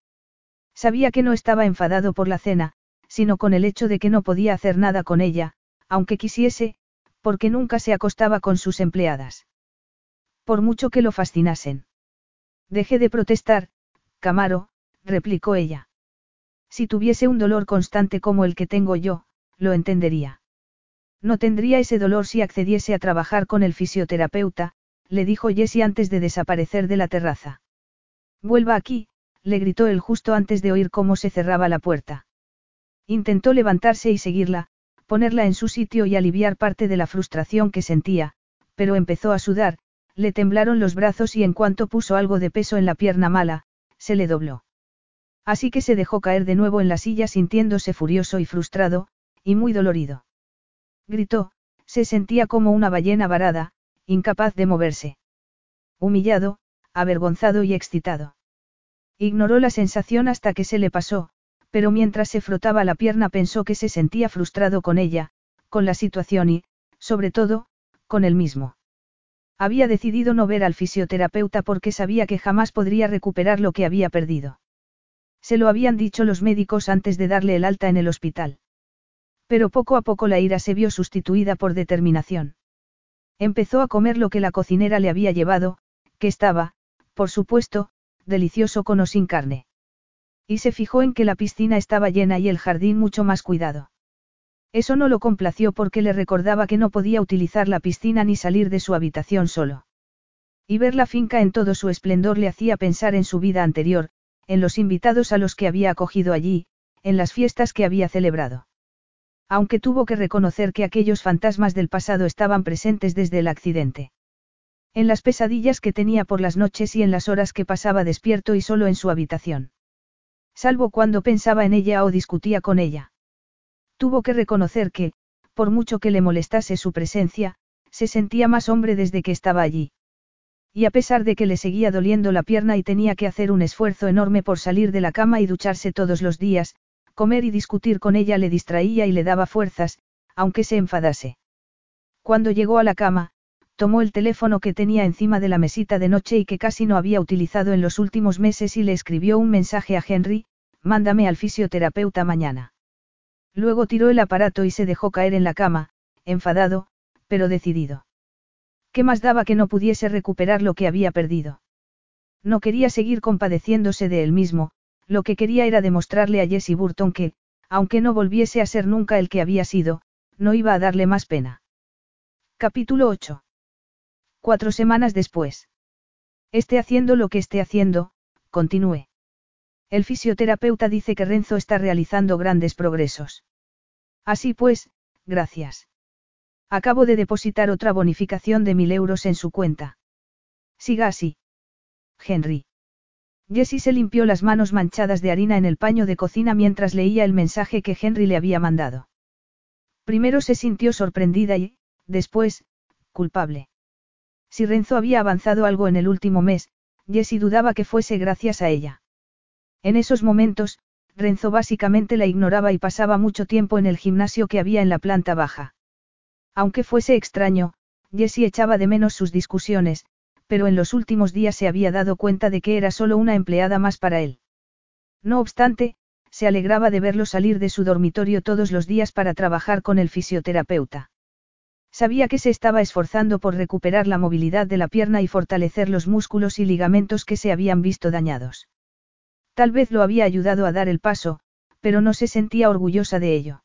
Sabía que no estaba enfadado por la cena, sino con el hecho de que no podía hacer nada con ella, aunque quisiese, porque nunca se acostaba con sus empleadas. Por mucho que lo fascinasen. Deje de protestar, Camaro, replicó ella. Si tuviese un dolor constante como el que tengo yo, lo entendería. No tendría ese dolor si accediese a trabajar con el fisioterapeuta, le dijo Jessie antes de desaparecer de la terraza. Vuelva aquí, le gritó él justo antes de oír cómo se cerraba la puerta. Intentó levantarse y seguirla, ponerla en su sitio y aliviar parte de la frustración que sentía, pero empezó a sudar, le temblaron los brazos y en cuanto puso algo de peso en la pierna mala, se le dobló. Así que se dejó caer de nuevo en la silla sintiéndose furioso y frustrado, y muy dolorido. Gritó, se sentía como una ballena varada, incapaz de moverse. Humillado, avergonzado y excitado. Ignoró la sensación hasta que se le pasó, pero mientras se frotaba la pierna pensó que se sentía frustrado con ella, con la situación y, sobre todo, con él mismo. Había decidido no ver al fisioterapeuta porque sabía que jamás podría recuperar lo que había perdido. Se lo habían dicho los médicos antes de darle el alta en el hospital. Pero poco a poco la ira se vio sustituida por determinación. Empezó a comer lo que la cocinera le había llevado, que estaba, por supuesto, delicioso con o sin carne. Y se fijó en que la piscina estaba llena y el jardín mucho más cuidado. Eso no lo complació porque le recordaba que no podía utilizar la piscina ni salir de su habitación solo. Y ver la finca en todo su esplendor le hacía pensar en su vida anterior, en los invitados a los que había acogido allí, en las fiestas que había celebrado. Aunque tuvo que reconocer que aquellos fantasmas del pasado estaban presentes desde el accidente. En las pesadillas que tenía por las noches y en las horas que pasaba despierto y solo en su habitación. Salvo cuando pensaba en ella o discutía con ella. Tuvo que reconocer que, por mucho que le molestase su presencia, se sentía más hombre desde que estaba allí. Y a pesar de que le seguía doliendo la pierna y tenía que hacer un esfuerzo enorme por salir de la cama y ducharse todos los días, Comer y discutir con ella le distraía y le daba fuerzas, aunque se enfadase. Cuando llegó a la cama, tomó el teléfono que tenía encima de la mesita de noche y que casi no había utilizado en los últimos meses y le escribió un mensaje a Henry, mándame al fisioterapeuta mañana. Luego tiró el aparato y se dejó caer en la cama, enfadado, pero decidido. ¿Qué más daba que no pudiese recuperar lo que había perdido? No quería seguir compadeciéndose de él mismo, lo que quería era demostrarle a Jesse Burton que, aunque no volviese a ser nunca el que había sido, no iba a darle más pena. Capítulo 8. Cuatro semanas después. Esté haciendo lo que esté haciendo, continúe. El fisioterapeuta dice que Renzo está realizando grandes progresos. Así pues, gracias. Acabo de depositar otra bonificación de mil euros en su cuenta. Siga así. Henry. Jessie se limpió las manos manchadas de harina en el paño de cocina mientras leía el mensaje que Henry le había mandado. Primero se sintió sorprendida y, después, culpable. Si Renzo había avanzado algo en el último mes, Jessie dudaba que fuese gracias a ella. En esos momentos, Renzo básicamente la ignoraba y pasaba mucho tiempo en el gimnasio que había en la planta baja. Aunque fuese extraño, Jessie echaba de menos sus discusiones, pero en los últimos días se había dado cuenta de que era solo una empleada más para él. No obstante, se alegraba de verlo salir de su dormitorio todos los días para trabajar con el fisioterapeuta. Sabía que se estaba esforzando por recuperar la movilidad de la pierna y fortalecer los músculos y ligamentos que se habían visto dañados. Tal vez lo había ayudado a dar el paso, pero no se sentía orgullosa de ello.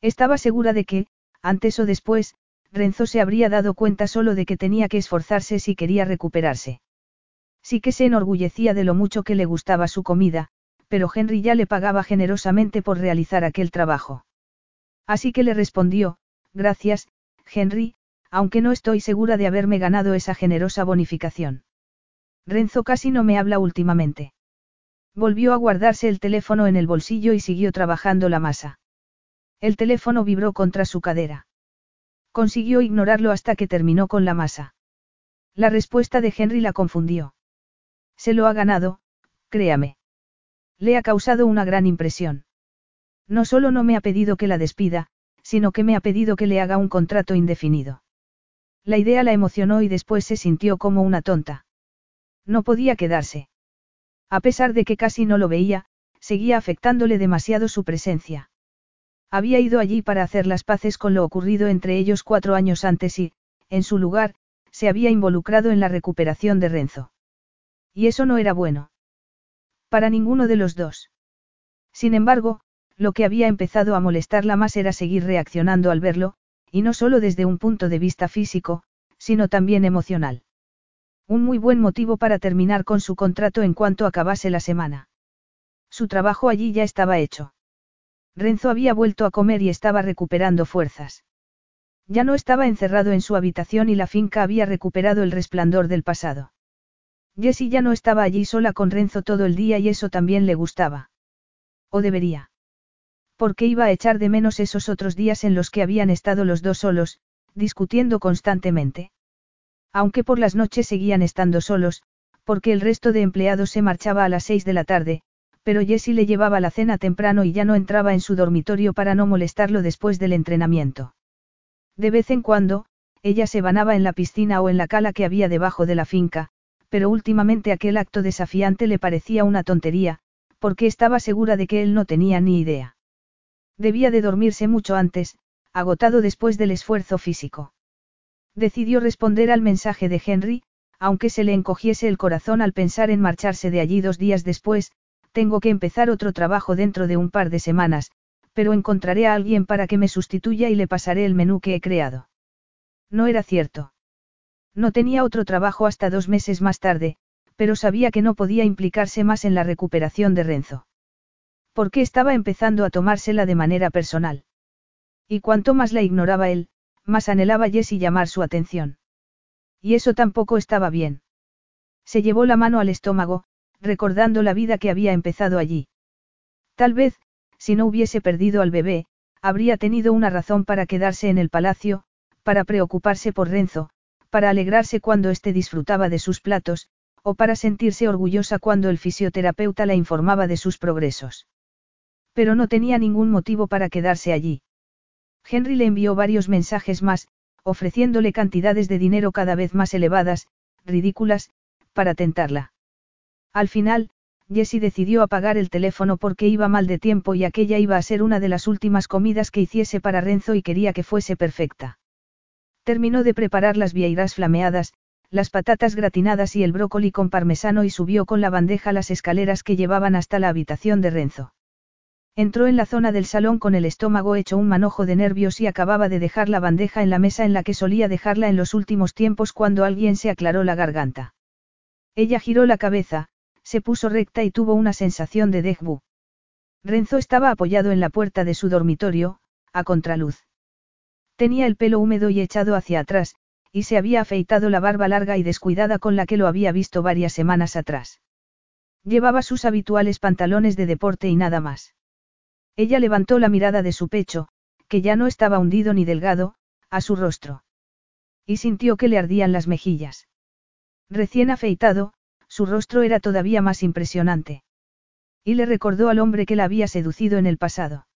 Estaba segura de que, antes o después, Renzo se habría dado cuenta solo de que tenía que esforzarse si quería recuperarse. Sí que se enorgullecía de lo mucho que le gustaba su comida, pero Henry ya le pagaba generosamente por realizar aquel trabajo. Así que le respondió, gracias, Henry, aunque no estoy segura de haberme ganado esa generosa bonificación. Renzo casi no me habla últimamente. Volvió a guardarse el teléfono en el bolsillo y siguió trabajando la masa. El teléfono vibró contra su cadera. Consiguió ignorarlo hasta que terminó con la masa. La respuesta de Henry la confundió. Se lo ha ganado, créame. Le ha causado una gran impresión. No solo no me ha pedido que la despida, sino que me ha pedido que le haga un contrato indefinido. La idea la emocionó y después se sintió como una tonta. No podía quedarse. A pesar de que casi no lo veía, seguía afectándole demasiado su presencia. Había ido allí para hacer las paces con lo ocurrido entre ellos cuatro años antes y, en su lugar, se había involucrado en la recuperación de Renzo. Y eso no era bueno. Para ninguno de los dos. Sin embargo, lo que había empezado a molestarla más era seguir reaccionando al verlo, y no solo desde un punto de vista físico, sino también emocional. Un muy buen motivo para terminar con su contrato en cuanto acabase la semana. Su trabajo allí ya estaba hecho. Renzo había vuelto a comer y estaba recuperando fuerzas. Ya no estaba encerrado en su habitación y la finca había recuperado el resplandor del pasado. Jessie ya no estaba allí sola con Renzo todo el día y eso también le gustaba. O debería porque iba a echar de menos esos otros días en los que habían estado los dos solos, discutiendo constantemente. Aunque por las noches seguían estando solos, porque el resto de empleados se marchaba a las seis de la tarde, pero Jessie le llevaba la cena temprano y ya no entraba en su dormitorio para no molestarlo después del entrenamiento. De vez en cuando, ella se banaba en la piscina o en la cala que había debajo de la finca, pero últimamente aquel acto desafiante le parecía una tontería, porque estaba segura de que él no tenía ni idea. Debía de dormirse mucho antes, agotado después del esfuerzo físico. Decidió responder al mensaje de Henry, aunque se le encogiese el corazón al pensar en marcharse de allí dos días después, tengo que empezar otro trabajo dentro de un par de semanas, pero encontraré a alguien para que me sustituya y le pasaré el menú que he creado. No era cierto. No tenía otro trabajo hasta dos meses más tarde, pero sabía que no podía implicarse más en la recuperación de Renzo. Porque estaba empezando a tomársela de manera personal. Y cuanto más la ignoraba él, más anhelaba Jessie llamar su atención. Y eso tampoco estaba bien. Se llevó la mano al estómago, recordando la vida que había empezado allí. Tal vez, si no hubiese perdido al bebé, habría tenido una razón para quedarse en el palacio, para preocuparse por Renzo, para alegrarse cuando éste disfrutaba de sus platos, o para sentirse orgullosa cuando el fisioterapeuta la informaba de sus progresos. Pero no tenía ningún motivo para quedarse allí. Henry le envió varios mensajes más, ofreciéndole cantidades de dinero cada vez más elevadas, ridículas, para tentarla. Al final, Jessie decidió apagar el teléfono porque iba mal de tiempo y aquella iba a ser una de las últimas comidas que hiciese para Renzo y quería que fuese perfecta. Terminó de preparar las vieiras flameadas, las patatas gratinadas y el brócoli con parmesano y subió con la bandeja las escaleras que llevaban hasta la habitación de Renzo. Entró en la zona del salón con el estómago hecho un manojo de nervios y acababa de dejar la bandeja en la mesa en la que solía dejarla en los últimos tiempos cuando alguien se aclaró la garganta. Ella giró la cabeza, se puso recta y tuvo una sensación de déjà Renzo estaba apoyado en la puerta de su dormitorio, a contraluz. Tenía el pelo húmedo y echado hacia atrás, y se había afeitado la barba larga y descuidada con la que lo había visto varias semanas atrás. Llevaba sus habituales pantalones de deporte y nada más. Ella levantó la mirada de su pecho, que ya no estaba hundido ni delgado, a su rostro. Y sintió que le ardían las mejillas. Recién afeitado, su rostro era todavía más impresionante. Y le recordó al hombre que la había seducido en el pasado.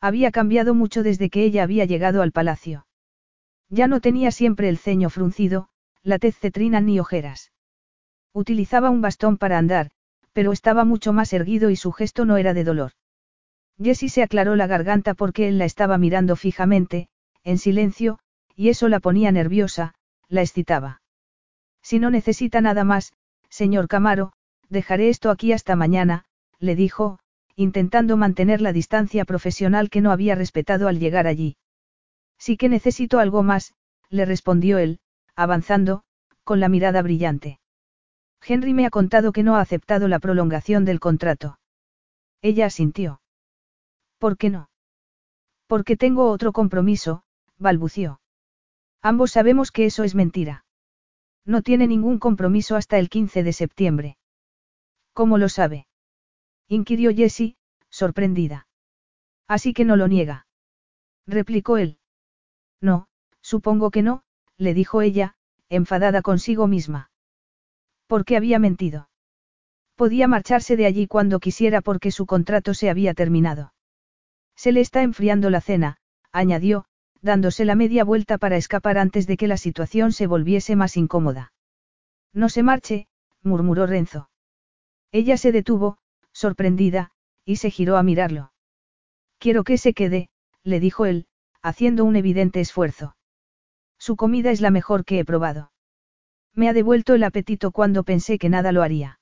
Había cambiado mucho desde que ella había llegado al palacio. Ya no tenía siempre el ceño fruncido, la tez cetrina ni ojeras. Utilizaba un bastón para andar, pero estaba mucho más erguido y su gesto no era de dolor. Jessie se aclaró la garganta porque él la estaba mirando fijamente, en silencio, y eso la ponía nerviosa, la excitaba. Si no necesita nada más, Señor Camaro, dejaré esto aquí hasta mañana, le dijo, intentando mantener la distancia profesional que no había respetado al llegar allí. Sí que necesito algo más, le respondió él, avanzando, con la mirada brillante. Henry me ha contado que no ha aceptado la prolongación del contrato. Ella asintió. ¿Por qué no? Porque tengo otro compromiso, balbució. Ambos sabemos que eso es mentira. No tiene ningún compromiso hasta el 15 de septiembre. ¿Cómo lo sabe? inquirió Jessie, sorprendida. Así que no lo niega. replicó él. No, supongo que no, le dijo ella, enfadada consigo misma. ¿Por qué había mentido? Podía marcharse de allí cuando quisiera porque su contrato se había terminado. Se le está enfriando la cena, añadió, dándose la media vuelta para escapar antes de que la situación se volviese más incómoda. No se marche, murmuró Renzo. Ella se detuvo, sorprendida, y se giró a mirarlo. Quiero que se quede, le dijo él, haciendo un evidente esfuerzo. Su comida es la mejor que he probado. Me ha devuelto el apetito cuando pensé que nada lo haría.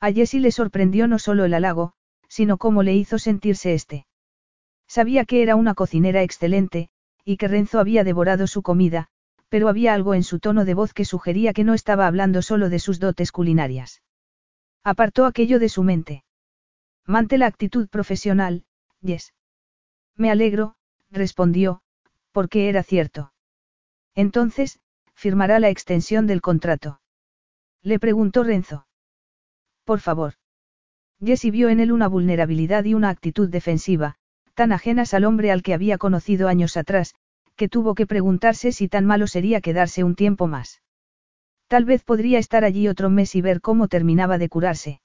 A Jessie le sorprendió no solo el halago, sino cómo le hizo sentirse este. Sabía que era una cocinera excelente, y que Renzo había devorado su comida, pero había algo en su tono de voz que sugería que no estaba hablando solo de sus dotes culinarias. Apartó aquello de su mente. Mante la actitud profesional, Yes. Me alegro, respondió, porque era cierto. Entonces, firmará la extensión del contrato. Le preguntó Renzo. Por favor. Jessie vio en él una vulnerabilidad y una actitud defensiva, tan ajenas al hombre al que había conocido años atrás, que tuvo que preguntarse si tan malo sería quedarse un tiempo más. Tal vez podría estar allí otro mes y ver cómo terminaba de curarse.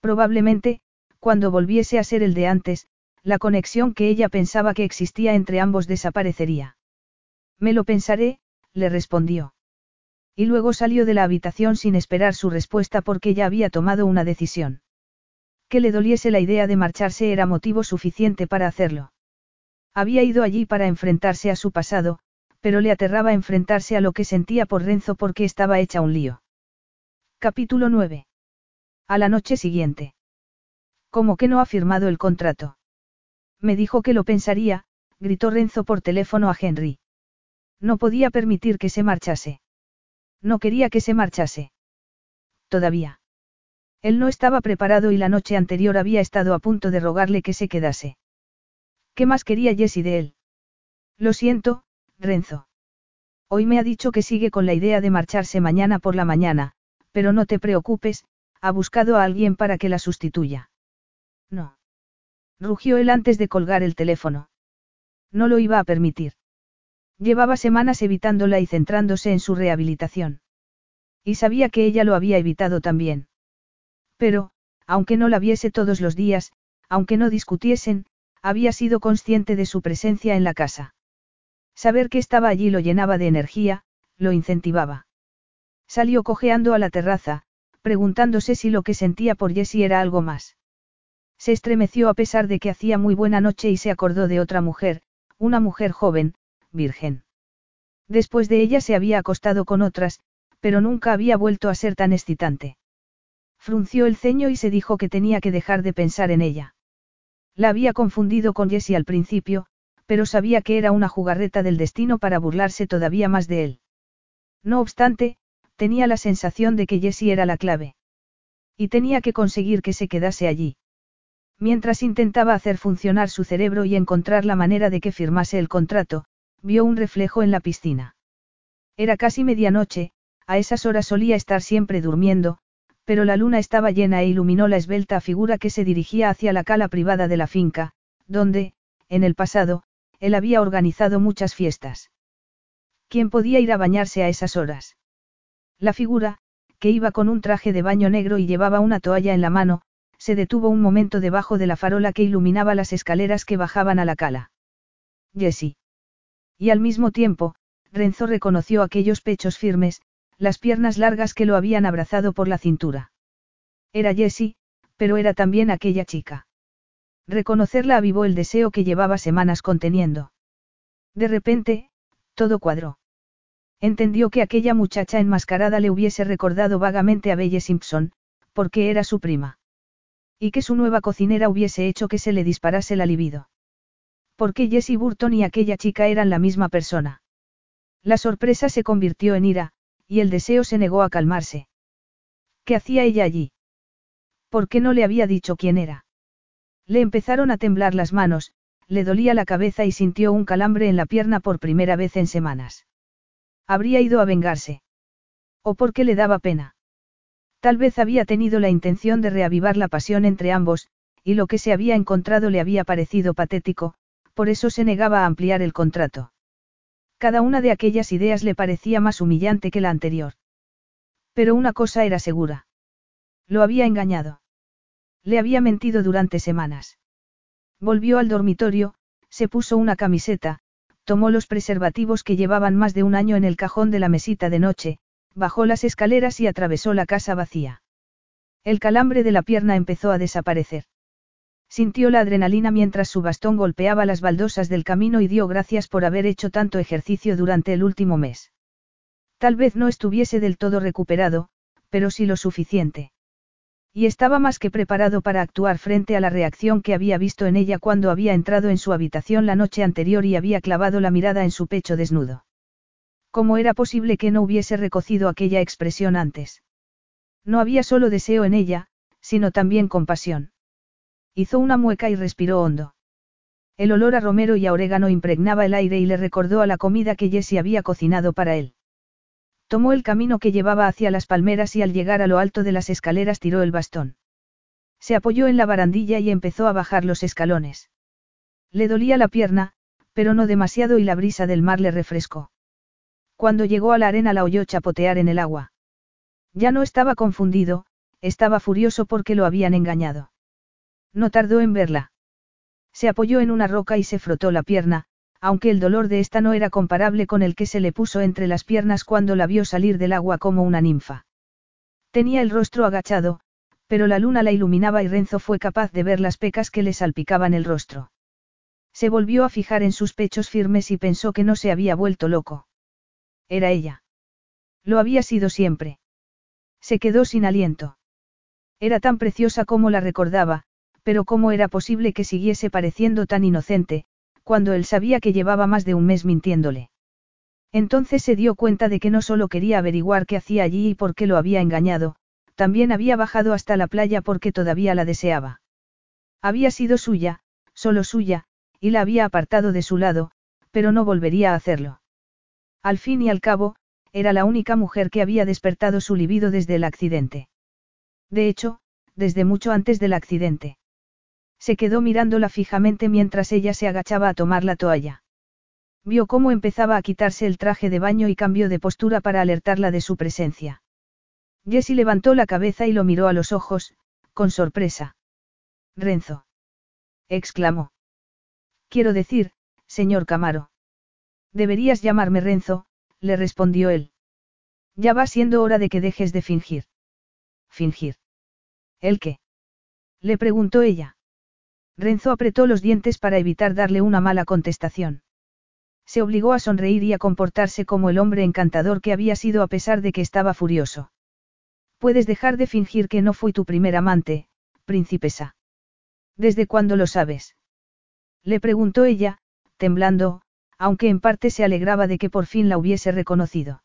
Probablemente, cuando volviese a ser el de antes, la conexión que ella pensaba que existía entre ambos desaparecería. Me lo pensaré, le respondió. Y luego salió de la habitación sin esperar su respuesta porque ya había tomado una decisión. Que le doliese la idea de marcharse era motivo suficiente para hacerlo. Había ido allí para enfrentarse a su pasado, pero le aterraba enfrentarse a lo que sentía por Renzo porque estaba hecha un lío. Capítulo 9. A la noche siguiente. ¿Cómo que no ha firmado el contrato? Me dijo que lo pensaría, gritó Renzo por teléfono a Henry. No podía permitir que se marchase. No quería que se marchase. Todavía. Él no estaba preparado y la noche anterior había estado a punto de rogarle que se quedase. ¿Qué más quería Jessie de él? Lo siento, Renzo. Hoy me ha dicho que sigue con la idea de marcharse mañana por la mañana, pero no te preocupes, ha buscado a alguien para que la sustituya. No. Rugió él antes de colgar el teléfono. No lo iba a permitir. Llevaba semanas evitándola y centrándose en su rehabilitación. Y sabía que ella lo había evitado también. Pero, aunque no la viese todos los días, aunque no discutiesen, había sido consciente de su presencia en la casa. Saber que estaba allí lo llenaba de energía, lo incentivaba. Salió cojeando a la terraza, preguntándose si lo que sentía por Jessie era algo más. Se estremeció a pesar de que hacía muy buena noche y se acordó de otra mujer, una mujer joven, virgen. Después de ella se había acostado con otras, pero nunca había vuelto a ser tan excitante. Frunció el ceño y se dijo que tenía que dejar de pensar en ella. La había confundido con Jessie al principio, pero sabía que era una jugarreta del destino para burlarse todavía más de él. No obstante, tenía la sensación de que Jessie era la clave. Y tenía que conseguir que se quedase allí. Mientras intentaba hacer funcionar su cerebro y encontrar la manera de que firmase el contrato, vio un reflejo en la piscina. Era casi medianoche, a esas horas solía estar siempre durmiendo, pero la luna estaba llena e iluminó la esbelta figura que se dirigía hacia la cala privada de la finca, donde, en el pasado, él había organizado muchas fiestas. ¿Quién podía ir a bañarse a esas horas? La figura, que iba con un traje de baño negro y llevaba una toalla en la mano, se detuvo un momento debajo de la farola que iluminaba las escaleras que bajaban a la cala. Jessie. Y al mismo tiempo, Renzo reconoció aquellos pechos firmes, las piernas largas que lo habían abrazado por la cintura. Era Jessie, pero era también aquella chica. Reconocerla avivó el deseo que llevaba semanas conteniendo. De repente, todo cuadró. Entendió que aquella muchacha enmascarada le hubiese recordado vagamente a Belle Simpson, porque era su prima. Y que su nueva cocinera hubiese hecho que se le disparase la libido. Porque Jessie Burton y aquella chica eran la misma persona. La sorpresa se convirtió en ira, y el deseo se negó a calmarse. ¿Qué hacía ella allí? ¿Por qué no le había dicho quién era? Le empezaron a temblar las manos, le dolía la cabeza y sintió un calambre en la pierna por primera vez en semanas. Habría ido a vengarse. ¿O por qué le daba pena? Tal vez había tenido la intención de reavivar la pasión entre ambos, y lo que se había encontrado le había parecido patético, por eso se negaba a ampliar el contrato. Cada una de aquellas ideas le parecía más humillante que la anterior. Pero una cosa era segura. Lo había engañado. Le había mentido durante semanas. Volvió al dormitorio, se puso una camiseta, tomó los preservativos que llevaban más de un año en el cajón de la mesita de noche, bajó las escaleras y atravesó la casa vacía. El calambre de la pierna empezó a desaparecer. Sintió la adrenalina mientras su bastón golpeaba las baldosas del camino y dio gracias por haber hecho tanto ejercicio durante el último mes. Tal vez no estuviese del todo recuperado, pero sí lo suficiente. Y estaba más que preparado para actuar frente a la reacción que había visto en ella cuando había entrado en su habitación la noche anterior y había clavado la mirada en su pecho desnudo. ¿Cómo era posible que no hubiese recocido aquella expresión antes? No había solo deseo en ella, sino también compasión. Hizo una mueca y respiró hondo. El olor a romero y a orégano impregnaba el aire y le recordó a la comida que Jessie había cocinado para él. Tomó el camino que llevaba hacia las palmeras y al llegar a lo alto de las escaleras tiró el bastón. Se apoyó en la barandilla y empezó a bajar los escalones. Le dolía la pierna, pero no demasiado y la brisa del mar le refrescó. Cuando llegó a la arena la oyó chapotear en el agua. Ya no estaba confundido, estaba furioso porque lo habían engañado. No tardó en verla. Se apoyó en una roca y se frotó la pierna, aunque el dolor de esta no era comparable con el que se le puso entre las piernas cuando la vio salir del agua como una ninfa. Tenía el rostro agachado, pero la luna la iluminaba y Renzo fue capaz de ver las pecas que le salpicaban el rostro. Se volvió a fijar en sus pechos firmes y pensó que no se había vuelto loco. Era ella. Lo había sido siempre. Se quedó sin aliento. Era tan preciosa como la recordaba, pero cómo era posible que siguiese pareciendo tan inocente, cuando él sabía que llevaba más de un mes mintiéndole. Entonces se dio cuenta de que no solo quería averiguar qué hacía allí y por qué lo había engañado, también había bajado hasta la playa porque todavía la deseaba. Había sido suya, solo suya, y la había apartado de su lado, pero no volvería a hacerlo. Al fin y al cabo, era la única mujer que había despertado su libido desde el accidente. De hecho, desde mucho antes del accidente. Se quedó mirándola fijamente mientras ella se agachaba a tomar la toalla. Vio cómo empezaba a quitarse el traje de baño y cambió de postura para alertarla de su presencia. Jessie levantó la cabeza y lo miró a los ojos, con sorpresa. Renzo. exclamó. Quiero decir, señor Camaro. Deberías llamarme Renzo, le respondió él. Ya va siendo hora de que dejes de fingir. ¿Fingir? ¿El qué? Le preguntó ella. Renzo apretó los dientes para evitar darle una mala contestación. Se obligó a sonreír y a comportarse como el hombre encantador que había sido a pesar de que estaba furioso. Puedes dejar de fingir que no fui tu primer amante, princesa. ¿Desde cuándo lo sabes? Le preguntó ella, temblando, aunque en parte se alegraba de que por fin la hubiese reconocido.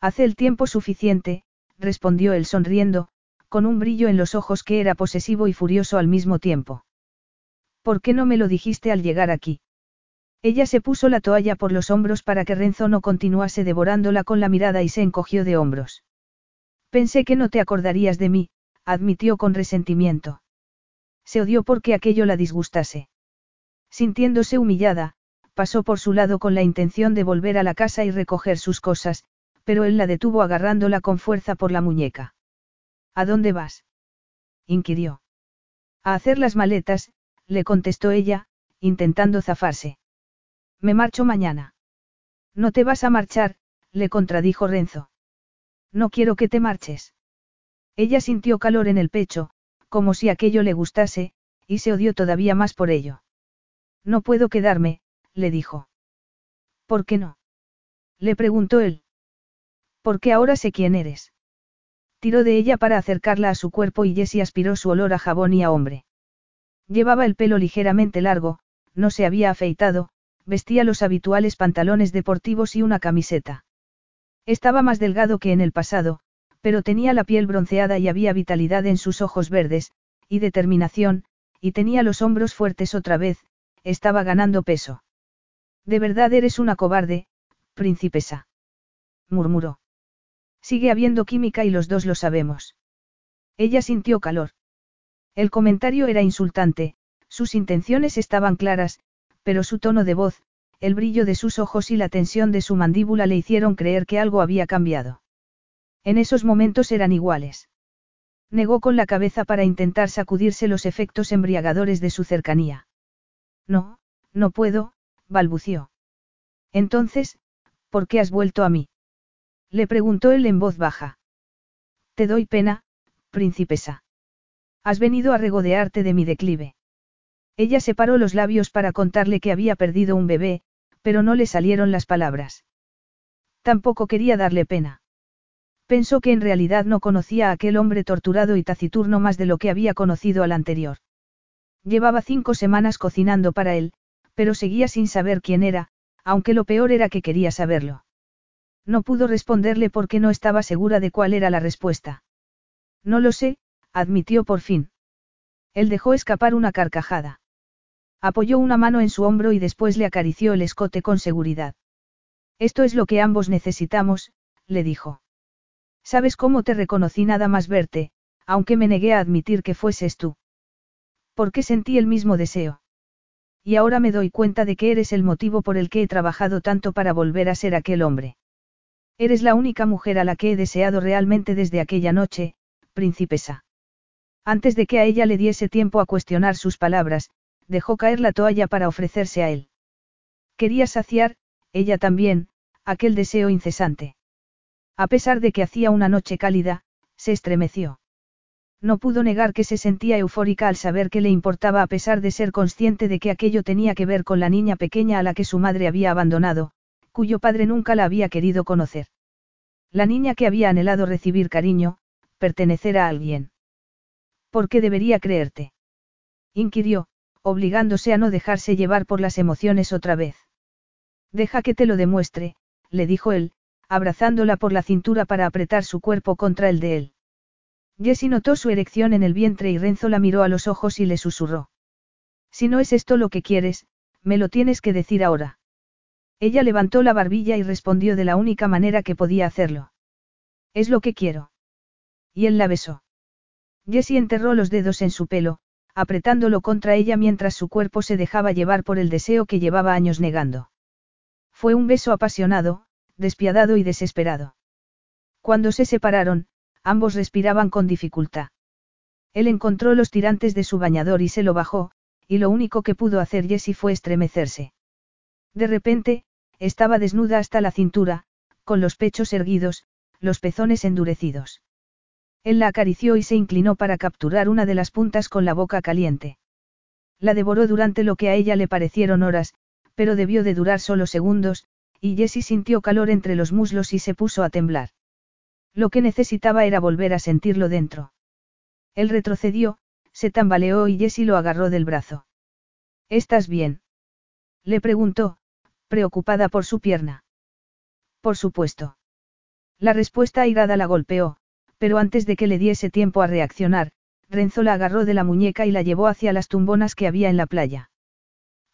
Hace el tiempo suficiente, respondió él sonriendo, con un brillo en los ojos que era posesivo y furioso al mismo tiempo. ¿Por qué no me lo dijiste al llegar aquí? Ella se puso la toalla por los hombros para que Renzo no continuase devorándola con la mirada y se encogió de hombros. Pensé que no te acordarías de mí, admitió con resentimiento. Se odió porque aquello la disgustase. Sintiéndose humillada, pasó por su lado con la intención de volver a la casa y recoger sus cosas, pero él la detuvo agarrándola con fuerza por la muñeca. ¿A dónde vas? inquirió. A hacer las maletas, le contestó ella, intentando zafarse. Me marcho mañana. No te vas a marchar, le contradijo Renzo. No quiero que te marches. Ella sintió calor en el pecho, como si aquello le gustase, y se odió todavía más por ello. No puedo quedarme, le dijo. ¿Por qué no? Le preguntó él. Porque ahora sé quién eres. Tiró de ella para acercarla a su cuerpo y Jessie aspiró su olor a jabón y a hombre. Llevaba el pelo ligeramente largo, no se había afeitado, vestía los habituales pantalones deportivos y una camiseta. Estaba más delgado que en el pasado, pero tenía la piel bronceada y había vitalidad en sus ojos verdes, y determinación, y tenía los hombros fuertes otra vez, estaba ganando peso. De verdad eres una cobarde, princesa. murmuró. Sigue habiendo química y los dos lo sabemos. Ella sintió calor. El comentario era insultante, sus intenciones estaban claras, pero su tono de voz, el brillo de sus ojos y la tensión de su mandíbula le hicieron creer que algo había cambiado. En esos momentos eran iguales. Negó con la cabeza para intentar sacudirse los efectos embriagadores de su cercanía. No, no puedo, balbució. Entonces, ¿por qué has vuelto a mí? Le preguntó él en voz baja. Te doy pena, princesa. Has venido a regodearte de mi declive. Ella separó los labios para contarle que había perdido un bebé, pero no le salieron las palabras. Tampoco quería darle pena. Pensó que en realidad no conocía a aquel hombre torturado y taciturno más de lo que había conocido al anterior. Llevaba cinco semanas cocinando para él, pero seguía sin saber quién era, aunque lo peor era que quería saberlo. No pudo responderle porque no estaba segura de cuál era la respuesta. No lo sé, admitió por fin. Él dejó escapar una carcajada. Apoyó una mano en su hombro y después le acarició el escote con seguridad. Esto es lo que ambos necesitamos, le dijo. ¿Sabes cómo te reconocí nada más verte, aunque me negué a admitir que fueses tú? Porque sentí el mismo deseo. Y ahora me doy cuenta de que eres el motivo por el que he trabajado tanto para volver a ser aquel hombre. Eres la única mujer a la que he deseado realmente desde aquella noche, princesa. Antes de que a ella le diese tiempo a cuestionar sus palabras, dejó caer la toalla para ofrecerse a él. Quería saciar, ella también, aquel deseo incesante. A pesar de que hacía una noche cálida, se estremeció. No pudo negar que se sentía eufórica al saber que le importaba a pesar de ser consciente de que aquello tenía que ver con la niña pequeña a la que su madre había abandonado, cuyo padre nunca la había querido conocer. La niña que había anhelado recibir cariño, pertenecer a alguien. ¿Por qué debería creerte? inquirió, obligándose a no dejarse llevar por las emociones otra vez. Deja que te lo demuestre, le dijo él, abrazándola por la cintura para apretar su cuerpo contra el de él. Jessie notó su erección en el vientre y Renzo la miró a los ojos y le susurró. Si no es esto lo que quieres, me lo tienes que decir ahora. Ella levantó la barbilla y respondió de la única manera que podía hacerlo. Es lo que quiero. Y él la besó. Jessie enterró los dedos en su pelo, apretándolo contra ella mientras su cuerpo se dejaba llevar por el deseo que llevaba años negando. Fue un beso apasionado, despiadado y desesperado. Cuando se separaron, ambos respiraban con dificultad. Él encontró los tirantes de su bañador y se lo bajó, y lo único que pudo hacer Jessie fue estremecerse. De repente, estaba desnuda hasta la cintura, con los pechos erguidos, los pezones endurecidos. Él la acarició y se inclinó para capturar una de las puntas con la boca caliente. La devoró durante lo que a ella le parecieron horas, pero debió de durar solo segundos, y Jessie sintió calor entre los muslos y se puso a temblar. Lo que necesitaba era volver a sentirlo dentro. Él retrocedió, se tambaleó y Jessie lo agarró del brazo. ¿Estás bien? Le preguntó, preocupada por su pierna. Por supuesto. La respuesta airada la golpeó, pero antes de que le diese tiempo a reaccionar, Renzo la agarró de la muñeca y la llevó hacia las tumbonas que había en la playa.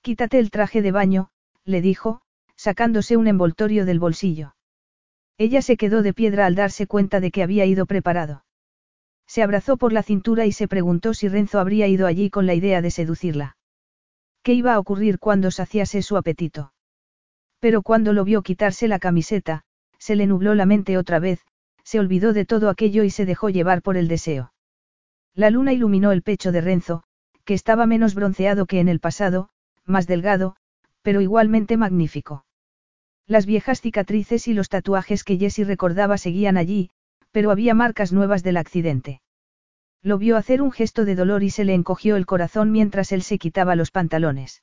Quítate el traje de baño, le dijo, sacándose un envoltorio del bolsillo. Ella se quedó de piedra al darse cuenta de que había ido preparado. Se abrazó por la cintura y se preguntó si Renzo habría ido allí con la idea de seducirla. ¿Qué iba a ocurrir cuando saciase su apetito? Pero cuando lo vio quitarse la camiseta, se le nubló la mente otra vez, se olvidó de todo aquello y se dejó llevar por el deseo. La luna iluminó el pecho de Renzo, que estaba menos bronceado que en el pasado, más delgado, pero igualmente magnífico. Las viejas cicatrices y los tatuajes que Jessie recordaba seguían allí, pero había marcas nuevas del accidente. Lo vio hacer un gesto de dolor y se le encogió el corazón mientras él se quitaba los pantalones.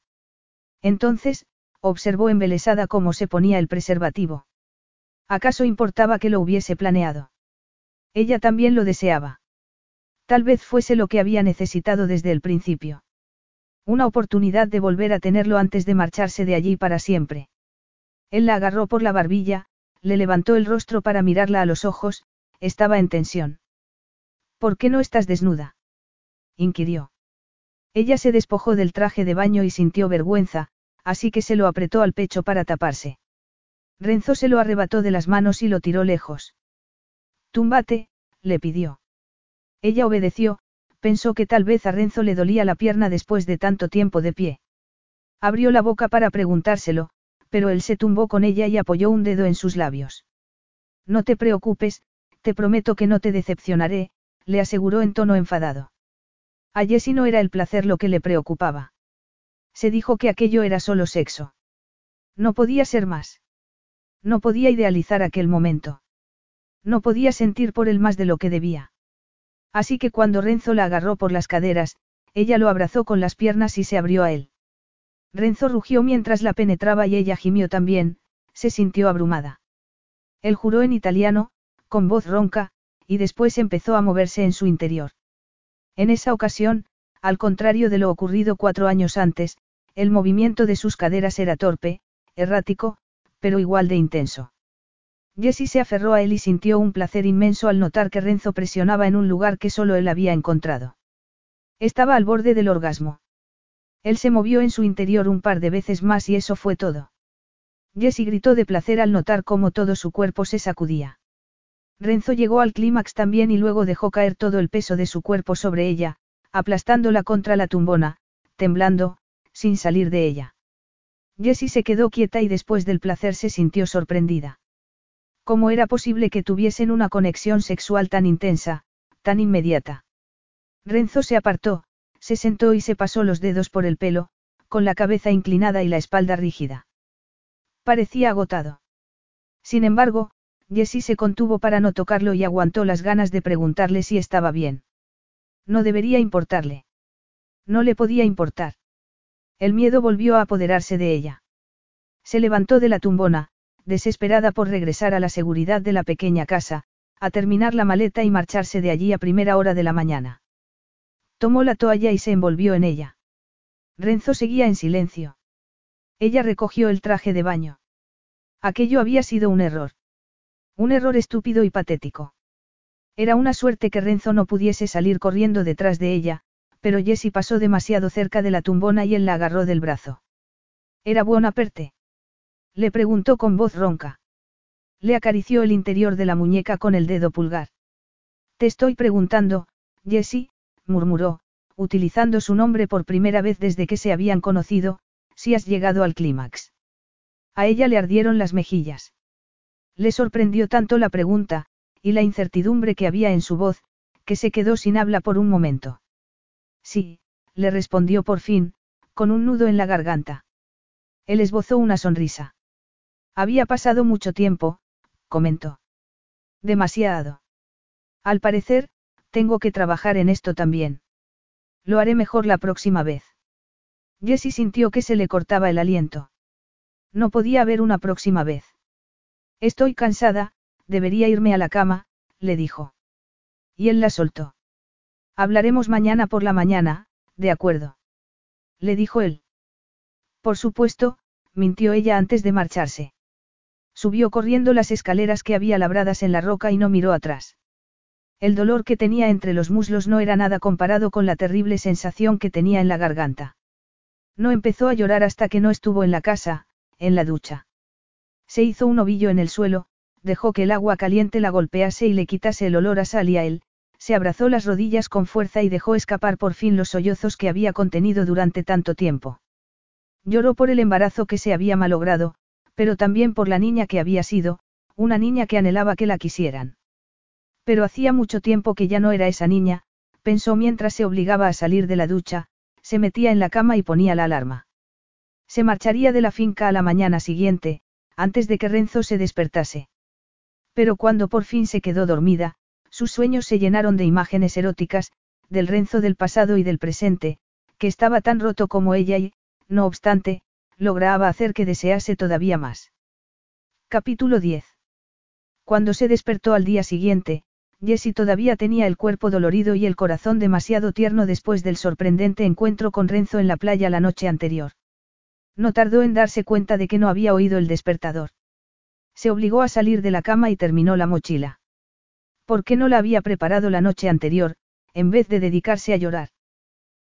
Entonces, observó embelesada cómo se ponía el preservativo. ¿Acaso importaba que lo hubiese planeado? Ella también lo deseaba. Tal vez fuese lo que había necesitado desde el principio. Una oportunidad de volver a tenerlo antes de marcharse de allí para siempre. Él la agarró por la barbilla, le levantó el rostro para mirarla a los ojos, estaba en tensión. ¿Por qué no estás desnuda? inquirió. Ella se despojó del traje de baño y sintió vergüenza, así que se lo apretó al pecho para taparse. Renzo se lo arrebató de las manos y lo tiró lejos. Túmbate, le pidió. Ella obedeció, pensó que tal vez a Renzo le dolía la pierna después de tanto tiempo de pie. Abrió la boca para preguntárselo, pero él se tumbó con ella y apoyó un dedo en sus labios. No te preocupes, te prometo que no te decepcionaré, le aseguró en tono enfadado. A Jessie no era el placer lo que le preocupaba. Se dijo que aquello era solo sexo. No podía ser más. No podía idealizar aquel momento. No podía sentir por él más de lo que debía. Así que cuando Renzo la agarró por las caderas, ella lo abrazó con las piernas y se abrió a él. Renzo rugió mientras la penetraba y ella gimió también, se sintió abrumada. Él juró en italiano, con voz ronca, y después empezó a moverse en su interior. En esa ocasión, al contrario de lo ocurrido cuatro años antes, el movimiento de sus caderas era torpe, errático, pero igual de intenso. Jessie se aferró a él y sintió un placer inmenso al notar que Renzo presionaba en un lugar que solo él había encontrado. Estaba al borde del orgasmo. Él se movió en su interior un par de veces más y eso fue todo. Jessie gritó de placer al notar cómo todo su cuerpo se sacudía. Renzo llegó al clímax también y luego dejó caer todo el peso de su cuerpo sobre ella, aplastándola contra la tumbona, temblando, sin salir de ella. Jessie se quedó quieta y después del placer se sintió sorprendida. ¿Cómo era posible que tuviesen una conexión sexual tan intensa, tan inmediata? Renzo se apartó, se sentó y se pasó los dedos por el pelo, con la cabeza inclinada y la espalda rígida. Parecía agotado. Sin embargo, Jessie se contuvo para no tocarlo y aguantó las ganas de preguntarle si estaba bien. No debería importarle. No le podía importar. El miedo volvió a apoderarse de ella. Se levantó de la tumbona, desesperada por regresar a la seguridad de la pequeña casa, a terminar la maleta y marcharse de allí a primera hora de la mañana. Tomó la toalla y se envolvió en ella. Renzo seguía en silencio. Ella recogió el traje de baño. Aquello había sido un error. Un error estúpido y patético. Era una suerte que Renzo no pudiese salir corriendo detrás de ella, pero Jessie pasó demasiado cerca de la tumbona y él la agarró del brazo. ¿Era buena perte? Le preguntó con voz ronca. Le acarició el interior de la muñeca con el dedo pulgar. Te estoy preguntando, Jessie, murmuró, utilizando su nombre por primera vez desde que se habían conocido, si has llegado al clímax. A ella le ardieron las mejillas. Le sorprendió tanto la pregunta, y la incertidumbre que había en su voz, que se quedó sin habla por un momento. Sí, le respondió por fin, con un nudo en la garganta. Él esbozó una sonrisa. Había pasado mucho tiempo, comentó. Demasiado. Al parecer, tengo que trabajar en esto también. Lo haré mejor la próxima vez. Jessie sintió que se le cortaba el aliento. No podía haber una próxima vez. Estoy cansada, debería irme a la cama, le dijo. Y él la soltó. Hablaremos mañana por la mañana, de acuerdo. Le dijo él. Por supuesto, mintió ella antes de marcharse. Subió corriendo las escaleras que había labradas en la roca y no miró atrás. El dolor que tenía entre los muslos no era nada comparado con la terrible sensación que tenía en la garganta. No empezó a llorar hasta que no estuvo en la casa, en la ducha. Se hizo un ovillo en el suelo, dejó que el agua caliente la golpease y le quitase el olor a sal y a él, se abrazó las rodillas con fuerza y dejó escapar por fin los sollozos que había contenido durante tanto tiempo. Lloró por el embarazo que se había malogrado, pero también por la niña que había sido, una niña que anhelaba que la quisieran. Pero hacía mucho tiempo que ya no era esa niña, pensó mientras se obligaba a salir de la ducha, se metía en la cama y ponía la alarma. Se marcharía de la finca a la mañana siguiente, antes de que Renzo se despertase. Pero cuando por fin se quedó dormida, sus sueños se llenaron de imágenes eróticas, del Renzo del pasado y del presente, que estaba tan roto como ella y, no obstante, lograba hacer que desease todavía más. Capítulo 10. Cuando se despertó al día siguiente, Jessie todavía tenía el cuerpo dolorido y el corazón demasiado tierno después del sorprendente encuentro con Renzo en la playa la noche anterior. No tardó en darse cuenta de que no había oído el despertador. Se obligó a salir de la cama y terminó la mochila. ¿Por qué no la había preparado la noche anterior, en vez de dedicarse a llorar?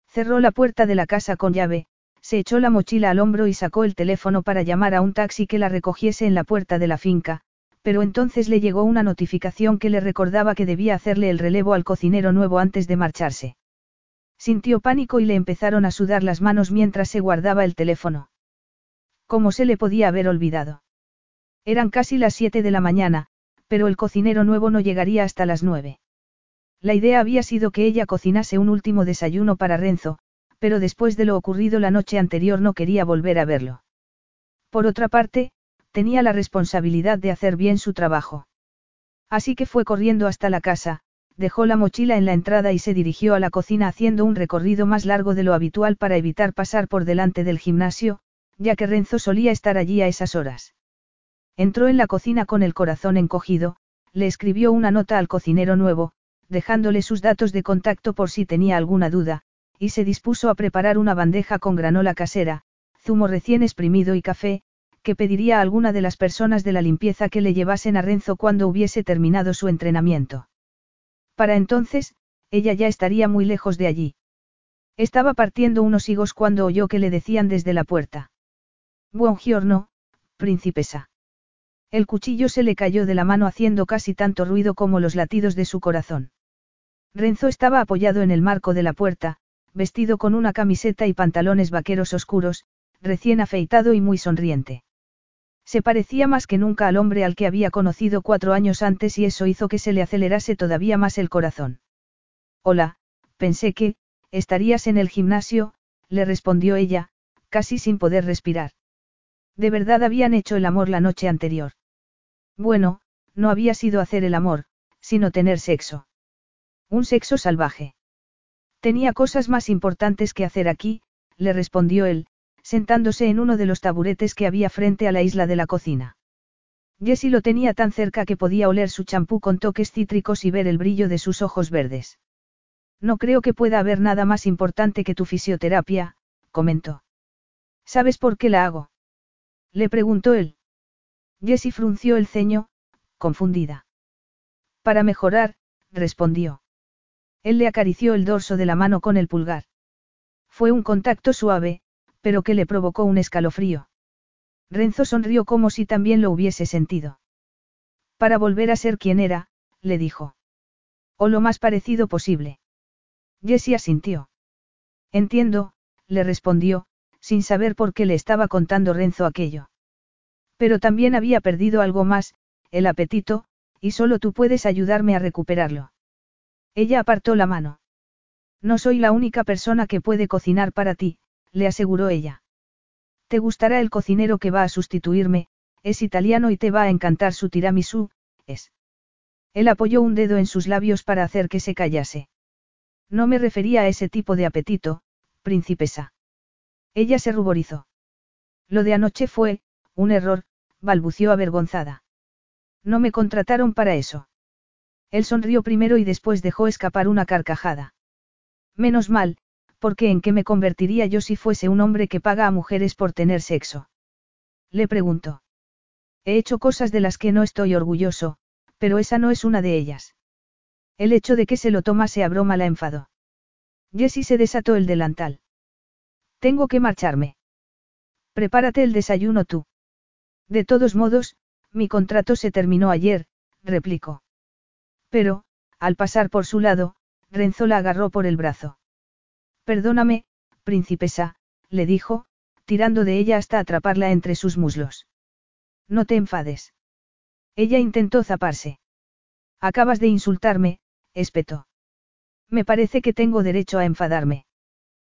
Cerró la puerta de la casa con llave, se echó la mochila al hombro y sacó el teléfono para llamar a un taxi que la recogiese en la puerta de la finca, pero entonces le llegó una notificación que le recordaba que debía hacerle el relevo al cocinero nuevo antes de marcharse. Sintió pánico y le empezaron a sudar las manos mientras se guardaba el teléfono. ¿Cómo se le podía haber olvidado? Eran casi las siete de la mañana, pero el cocinero nuevo no llegaría hasta las nueve. La idea había sido que ella cocinase un último desayuno para Renzo, pero después de lo ocurrido la noche anterior no quería volver a verlo. Por otra parte, tenía la responsabilidad de hacer bien su trabajo. Así que fue corriendo hasta la casa, dejó la mochila en la entrada y se dirigió a la cocina haciendo un recorrido más largo de lo habitual para evitar pasar por delante del gimnasio, ya que Renzo solía estar allí a esas horas. Entró en la cocina con el corazón encogido, le escribió una nota al cocinero nuevo, dejándole sus datos de contacto por si tenía alguna duda, y se dispuso a preparar una bandeja con granola casera, zumo recién exprimido y café, que pediría a alguna de las personas de la limpieza que le llevasen a Renzo cuando hubiese terminado su entrenamiento. Para entonces, ella ya estaría muy lejos de allí. Estaba partiendo unos higos cuando oyó que le decían desde la puerta. Buongiorno, principesa. El cuchillo se le cayó de la mano haciendo casi tanto ruido como los latidos de su corazón. Renzo estaba apoyado en el marco de la puerta, vestido con una camiseta y pantalones vaqueros oscuros, recién afeitado y muy sonriente. Se parecía más que nunca al hombre al que había conocido cuatro años antes y eso hizo que se le acelerase todavía más el corazón. Hola, pensé que, estarías en el gimnasio, le respondió ella, casi sin poder respirar. De verdad habían hecho el amor la noche anterior. Bueno, no había sido hacer el amor, sino tener sexo. Un sexo salvaje. Tenía cosas más importantes que hacer aquí, le respondió él, sentándose en uno de los taburetes que había frente a la isla de la cocina. Jessie lo tenía tan cerca que podía oler su champú con toques cítricos y ver el brillo de sus ojos verdes. No creo que pueda haber nada más importante que tu fisioterapia, comentó. ¿Sabes por qué la hago? Le preguntó él. Jessie frunció el ceño, confundida. Para mejorar, respondió. Él le acarició el dorso de la mano con el pulgar. Fue un contacto suave, pero que le provocó un escalofrío. Renzo sonrió como si también lo hubiese sentido. Para volver a ser quien era, le dijo. O lo más parecido posible. Jessie asintió. Entiendo, le respondió, sin saber por qué le estaba contando Renzo aquello. Pero también había perdido algo más, el apetito, y solo tú puedes ayudarme a recuperarlo. Ella apartó la mano. No soy la única persona que puede cocinar para ti, le aseguró ella. Te gustará el cocinero que va a sustituirme, es italiano y te va a encantar su tiramisú, es. Él apoyó un dedo en sus labios para hacer que se callase. No me refería a ese tipo de apetito, princesa. Ella se ruborizó. Lo de anoche fue, un error, balbució avergonzada. No me contrataron para eso. Él sonrió primero y después dejó escapar una carcajada. Menos mal, porque en qué me convertiría yo si fuese un hombre que paga a mujeres por tener sexo. Le preguntó. He hecho cosas de las que no estoy orgulloso, pero esa no es una de ellas. El hecho de que se lo tomase a broma la enfadó. Jessie se desató el delantal. Tengo que marcharme. Prepárate el desayuno tú. De todos modos, mi contrato se terminó ayer, replicó. Pero, al pasar por su lado, Renzo la agarró por el brazo. Perdóname, princesa, le dijo, tirando de ella hasta atraparla entre sus muslos. No te enfades. Ella intentó zaparse. Acabas de insultarme, espetó. Me parece que tengo derecho a enfadarme.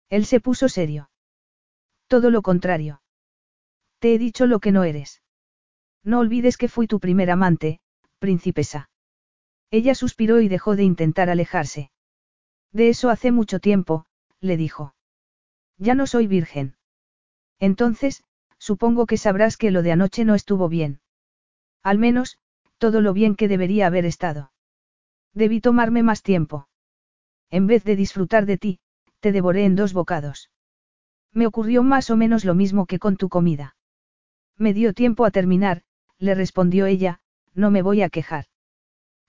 Él se puso serio. Todo lo contrario. Te he dicho lo que no eres. No olvides que fui tu primer amante, princesa. Ella suspiró y dejó de intentar alejarse. De eso hace mucho tiempo, le dijo. Ya no soy virgen. Entonces, supongo que sabrás que lo de anoche no estuvo bien. Al menos, todo lo bien que debería haber estado. Debí tomarme más tiempo. En vez de disfrutar de ti, te devoré en dos bocados. Me ocurrió más o menos lo mismo que con tu comida. Me dio tiempo a terminar, le respondió ella, no me voy a quejar.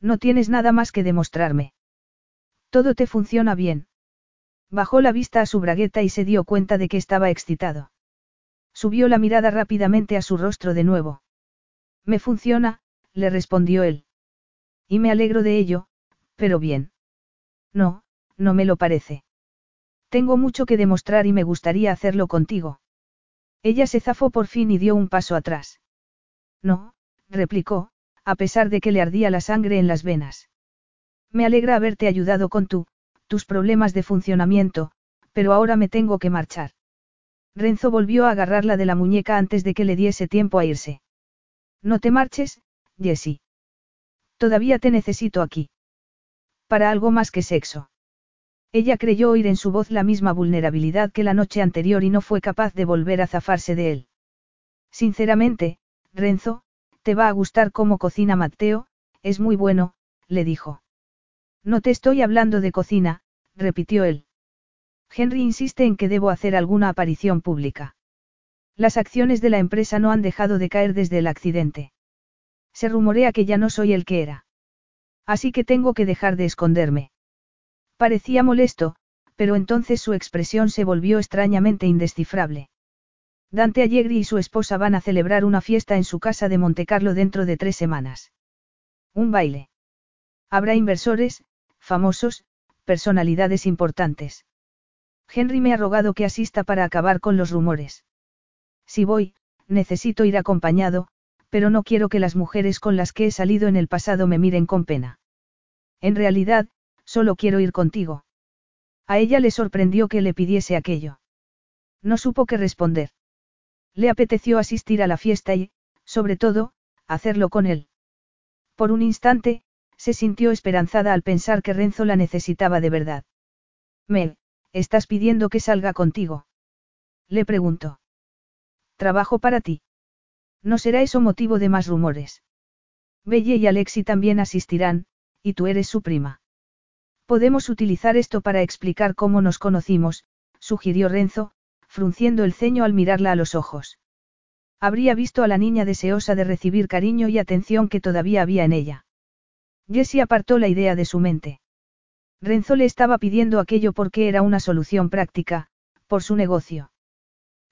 No tienes nada más que demostrarme. Todo te funciona bien. Bajó la vista a su bragueta y se dio cuenta de que estaba excitado. Subió la mirada rápidamente a su rostro de nuevo. Me funciona, le respondió él. Y me alegro de ello, pero bien. No, no me lo parece. Tengo mucho que demostrar y me gustaría hacerlo contigo. Ella se zafó por fin y dio un paso atrás. No, replicó, a pesar de que le ardía la sangre en las venas. Me alegra haberte ayudado con tu, tus problemas de funcionamiento, pero ahora me tengo que marchar. Renzo volvió a agarrarla de la muñeca antes de que le diese tiempo a irse. No te marches, Jessie. Todavía te necesito aquí. Para algo más que sexo. Ella creyó oír en su voz la misma vulnerabilidad que la noche anterior y no fue capaz de volver a zafarse de él. Sinceramente, Renzo, te va a gustar cómo cocina Mateo, es muy bueno, le dijo. No te estoy hablando de cocina, repitió él. Henry insiste en que debo hacer alguna aparición pública. Las acciones de la empresa no han dejado de caer desde el accidente. Se rumorea que ya no soy el que era. Así que tengo que dejar de esconderme. Parecía molesto, pero entonces su expresión se volvió extrañamente indescifrable. Dante Allegri y su esposa van a celebrar una fiesta en su casa de Montecarlo dentro de tres semanas. Un baile. Habrá inversores, famosos, personalidades importantes. Henry me ha rogado que asista para acabar con los rumores. Si voy, necesito ir acompañado, pero no quiero que las mujeres con las que he salido en el pasado me miren con pena. En realidad, solo quiero ir contigo. A ella le sorprendió que le pidiese aquello. No supo qué responder. Le apeteció asistir a la fiesta y, sobre todo, hacerlo con él. Por un instante, se sintió esperanzada al pensar que Renzo la necesitaba de verdad. Mel, ¿estás pidiendo que salga contigo? Le preguntó. Trabajo para ti. No será eso motivo de más rumores. Belle y Alexi también asistirán, y tú eres su prima. Podemos utilizar esto para explicar cómo nos conocimos, sugirió Renzo, frunciendo el ceño al mirarla a los ojos. Habría visto a la niña deseosa de recibir cariño y atención que todavía había en ella. Jessie apartó la idea de su mente. Renzo le estaba pidiendo aquello porque era una solución práctica, por su negocio.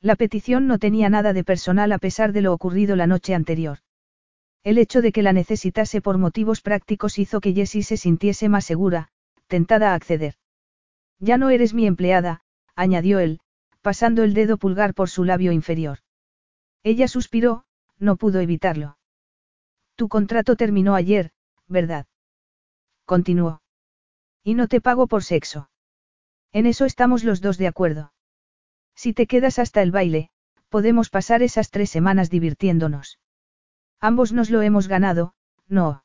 La petición no tenía nada de personal a pesar de lo ocurrido la noche anterior. El hecho de que la necesitase por motivos prácticos hizo que Jessie se sintiese más segura, tentada a acceder. Ya no eres mi empleada, añadió él, pasando el dedo pulgar por su labio inferior. Ella suspiró, no pudo evitarlo. Tu contrato terminó ayer, ¿verdad? Continuó. Y no te pago por sexo. En eso estamos los dos de acuerdo. Si te quedas hasta el baile, podemos pasar esas tres semanas divirtiéndonos. Ambos nos lo hemos ganado, no.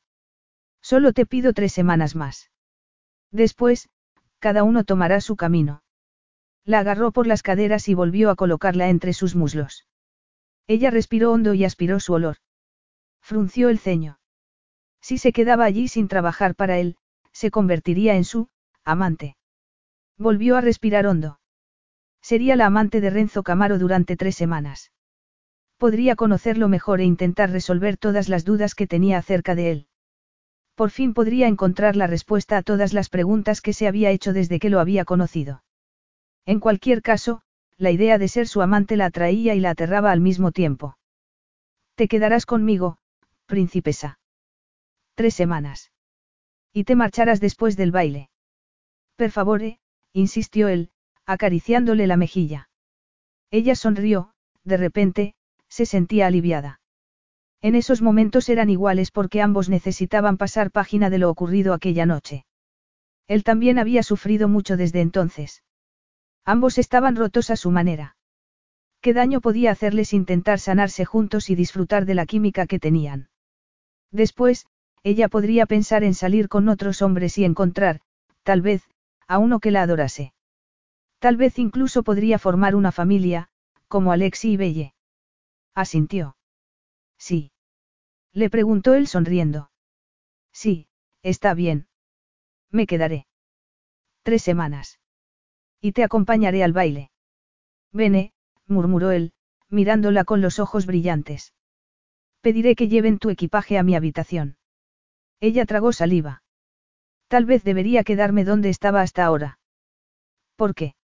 Solo te pido tres semanas más. Después, cada uno tomará su camino. La agarró por las caderas y volvió a colocarla entre sus muslos. Ella respiró hondo y aspiró su olor. Frunció el ceño. Si se quedaba allí sin trabajar para él, se convertiría en su, amante. Volvió a respirar hondo. Sería la amante de Renzo Camaro durante tres semanas. Podría conocerlo mejor e intentar resolver todas las dudas que tenía acerca de él. Por fin podría encontrar la respuesta a todas las preguntas que se había hecho desde que lo había conocido. En cualquier caso, la idea de ser su amante la atraía y la aterraba al mismo tiempo. Te quedarás conmigo, princesa. Tres semanas. Y te marcharás después del baile. Per favore, insistió él, acariciándole la mejilla. Ella sonrió, de repente, se sentía aliviada. En esos momentos eran iguales porque ambos necesitaban pasar página de lo ocurrido aquella noche. Él también había sufrido mucho desde entonces. Ambos estaban rotos a su manera. ¿Qué daño podía hacerles intentar sanarse juntos y disfrutar de la química que tenían? Después, ella podría pensar en salir con otros hombres y encontrar, tal vez, a uno que la adorase. Tal vez incluso podría formar una familia, como Alexi y Belle. Asintió. Sí. Le preguntó él sonriendo. Sí, está bien. Me quedaré. Tres semanas. Y te acompañaré al baile. Vene, murmuró él, mirándola con los ojos brillantes. Pediré que lleven tu equipaje a mi habitación. Ella tragó saliva. Tal vez debería quedarme donde estaba hasta ahora. ¿Por qué?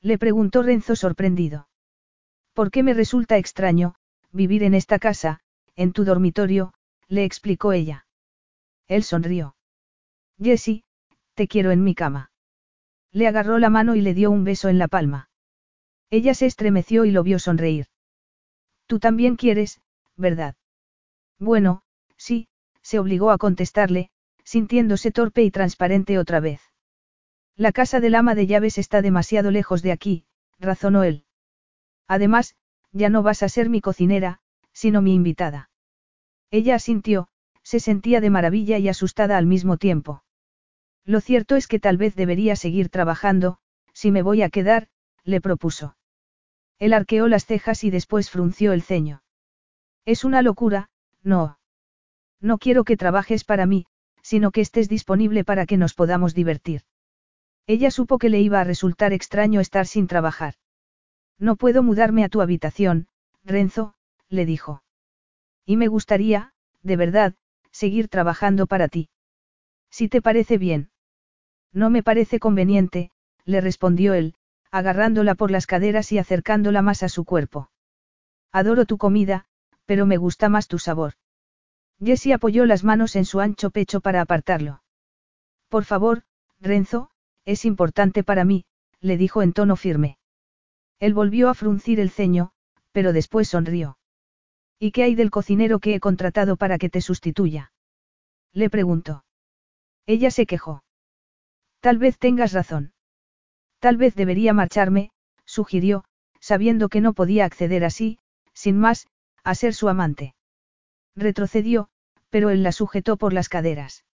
Le preguntó Renzo sorprendido. ¿Por qué me resulta extraño, vivir en esta casa, en tu dormitorio? le explicó ella. Él sonrió. Jessie, te quiero en mi cama. Le agarró la mano y le dio un beso en la palma. Ella se estremeció y lo vio sonreír. Tú también quieres, ¿verdad? Bueno, sí, se obligó a contestarle, sintiéndose torpe y transparente otra vez. La casa del ama de llaves está demasiado lejos de aquí, razonó él. Además, ya no vas a ser mi cocinera, sino mi invitada. Ella asintió, se sentía de maravilla y asustada al mismo tiempo. Lo cierto es que tal vez debería seguir trabajando, si me voy a quedar, le propuso. Él arqueó las cejas y después frunció el ceño. Es una locura, no. No quiero que trabajes para mí, sino que estés disponible para que nos podamos divertir. Ella supo que le iba a resultar extraño estar sin trabajar. No puedo mudarme a tu habitación, Renzo, le dijo. Y me gustaría, de verdad, seguir trabajando para ti. Si te parece bien. No me parece conveniente, le respondió él, agarrándola por las caderas y acercándola más a su cuerpo. Adoro tu comida, pero me gusta más tu sabor. Jessie apoyó las manos en su ancho pecho para apartarlo. Por favor, Renzo, es importante para mí, le dijo en tono firme. Él volvió a fruncir el ceño, pero después sonrió. ¿Y qué hay del cocinero que he contratado para que te sustituya? Le preguntó. Ella se quejó. Tal vez tengas razón. Tal vez debería marcharme, sugirió, sabiendo que no podía acceder así, sin más, a ser su amante. Retrocedió, pero él la sujetó por las caderas.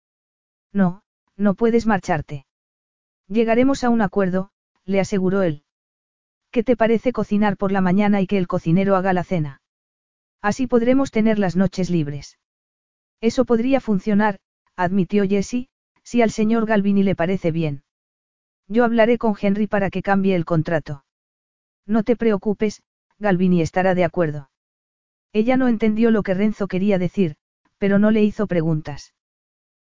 No, no puedes marcharte. Llegaremos a un acuerdo, le aseguró él. ¿Qué te parece cocinar por la mañana y que el cocinero haga la cena? Así podremos tener las noches libres. Eso podría funcionar, admitió Jessie, si al señor Galvini le parece bien. Yo hablaré con Henry para que cambie el contrato. No te preocupes, Galvini estará de acuerdo. Ella no entendió lo que Renzo quería decir, pero no le hizo preguntas.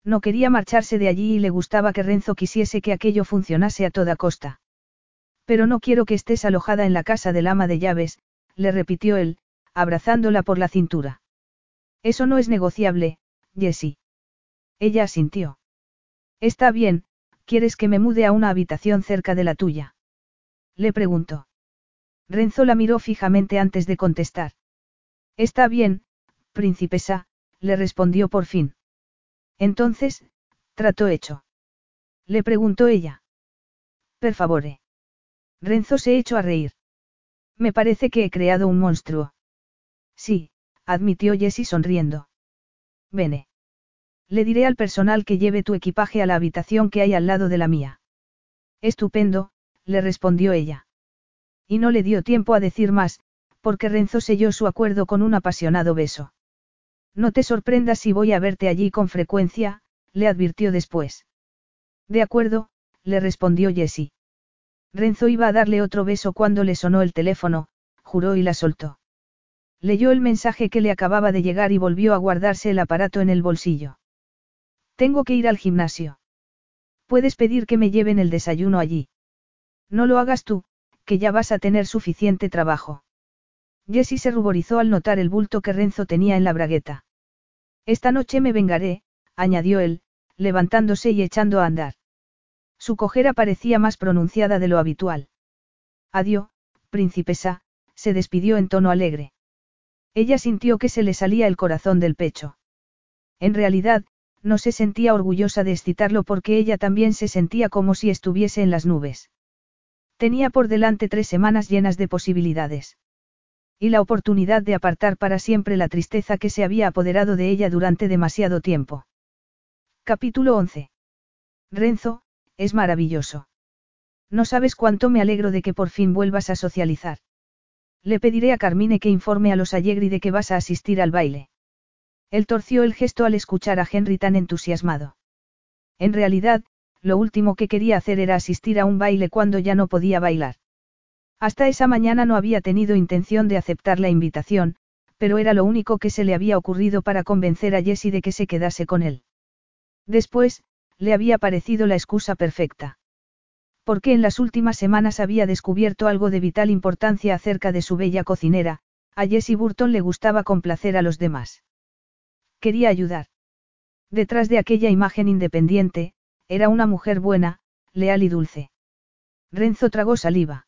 No quería marcharse de allí y le gustaba que Renzo quisiese que aquello funcionase a toda costa. Pero no quiero que estés alojada en la casa del ama de llaves, le repitió él, abrazándola por la cintura. Eso no es negociable, Jessie. Ella asintió. Está bien, ¿quieres que me mude a una habitación cerca de la tuya? Le preguntó. Renzo la miró fijamente antes de contestar. Está bien, princesa, le respondió por fin. Entonces, trato hecho. Le preguntó ella. Per favore. Renzo se echó a reír. Me parece que he creado un monstruo. Sí, admitió Jessie sonriendo. Vene. Le diré al personal que lleve tu equipaje a la habitación que hay al lado de la mía. Estupendo, le respondió ella. Y no le dio tiempo a decir más, porque Renzo selló su acuerdo con un apasionado beso. No te sorprendas si voy a verte allí con frecuencia, le advirtió después. De acuerdo, le respondió Jessie. Renzo iba a darle otro beso cuando le sonó el teléfono, juró y la soltó. Leyó el mensaje que le acababa de llegar y volvió a guardarse el aparato en el bolsillo. Tengo que ir al gimnasio. Puedes pedir que me lleven el desayuno allí. No lo hagas tú, que ya vas a tener suficiente trabajo. Jessie se ruborizó al notar el bulto que Renzo tenía en la bragueta. Esta noche me vengaré, añadió él, levantándose y echando a andar. Su cojera parecía más pronunciada de lo habitual. Adiós, princesa, se despidió en tono alegre. Ella sintió que se le salía el corazón del pecho. En realidad, no se sentía orgullosa de excitarlo porque ella también se sentía como si estuviese en las nubes. Tenía por delante tres semanas llenas de posibilidades. Y la oportunidad de apartar para siempre la tristeza que se había apoderado de ella durante demasiado tiempo. Capítulo 11. Renzo, es maravilloso. No sabes cuánto me alegro de que por fin vuelvas a socializar. Le pediré a Carmine que informe a los Allegri de que vas a asistir al baile. Él torció el gesto al escuchar a Henry tan entusiasmado. En realidad, lo último que quería hacer era asistir a un baile cuando ya no podía bailar. Hasta esa mañana no había tenido intención de aceptar la invitación, pero era lo único que se le había ocurrido para convencer a Jessie de que se quedase con él. Después, le había parecido la excusa perfecta. Porque en las últimas semanas había descubierto algo de vital importancia acerca de su bella cocinera, a Jessie Burton le gustaba complacer a los demás. Quería ayudar. Detrás de aquella imagen independiente, era una mujer buena, leal y dulce. Renzo tragó saliva.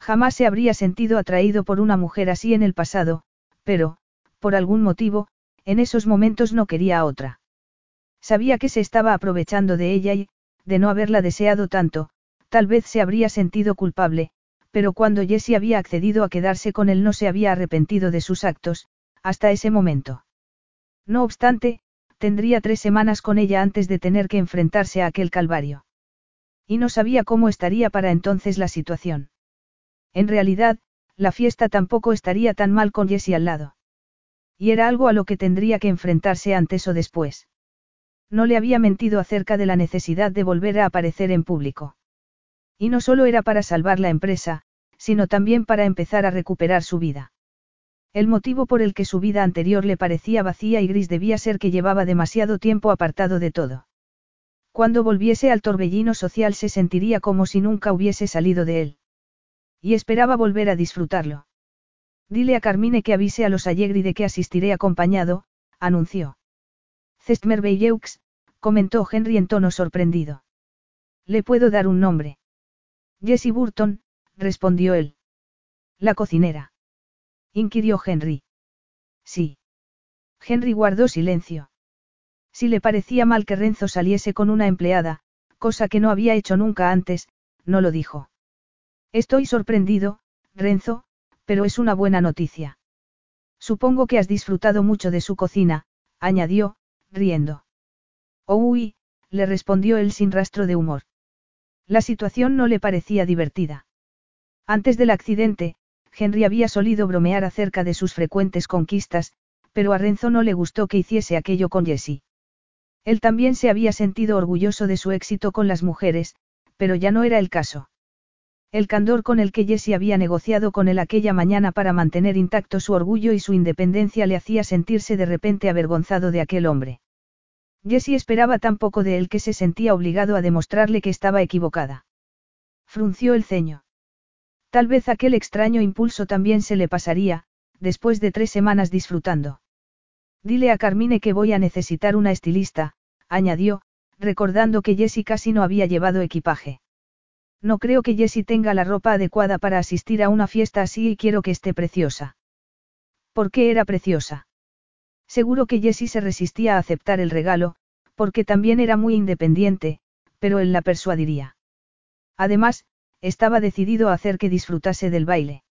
Jamás se habría sentido atraído por una mujer así en el pasado, pero, por algún motivo, en esos momentos no quería a otra. Sabía que se estaba aprovechando de ella y, de no haberla deseado tanto, tal vez se habría sentido culpable, pero cuando Jessie había accedido a quedarse con él no se había arrepentido de sus actos, hasta ese momento. No obstante, tendría tres semanas con ella antes de tener que enfrentarse a aquel calvario. Y no sabía cómo estaría para entonces la situación. En realidad, la fiesta tampoco estaría tan mal con Jessie al lado. Y era algo a lo que tendría que enfrentarse antes o después. No le había mentido acerca de la necesidad de volver a aparecer en público. Y no solo era para salvar la empresa, sino también para empezar a recuperar su vida. El motivo por el que su vida anterior le parecía vacía y gris debía ser que llevaba demasiado tiempo apartado de todo. Cuando volviese al torbellino social se sentiría como si nunca hubiese salido de él. Y esperaba volver a disfrutarlo. Dile a Carmine que avise a los Allegri de que asistiré acompañado, anunció. Cestmer Beyeux, comentó Henry en tono sorprendido. Le puedo dar un nombre. Jessie Burton, respondió él. La cocinera inquirió Henry. Sí. Henry guardó silencio. Si le parecía mal que Renzo saliese con una empleada, cosa que no había hecho nunca antes, no lo dijo. Estoy sorprendido, Renzo, pero es una buena noticia. Supongo que has disfrutado mucho de su cocina, añadió, riendo. Oh, uy, le respondió él sin rastro de humor. La situación no le parecía divertida. Antes del accidente, Henry había solido bromear acerca de sus frecuentes conquistas, pero a Renzo no le gustó que hiciese aquello con Jessie. Él también se había sentido orgulloso de su éxito con las mujeres, pero ya no era el caso. El candor con el que Jessie había negociado con él aquella mañana para mantener intacto su orgullo y su independencia le hacía sentirse de repente avergonzado de aquel hombre. Jessie esperaba tan poco de él que se sentía obligado a demostrarle que estaba equivocada. Frunció el ceño. Tal vez aquel extraño impulso también se le pasaría, después de tres semanas disfrutando. Dile a Carmine que voy a necesitar una estilista, añadió, recordando que Jessie casi no había llevado equipaje. No creo que Jessie tenga la ropa adecuada para asistir a una fiesta así y quiero que esté preciosa. ¿Por qué era preciosa? Seguro que Jessie se resistía a aceptar el regalo, porque también era muy independiente, pero él la persuadiría. Además, estaba decidido a hacer que disfrutase del baile.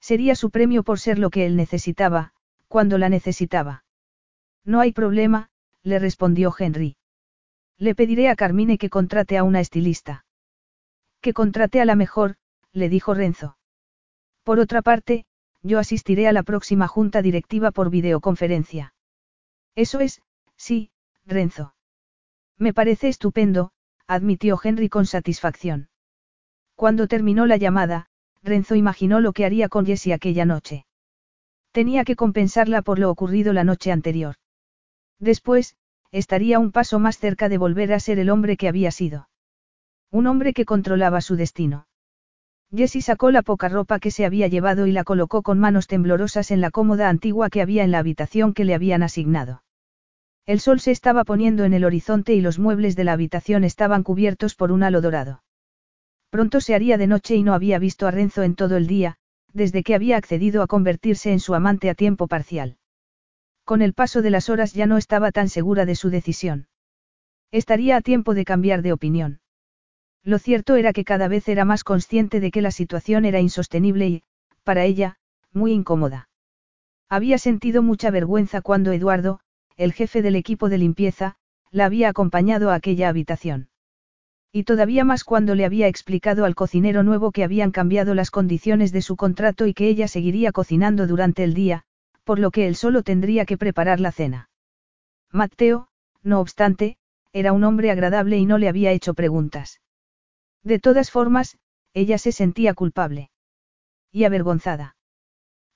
Sería su premio por ser lo que él necesitaba, cuando la necesitaba. No hay problema, le respondió Henry. Le pediré a Carmine que contrate a una estilista. Que contrate a la mejor, le dijo Renzo. Por otra parte, yo asistiré a la próxima junta directiva por videoconferencia. Eso es, sí, Renzo. Me parece estupendo, admitió Henry con satisfacción. Cuando terminó la llamada, Renzo imaginó lo que haría con Jessie aquella noche. Tenía que compensarla por lo ocurrido la noche anterior. Después, estaría un paso más cerca de volver a ser el hombre que había sido. Un hombre que controlaba su destino. Jessie sacó la poca ropa que se había llevado y la colocó con manos temblorosas en la cómoda antigua que había en la habitación que le habían asignado. El sol se estaba poniendo en el horizonte y los muebles de la habitación estaban cubiertos por un halo dorado. Pronto se haría de noche y no había visto a Renzo en todo el día, desde que había accedido a convertirse en su amante a tiempo parcial. Con el paso de las horas ya no estaba tan segura de su decisión. Estaría a tiempo de cambiar de opinión. Lo cierto era que cada vez era más consciente de que la situación era insostenible y, para ella, muy incómoda. Había sentido mucha vergüenza cuando Eduardo, el jefe del equipo de limpieza, la había acompañado a aquella habitación. Y todavía más cuando le había explicado al cocinero nuevo que habían cambiado las condiciones de su contrato y que ella seguiría cocinando durante el día, por lo que él solo tendría que preparar la cena. Mateo, no obstante, era un hombre agradable y no le había hecho preguntas. De todas formas, ella se sentía culpable. Y avergonzada.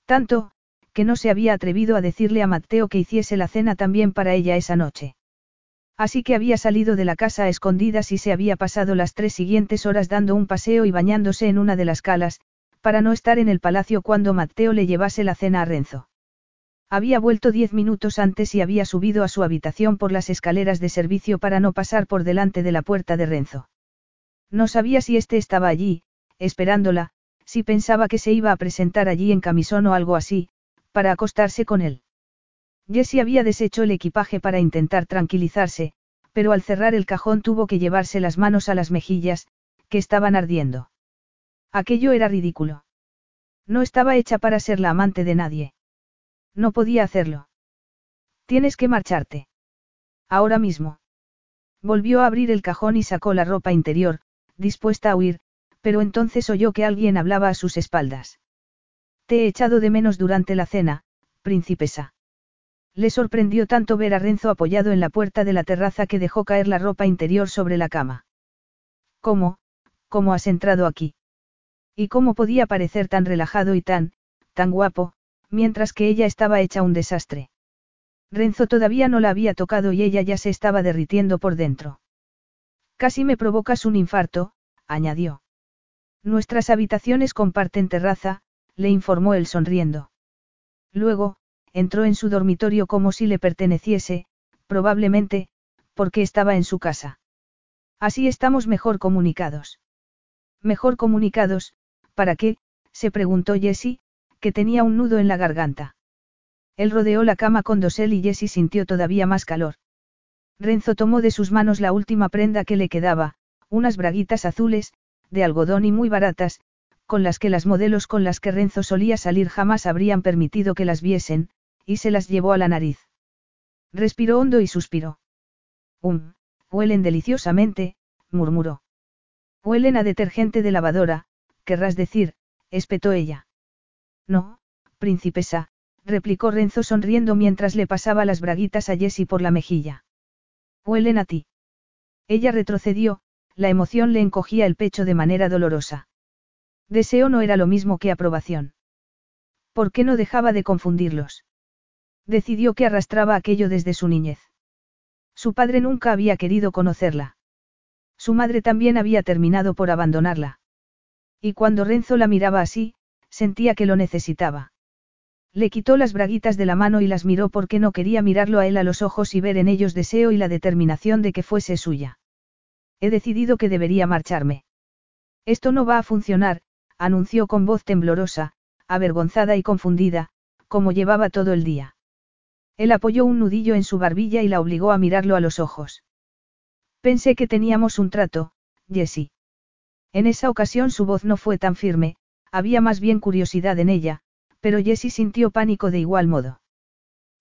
Tanto, que no se había atrevido a decirle a Mateo que hiciese la cena también para ella esa noche. Así que había salido de la casa a escondidas y se había pasado las tres siguientes horas dando un paseo y bañándose en una de las calas, para no estar en el palacio cuando Mateo le llevase la cena a Renzo. Había vuelto diez minutos antes y había subido a su habitación por las escaleras de servicio para no pasar por delante de la puerta de Renzo. No sabía si éste estaba allí, esperándola, si pensaba que se iba a presentar allí en camisón o algo así, para acostarse con él. Jessie había deshecho el equipaje para intentar tranquilizarse, pero al cerrar el cajón tuvo que llevarse las manos a las mejillas, que estaban ardiendo. Aquello era ridículo. No estaba hecha para ser la amante de nadie. No podía hacerlo. Tienes que marcharte. Ahora mismo. Volvió a abrir el cajón y sacó la ropa interior, dispuesta a huir, pero entonces oyó que alguien hablaba a sus espaldas. Te he echado de menos durante la cena, princesa. Le sorprendió tanto ver a Renzo apoyado en la puerta de la terraza que dejó caer la ropa interior sobre la cama. ¿Cómo? ¿Cómo has entrado aquí? ¿Y cómo podía parecer tan relajado y tan, tan guapo, mientras que ella estaba hecha un desastre? Renzo todavía no la había tocado y ella ya se estaba derritiendo por dentro. Casi me provocas un infarto, añadió. Nuestras habitaciones comparten terraza, le informó él sonriendo. Luego, entró en su dormitorio como si le perteneciese, probablemente, porque estaba en su casa. Así estamos mejor comunicados. Mejor comunicados, ¿para qué? se preguntó Jessie, que tenía un nudo en la garganta. Él rodeó la cama con dosel y Jessie sintió todavía más calor. Renzo tomó de sus manos la última prenda que le quedaba, unas braguitas azules, de algodón y muy baratas, con las que las modelos con las que Renzo solía salir jamás habrían permitido que las viesen, y se las llevó a la nariz. Respiró hondo y suspiró. Um, huelen deliciosamente, murmuró. Huelen a detergente de lavadora, querrás decir, espetó ella. No, princesa, replicó Renzo sonriendo mientras le pasaba las braguitas a Jessie por la mejilla. Huelen a ti. Ella retrocedió, la emoción le encogía el pecho de manera dolorosa. Deseo no era lo mismo que aprobación. ¿Por qué no dejaba de confundirlos? Decidió que arrastraba aquello desde su niñez. Su padre nunca había querido conocerla. Su madre también había terminado por abandonarla. Y cuando Renzo la miraba así, sentía que lo necesitaba. Le quitó las braguitas de la mano y las miró porque no quería mirarlo a él a los ojos y ver en ellos deseo y la determinación de que fuese suya. He decidido que debería marcharme. Esto no va a funcionar, anunció con voz temblorosa, avergonzada y confundida, como llevaba todo el día. Él apoyó un nudillo en su barbilla y la obligó a mirarlo a los ojos. Pensé que teníamos un trato, Jessie. En esa ocasión su voz no fue tan firme, había más bien curiosidad en ella, pero Jessie sintió pánico de igual modo.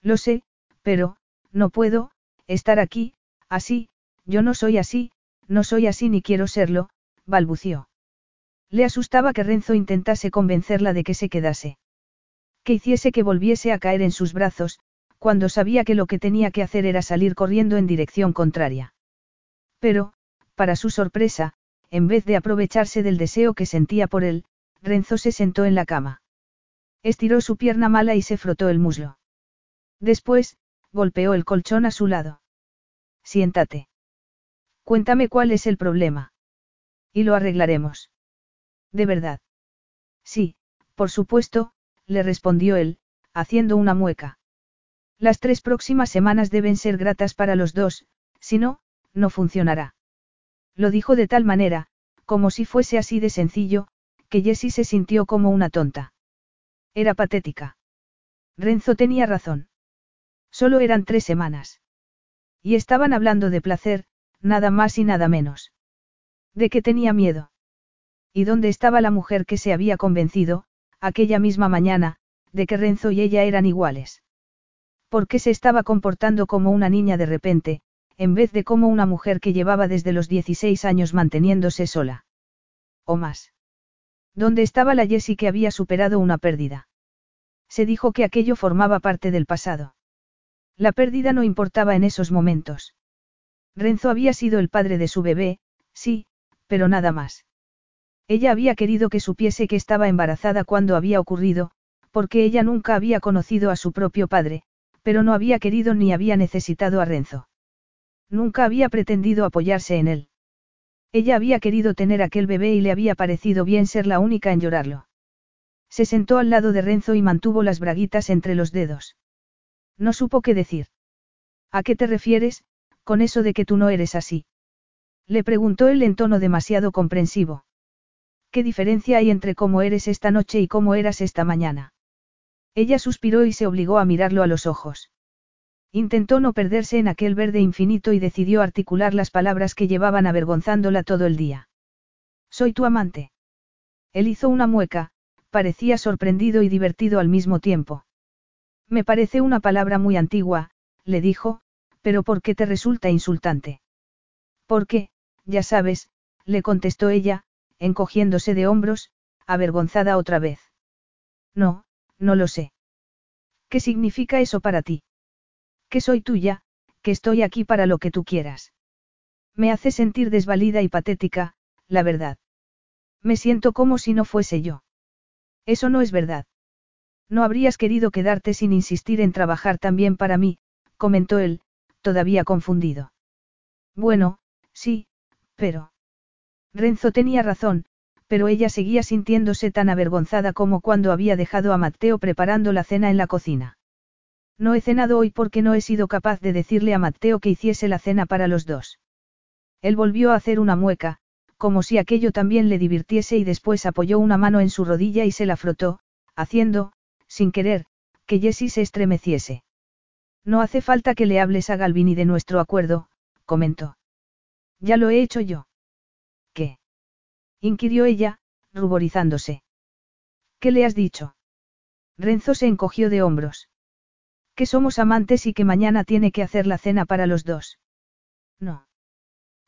Lo sé, pero, no puedo, estar aquí, así, yo no soy así, no soy así ni quiero serlo, balbució. Le asustaba que Renzo intentase convencerla de que se quedase. Que hiciese que volviese a caer en sus brazos, cuando sabía que lo que tenía que hacer era salir corriendo en dirección contraria. Pero, para su sorpresa, en vez de aprovecharse del deseo que sentía por él, Renzo se sentó en la cama. Estiró su pierna mala y se frotó el muslo. Después, golpeó el colchón a su lado. Siéntate. Cuéntame cuál es el problema. Y lo arreglaremos. ¿De verdad? Sí, por supuesto, le respondió él, haciendo una mueca. Las tres próximas semanas deben ser gratas para los dos, si no, no funcionará. Lo dijo de tal manera, como si fuese así de sencillo, que Jessie se sintió como una tonta. Era patética. Renzo tenía razón. Solo eran tres semanas. Y estaban hablando de placer, nada más y nada menos. ¿De qué tenía miedo? ¿Y dónde estaba la mujer que se había convencido, aquella misma mañana, de que Renzo y ella eran iguales? ¿Por qué se estaba comportando como una niña de repente, en vez de como una mujer que llevaba desde los 16 años manteniéndose sola? ¿O más? ¿Dónde estaba la Jessie que había superado una pérdida? Se dijo que aquello formaba parte del pasado. La pérdida no importaba en esos momentos. Renzo había sido el padre de su bebé, sí, pero nada más. Ella había querido que supiese que estaba embarazada cuando había ocurrido, porque ella nunca había conocido a su propio padre, pero no había querido ni había necesitado a Renzo. Nunca había pretendido apoyarse en él. Ella había querido tener aquel bebé y le había parecido bien ser la única en llorarlo. Se sentó al lado de Renzo y mantuvo las braguitas entre los dedos. No supo qué decir. ¿A qué te refieres, con eso de que tú no eres así? Le preguntó él en tono demasiado comprensivo. ¿Qué diferencia hay entre cómo eres esta noche y cómo eras esta mañana? Ella suspiró y se obligó a mirarlo a los ojos. Intentó no perderse en aquel verde infinito y decidió articular las palabras que llevaban avergonzándola todo el día. Soy tu amante. Él hizo una mueca, parecía sorprendido y divertido al mismo tiempo. Me parece una palabra muy antigua, le dijo, pero ¿por qué te resulta insultante? Porque, ya sabes, le contestó ella, encogiéndose de hombros, avergonzada otra vez. No, no lo sé. ¿Qué significa eso para ti? Que soy tuya, que estoy aquí para lo que tú quieras. Me hace sentir desvalida y patética, la verdad. Me siento como si no fuese yo. Eso no es verdad. No habrías querido quedarte sin insistir en trabajar también para mí, comentó él, todavía confundido. Bueno, sí, pero... Renzo tenía razón, pero ella seguía sintiéndose tan avergonzada como cuando había dejado a Matteo preparando la cena en la cocina. No he cenado hoy porque no he sido capaz de decirle a Matteo que hiciese la cena para los dos. Él volvió a hacer una mueca, como si aquello también le divirtiese y después apoyó una mano en su rodilla y se la frotó, haciendo, sin querer, que Jessie se estremeciese. No hace falta que le hables a Galvini de nuestro acuerdo, comentó. Ya lo he hecho yo. Inquirió ella, ruborizándose. ¿Qué le has dicho? Renzo se encogió de hombros. Que somos amantes y que mañana tiene que hacer la cena para los dos. No.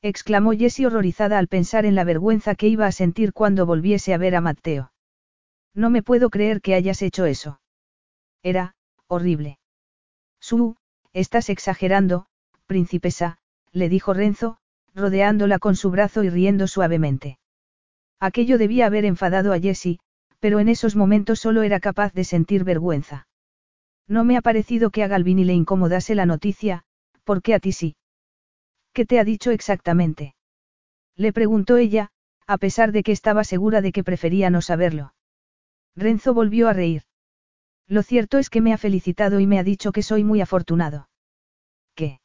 exclamó Jessie horrorizada al pensar en la vergüenza que iba a sentir cuando volviese a ver a Matteo. No me puedo creer que hayas hecho eso. Era, horrible. Su, estás exagerando, princesa, le dijo Renzo, rodeándola con su brazo y riendo suavemente. Aquello debía haber enfadado a Jessie, pero en esos momentos solo era capaz de sentir vergüenza. No me ha parecido que a Galvini le incomodase la noticia, ¿por qué a ti sí? ¿Qué te ha dicho exactamente? Le preguntó ella, a pesar de que estaba segura de que prefería no saberlo. Renzo volvió a reír. Lo cierto es que me ha felicitado y me ha dicho que soy muy afortunado. ¿Qué?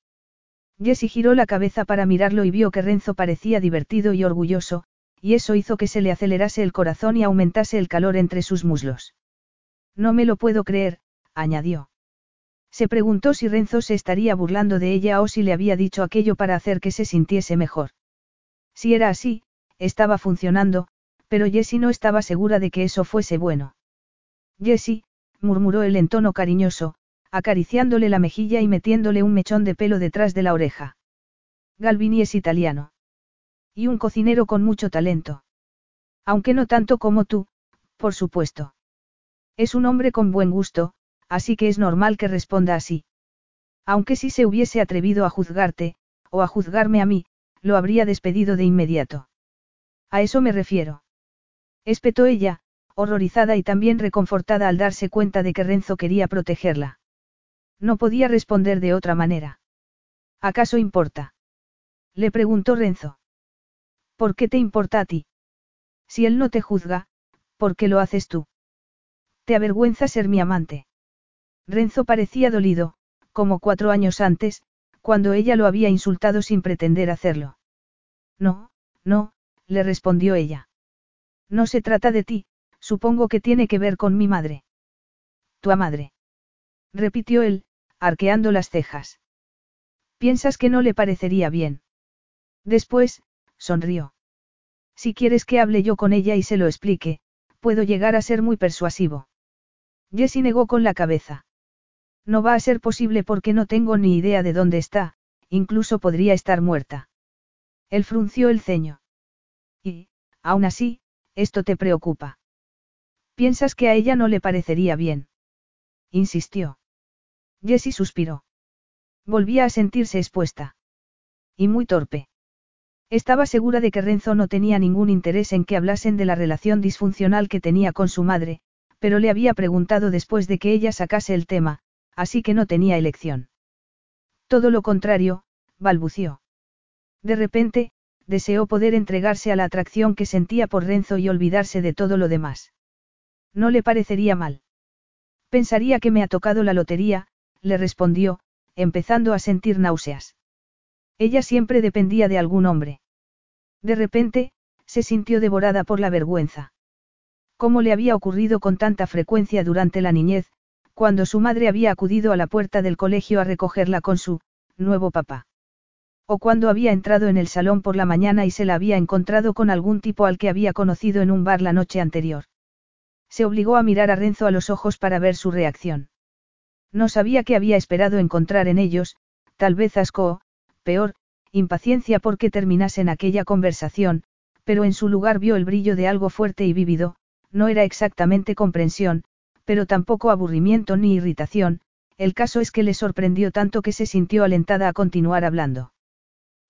Jessie giró la cabeza para mirarlo y vio que Renzo parecía divertido y orgulloso, y eso hizo que se le acelerase el corazón y aumentase el calor entre sus muslos. No me lo puedo creer, añadió. Se preguntó si Renzo se estaría burlando de ella o si le había dicho aquello para hacer que se sintiese mejor. Si era así, estaba funcionando, pero Jessie no estaba segura de que eso fuese bueno. Jessie, murmuró él en tono cariñoso, acariciándole la mejilla y metiéndole un mechón de pelo detrás de la oreja. Galvini es italiano. Y un cocinero con mucho talento. Aunque no tanto como tú, por supuesto. Es un hombre con buen gusto, así que es normal que responda así. Aunque si se hubiese atrevido a juzgarte, o a juzgarme a mí, lo habría despedido de inmediato. A eso me refiero. Espetó ella, horrorizada y también reconfortada al darse cuenta de que Renzo quería protegerla. No podía responder de otra manera. ¿Acaso importa? Le preguntó Renzo. ¿Por qué te importa a ti? Si él no te juzga, ¿por qué lo haces tú? Te avergüenza ser mi amante. Renzo parecía dolido, como cuatro años antes, cuando ella lo había insultado sin pretender hacerlo. No, no, le respondió ella. No se trata de ti, supongo que tiene que ver con mi madre. Tu madre. Repitió él, arqueando las cejas. ¿Piensas que no le parecería bien? Después, sonrió. Si quieres que hable yo con ella y se lo explique, puedo llegar a ser muy persuasivo. Jessie negó con la cabeza. No va a ser posible porque no tengo ni idea de dónde está, incluso podría estar muerta. Él frunció el ceño. Y, aún así, esto te preocupa. ¿Piensas que a ella no le parecería bien? Insistió. Jessie suspiró. Volvía a sentirse expuesta. Y muy torpe. Estaba segura de que Renzo no tenía ningún interés en que hablasen de la relación disfuncional que tenía con su madre, pero le había preguntado después de que ella sacase el tema, así que no tenía elección. Todo lo contrario, balbució. De repente, deseó poder entregarse a la atracción que sentía por Renzo y olvidarse de todo lo demás. No le parecería mal. Pensaría que me ha tocado la lotería, le respondió, empezando a sentir náuseas. Ella siempre dependía de algún hombre. De repente, se sintió devorada por la vergüenza. ¿Cómo le había ocurrido con tanta frecuencia durante la niñez, cuando su madre había acudido a la puerta del colegio a recogerla con su nuevo papá. O cuando había entrado en el salón por la mañana y se la había encontrado con algún tipo al que había conocido en un bar la noche anterior. Se obligó a mirar a Renzo a los ojos para ver su reacción. No sabía qué había esperado encontrar en ellos, tal vez asco peor, impaciencia porque terminasen aquella conversación, pero en su lugar vio el brillo de algo fuerte y vívido, no era exactamente comprensión, pero tampoco aburrimiento ni irritación, el caso es que le sorprendió tanto que se sintió alentada a continuar hablando.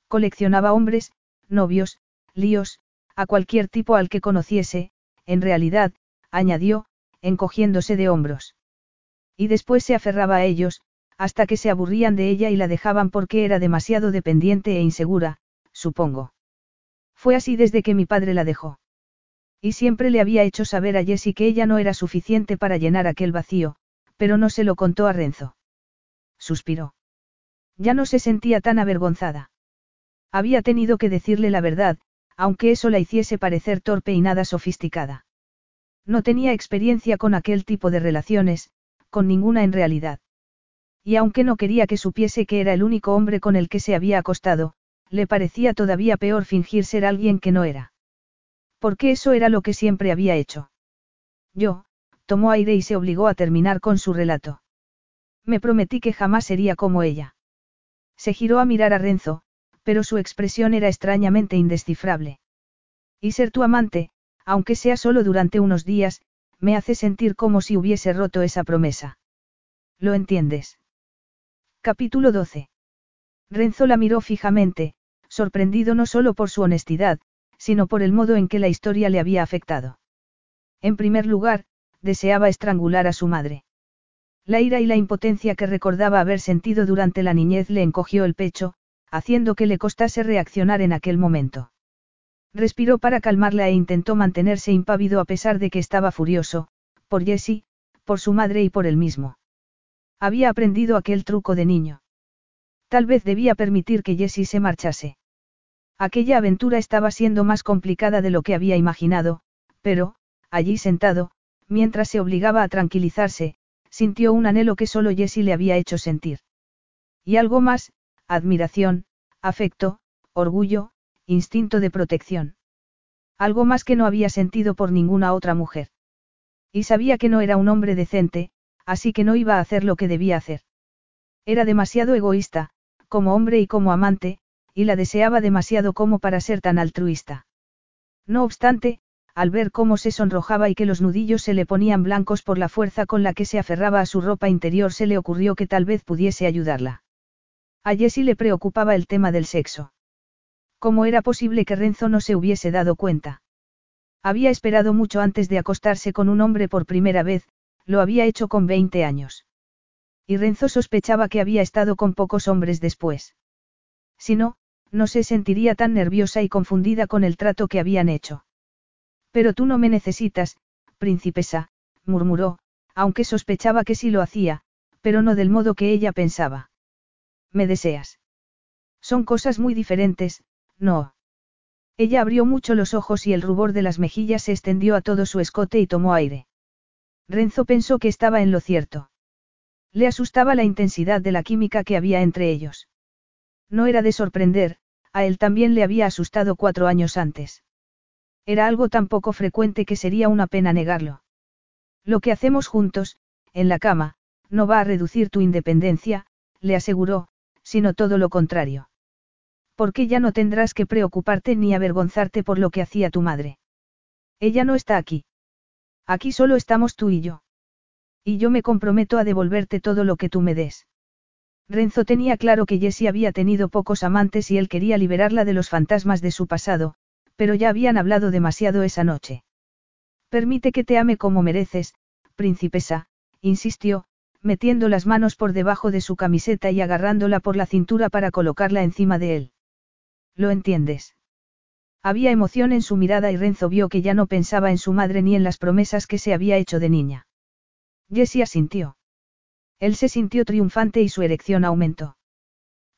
Coleccionaba hombres, novios, líos, a cualquier tipo al que conociese, en realidad, añadió, encogiéndose de hombros. Y después se aferraba a ellos, hasta que se aburrían de ella y la dejaban porque era demasiado dependiente e insegura, supongo. Fue así desde que mi padre la dejó. Y siempre le había hecho saber a Jessie que ella no era suficiente para llenar aquel vacío, pero no se lo contó a Renzo. Suspiró. Ya no se sentía tan avergonzada. Había tenido que decirle la verdad, aunque eso la hiciese parecer torpe y nada sofisticada. No tenía experiencia con aquel tipo de relaciones, con ninguna en realidad. Y aunque no quería que supiese que era el único hombre con el que se había acostado, le parecía todavía peor fingir ser alguien que no era. Porque eso era lo que siempre había hecho. Yo, tomó aire y se obligó a terminar con su relato. Me prometí que jamás sería como ella. Se giró a mirar a Renzo, pero su expresión era extrañamente indescifrable. Y ser tu amante, aunque sea solo durante unos días, me hace sentir como si hubiese roto esa promesa. ¿Lo entiendes? Capítulo 12. Renzo la miró fijamente, sorprendido no solo por su honestidad, sino por el modo en que la historia le había afectado. En primer lugar, deseaba estrangular a su madre. La ira y la impotencia que recordaba haber sentido durante la niñez le encogió el pecho, haciendo que le costase reaccionar en aquel momento. Respiró para calmarla e intentó mantenerse impávido a pesar de que estaba furioso, por Jessie, por su madre y por él mismo. Había aprendido aquel truco de niño. Tal vez debía permitir que Jessie se marchase. Aquella aventura estaba siendo más complicada de lo que había imaginado, pero, allí sentado, mientras se obligaba a tranquilizarse, sintió un anhelo que solo Jessie le había hecho sentir. Y algo más, admiración, afecto, orgullo, instinto de protección. Algo más que no había sentido por ninguna otra mujer. Y sabía que no era un hombre decente, así que no iba a hacer lo que debía hacer. Era demasiado egoísta, como hombre y como amante, y la deseaba demasiado como para ser tan altruista. No obstante, al ver cómo se sonrojaba y que los nudillos se le ponían blancos por la fuerza con la que se aferraba a su ropa interior, se le ocurrió que tal vez pudiese ayudarla. A Jessie le preocupaba el tema del sexo. ¿Cómo era posible que Renzo no se hubiese dado cuenta? Había esperado mucho antes de acostarse con un hombre por primera vez, lo había hecho con 20 años. Y Renzo sospechaba que había estado con pocos hombres después. Si no, no se sentiría tan nerviosa y confundida con el trato que habían hecho. Pero tú no me necesitas, princesa, murmuró, aunque sospechaba que sí lo hacía, pero no del modo que ella pensaba. ¿Me deseas? Son cosas muy diferentes, no. Ella abrió mucho los ojos y el rubor de las mejillas se extendió a todo su escote y tomó aire. Renzo pensó que estaba en lo cierto. Le asustaba la intensidad de la química que había entre ellos. No era de sorprender, a él también le había asustado cuatro años antes. Era algo tan poco frecuente que sería una pena negarlo. Lo que hacemos juntos, en la cama, no va a reducir tu independencia, le aseguró, sino todo lo contrario. Porque ya no tendrás que preocuparte ni avergonzarte por lo que hacía tu madre. Ella no está aquí. Aquí solo estamos tú y yo. Y yo me comprometo a devolverte todo lo que tú me des. Renzo tenía claro que Jessie había tenido pocos amantes y él quería liberarla de los fantasmas de su pasado, pero ya habían hablado demasiado esa noche. Permite que te ame como mereces, princesa, insistió, metiendo las manos por debajo de su camiseta y agarrándola por la cintura para colocarla encima de él. ¿Lo entiendes? Había emoción en su mirada y Renzo vio que ya no pensaba en su madre ni en las promesas que se había hecho de niña. Jessie asintió. Él se sintió triunfante y su erección aumentó.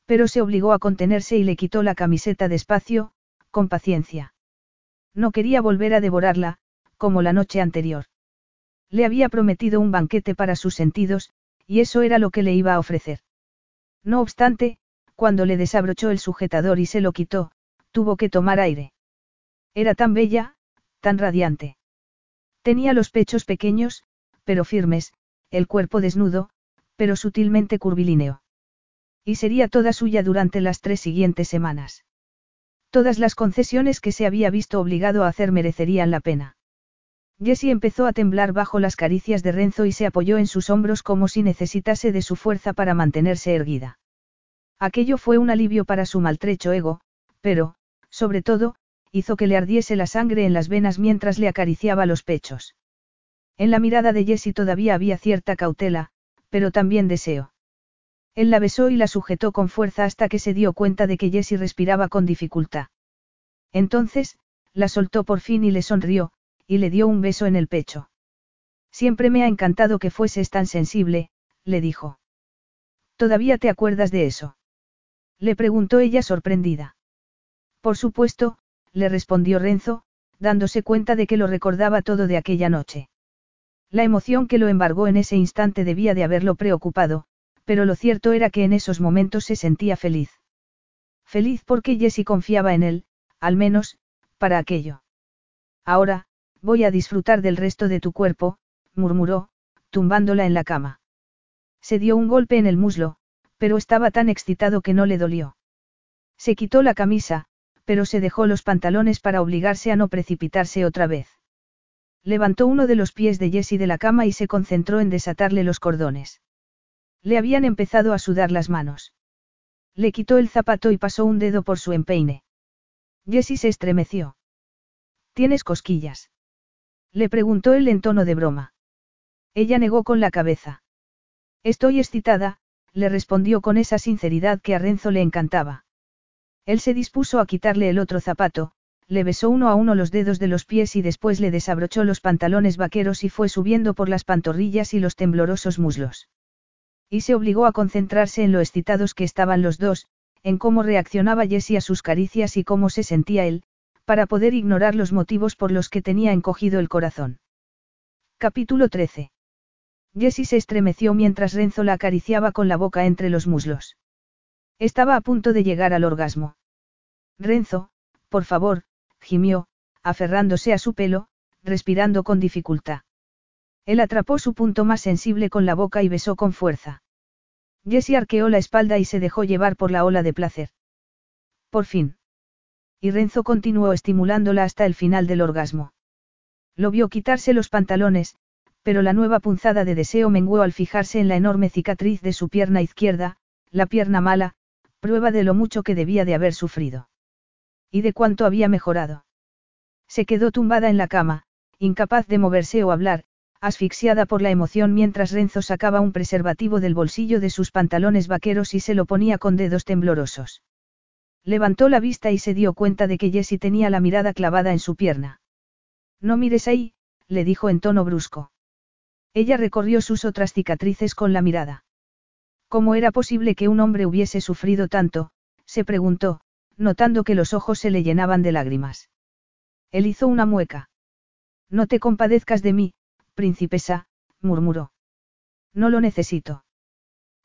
Pero se obligó a contenerse y le quitó la camiseta despacio, con paciencia. No quería volver a devorarla, como la noche anterior. Le había prometido un banquete para sus sentidos, y eso era lo que le iba a ofrecer. No obstante, cuando le desabrochó el sujetador y se lo quitó, tuvo que tomar aire. Era tan bella, tan radiante. Tenía los pechos pequeños, pero firmes, el cuerpo desnudo, pero sutilmente curvilíneo. Y sería toda suya durante las tres siguientes semanas. Todas las concesiones que se había visto obligado a hacer merecerían la pena. Jessie empezó a temblar bajo las caricias de Renzo y se apoyó en sus hombros como si necesitase de su fuerza para mantenerse erguida. Aquello fue un alivio para su maltrecho ego, pero, sobre todo, hizo que le ardiese la sangre en las venas mientras le acariciaba los pechos. En la mirada de Jessie todavía había cierta cautela, pero también deseo. Él la besó y la sujetó con fuerza hasta que se dio cuenta de que Jessie respiraba con dificultad. Entonces, la soltó por fin y le sonrió, y le dio un beso en el pecho. Siempre me ha encantado que fueses tan sensible, le dijo. ¿Todavía te acuerdas de eso? Le preguntó ella sorprendida. Por supuesto, le respondió Renzo, dándose cuenta de que lo recordaba todo de aquella noche. La emoción que lo embargó en ese instante debía de haberlo preocupado, pero lo cierto era que en esos momentos se sentía feliz. Feliz porque Jessie confiaba en él, al menos, para aquello. Ahora, voy a disfrutar del resto de tu cuerpo, murmuró, tumbándola en la cama. Se dio un golpe en el muslo, pero estaba tan excitado que no le dolió. Se quitó la camisa, pero se dejó los pantalones para obligarse a no precipitarse otra vez. Levantó uno de los pies de Jessie de la cama y se concentró en desatarle los cordones. Le habían empezado a sudar las manos. Le quitó el zapato y pasó un dedo por su empeine. Jessie se estremeció. ¿Tienes cosquillas? Le preguntó él en tono de broma. Ella negó con la cabeza. Estoy excitada, le respondió con esa sinceridad que a Renzo le encantaba. Él se dispuso a quitarle el otro zapato, le besó uno a uno los dedos de los pies y después le desabrochó los pantalones vaqueros y fue subiendo por las pantorrillas y los temblorosos muslos. Y se obligó a concentrarse en lo excitados que estaban los dos, en cómo reaccionaba Jessie a sus caricias y cómo se sentía él, para poder ignorar los motivos por los que tenía encogido el corazón. Capítulo 13. Jessie se estremeció mientras Renzo la acariciaba con la boca entre los muslos. Estaba a punto de llegar al orgasmo. Renzo, por favor, gimió, aferrándose a su pelo, respirando con dificultad. Él atrapó su punto más sensible con la boca y besó con fuerza. Jessie arqueó la espalda y se dejó llevar por la ola de placer. Por fin. Y Renzo continuó estimulándola hasta el final del orgasmo. Lo vio quitarse los pantalones, pero la nueva punzada de deseo menguó al fijarse en la enorme cicatriz de su pierna izquierda, la pierna mala, prueba de lo mucho que debía de haber sufrido. Y de cuánto había mejorado. Se quedó tumbada en la cama, incapaz de moverse o hablar, asfixiada por la emoción mientras Renzo sacaba un preservativo del bolsillo de sus pantalones vaqueros y se lo ponía con dedos temblorosos. Levantó la vista y se dio cuenta de que Jessie tenía la mirada clavada en su pierna. No mires ahí, le dijo en tono brusco. Ella recorrió sus otras cicatrices con la mirada. ¿Cómo era posible que un hombre hubiese sufrido tanto? se preguntó, notando que los ojos se le llenaban de lágrimas. Él hizo una mueca. No te compadezcas de mí, princesa, murmuró. No lo necesito.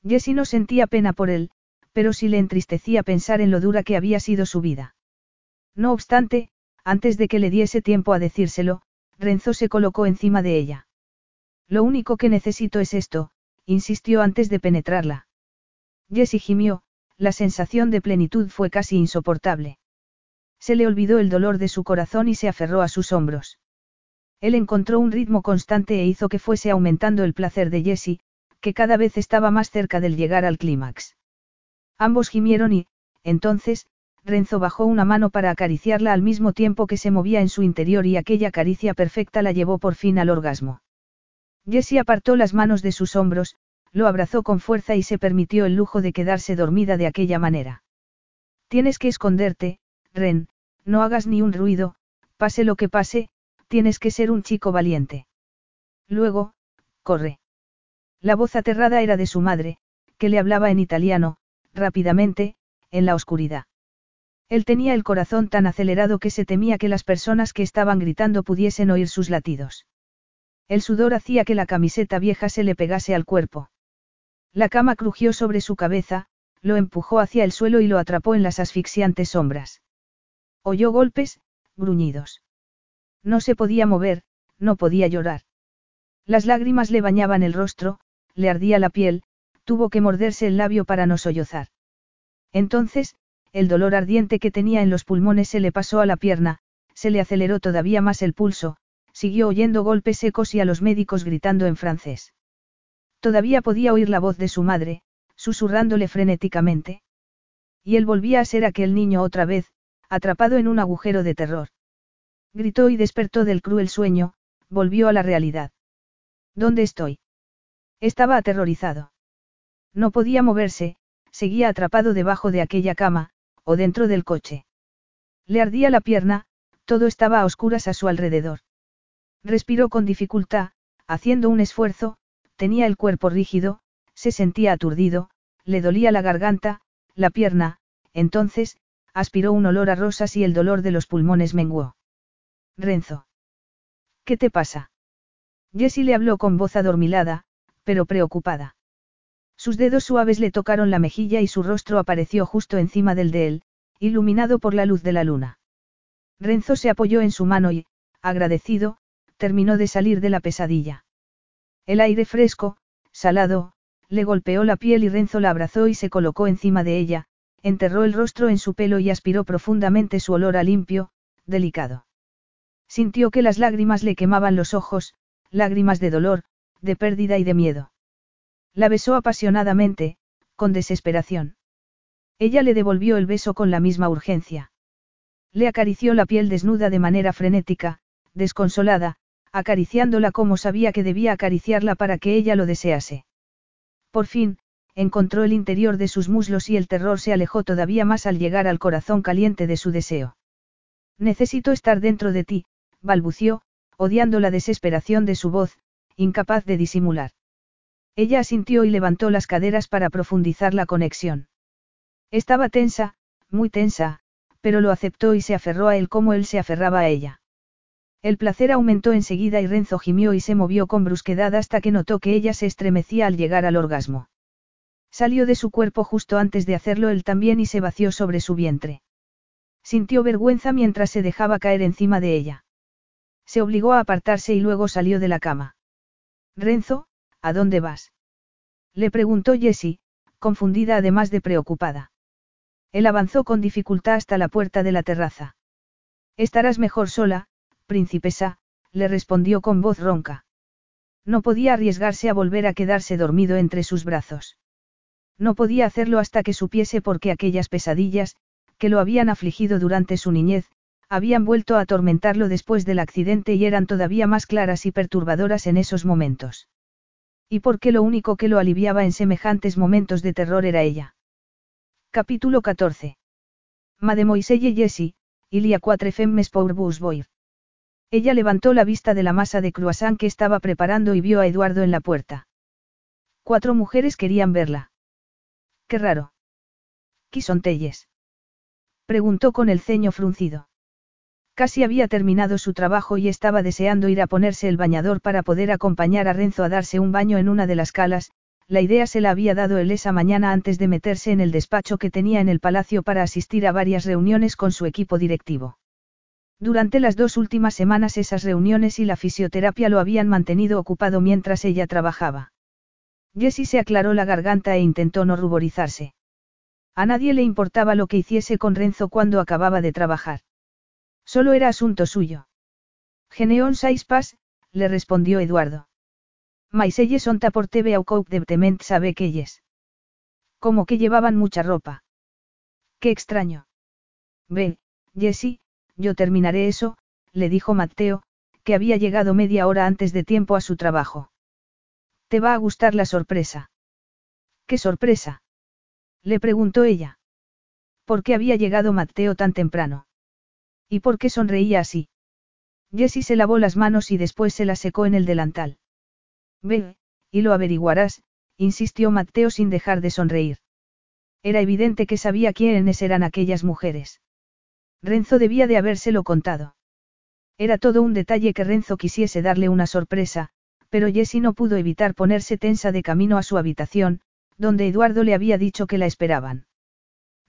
Jessie no sentía pena por él, pero sí le entristecía pensar en lo dura que había sido su vida. No obstante, antes de que le diese tiempo a decírselo, Renzo se colocó encima de ella. Lo único que necesito es esto, insistió antes de penetrarla. Jessie gimió, la sensación de plenitud fue casi insoportable. Se le olvidó el dolor de su corazón y se aferró a sus hombros. Él encontró un ritmo constante e hizo que fuese aumentando el placer de Jessie, que cada vez estaba más cerca del llegar al clímax. Ambos gimieron y, entonces, Renzo bajó una mano para acariciarla al mismo tiempo que se movía en su interior y aquella caricia perfecta la llevó por fin al orgasmo. Jessie apartó las manos de sus hombros, lo abrazó con fuerza y se permitió el lujo de quedarse dormida de aquella manera. Tienes que esconderte, Ren, no hagas ni un ruido, pase lo que pase, tienes que ser un chico valiente. Luego, corre. La voz aterrada era de su madre, que le hablaba en italiano, rápidamente, en la oscuridad. Él tenía el corazón tan acelerado que se temía que las personas que estaban gritando pudiesen oír sus latidos. El sudor hacía que la camiseta vieja se le pegase al cuerpo. La cama crujió sobre su cabeza, lo empujó hacia el suelo y lo atrapó en las asfixiantes sombras. Oyó golpes, gruñidos. No se podía mover, no podía llorar. Las lágrimas le bañaban el rostro, le ardía la piel, tuvo que morderse el labio para no sollozar. Entonces, el dolor ardiente que tenía en los pulmones se le pasó a la pierna, se le aceleró todavía más el pulso, siguió oyendo golpes secos y a los médicos gritando en francés. Todavía podía oír la voz de su madre, susurrándole frenéticamente. Y él volvía a ser aquel niño otra vez, atrapado en un agujero de terror. Gritó y despertó del cruel sueño, volvió a la realidad. ¿Dónde estoy? Estaba aterrorizado. No podía moverse, seguía atrapado debajo de aquella cama, o dentro del coche. Le ardía la pierna, todo estaba a oscuras a su alrededor. Respiró con dificultad, haciendo un esfuerzo, tenía el cuerpo rígido, se sentía aturdido, le dolía la garganta, la pierna, entonces, aspiró un olor a rosas y el dolor de los pulmones menguó. Renzo. ¿Qué te pasa? Jessie le habló con voz adormilada, pero preocupada. Sus dedos suaves le tocaron la mejilla y su rostro apareció justo encima del de él, iluminado por la luz de la luna. Renzo se apoyó en su mano y, agradecido, terminó de salir de la pesadilla. El aire fresco, salado, le golpeó la piel y Renzo la abrazó y se colocó encima de ella, enterró el rostro en su pelo y aspiró profundamente su olor a limpio, delicado. Sintió que las lágrimas le quemaban los ojos, lágrimas de dolor, de pérdida y de miedo. La besó apasionadamente, con desesperación. Ella le devolvió el beso con la misma urgencia. Le acarició la piel desnuda de manera frenética, desconsolada, acariciándola como sabía que debía acariciarla para que ella lo desease. Por fin, encontró el interior de sus muslos y el terror se alejó todavía más al llegar al corazón caliente de su deseo. Necesito estar dentro de ti, balbució, odiando la desesperación de su voz, incapaz de disimular. Ella asintió y levantó las caderas para profundizar la conexión. Estaba tensa, muy tensa, pero lo aceptó y se aferró a él como él se aferraba a ella. El placer aumentó enseguida y Renzo gimió y se movió con brusquedad hasta que notó que ella se estremecía al llegar al orgasmo. Salió de su cuerpo justo antes de hacerlo él también y se vació sobre su vientre. Sintió vergüenza mientras se dejaba caer encima de ella. Se obligó a apartarse y luego salió de la cama. Renzo, ¿a dónde vas? Le preguntó Jessie, confundida además de preocupada. Él avanzó con dificultad hasta la puerta de la terraza. Estarás mejor sola, princesa, le respondió con voz ronca. No podía arriesgarse a volver a quedarse dormido entre sus brazos. No podía hacerlo hasta que supiese por qué aquellas pesadillas, que lo habían afligido durante su niñez, habían vuelto a atormentarlo después del accidente y eran todavía más claras y perturbadoras en esos momentos. Y por qué lo único que lo aliviaba en semejantes momentos de terror era ella. Capítulo 14. Mademoiselle Jessie, Ilia quatre femmes pour vous. Ella levantó la vista de la masa de croissant que estaba preparando y vio a Eduardo en la puerta. Cuatro mujeres querían verla. Qué raro. ¿Qué son telles? Preguntó con el ceño fruncido. Casi había terminado su trabajo y estaba deseando ir a ponerse el bañador para poder acompañar a Renzo a darse un baño en una de las calas, la idea se la había dado él esa mañana antes de meterse en el despacho que tenía en el palacio para asistir a varias reuniones con su equipo directivo. Durante las dos últimas semanas esas reuniones y la fisioterapia lo habían mantenido ocupado mientras ella trabajaba. Jessie se aclaró la garganta e intentó no ruborizarse. A nadie le importaba lo que hiciese con Renzo cuando acababa de trabajar. Solo era asunto suyo. Geneón Saispas, le respondió Eduardo. Maiselle son por TV au coupe de sabe que ellos. Como que llevaban mucha ropa. Qué extraño. Ve, Jessie, yo terminaré eso, le dijo Mateo, que había llegado media hora antes de tiempo a su trabajo. ¿Te va a gustar la sorpresa? ¿Qué sorpresa? Le preguntó ella. ¿Por qué había llegado Mateo tan temprano? ¿Y por qué sonreía así? Jessie se lavó las manos y después se las secó en el delantal. Ve, y lo averiguarás, insistió Mateo sin dejar de sonreír. Era evidente que sabía quiénes eran aquellas mujeres. Renzo debía de habérselo contado. Era todo un detalle que Renzo quisiese darle una sorpresa, pero Jessie no pudo evitar ponerse tensa de camino a su habitación, donde Eduardo le había dicho que la esperaban.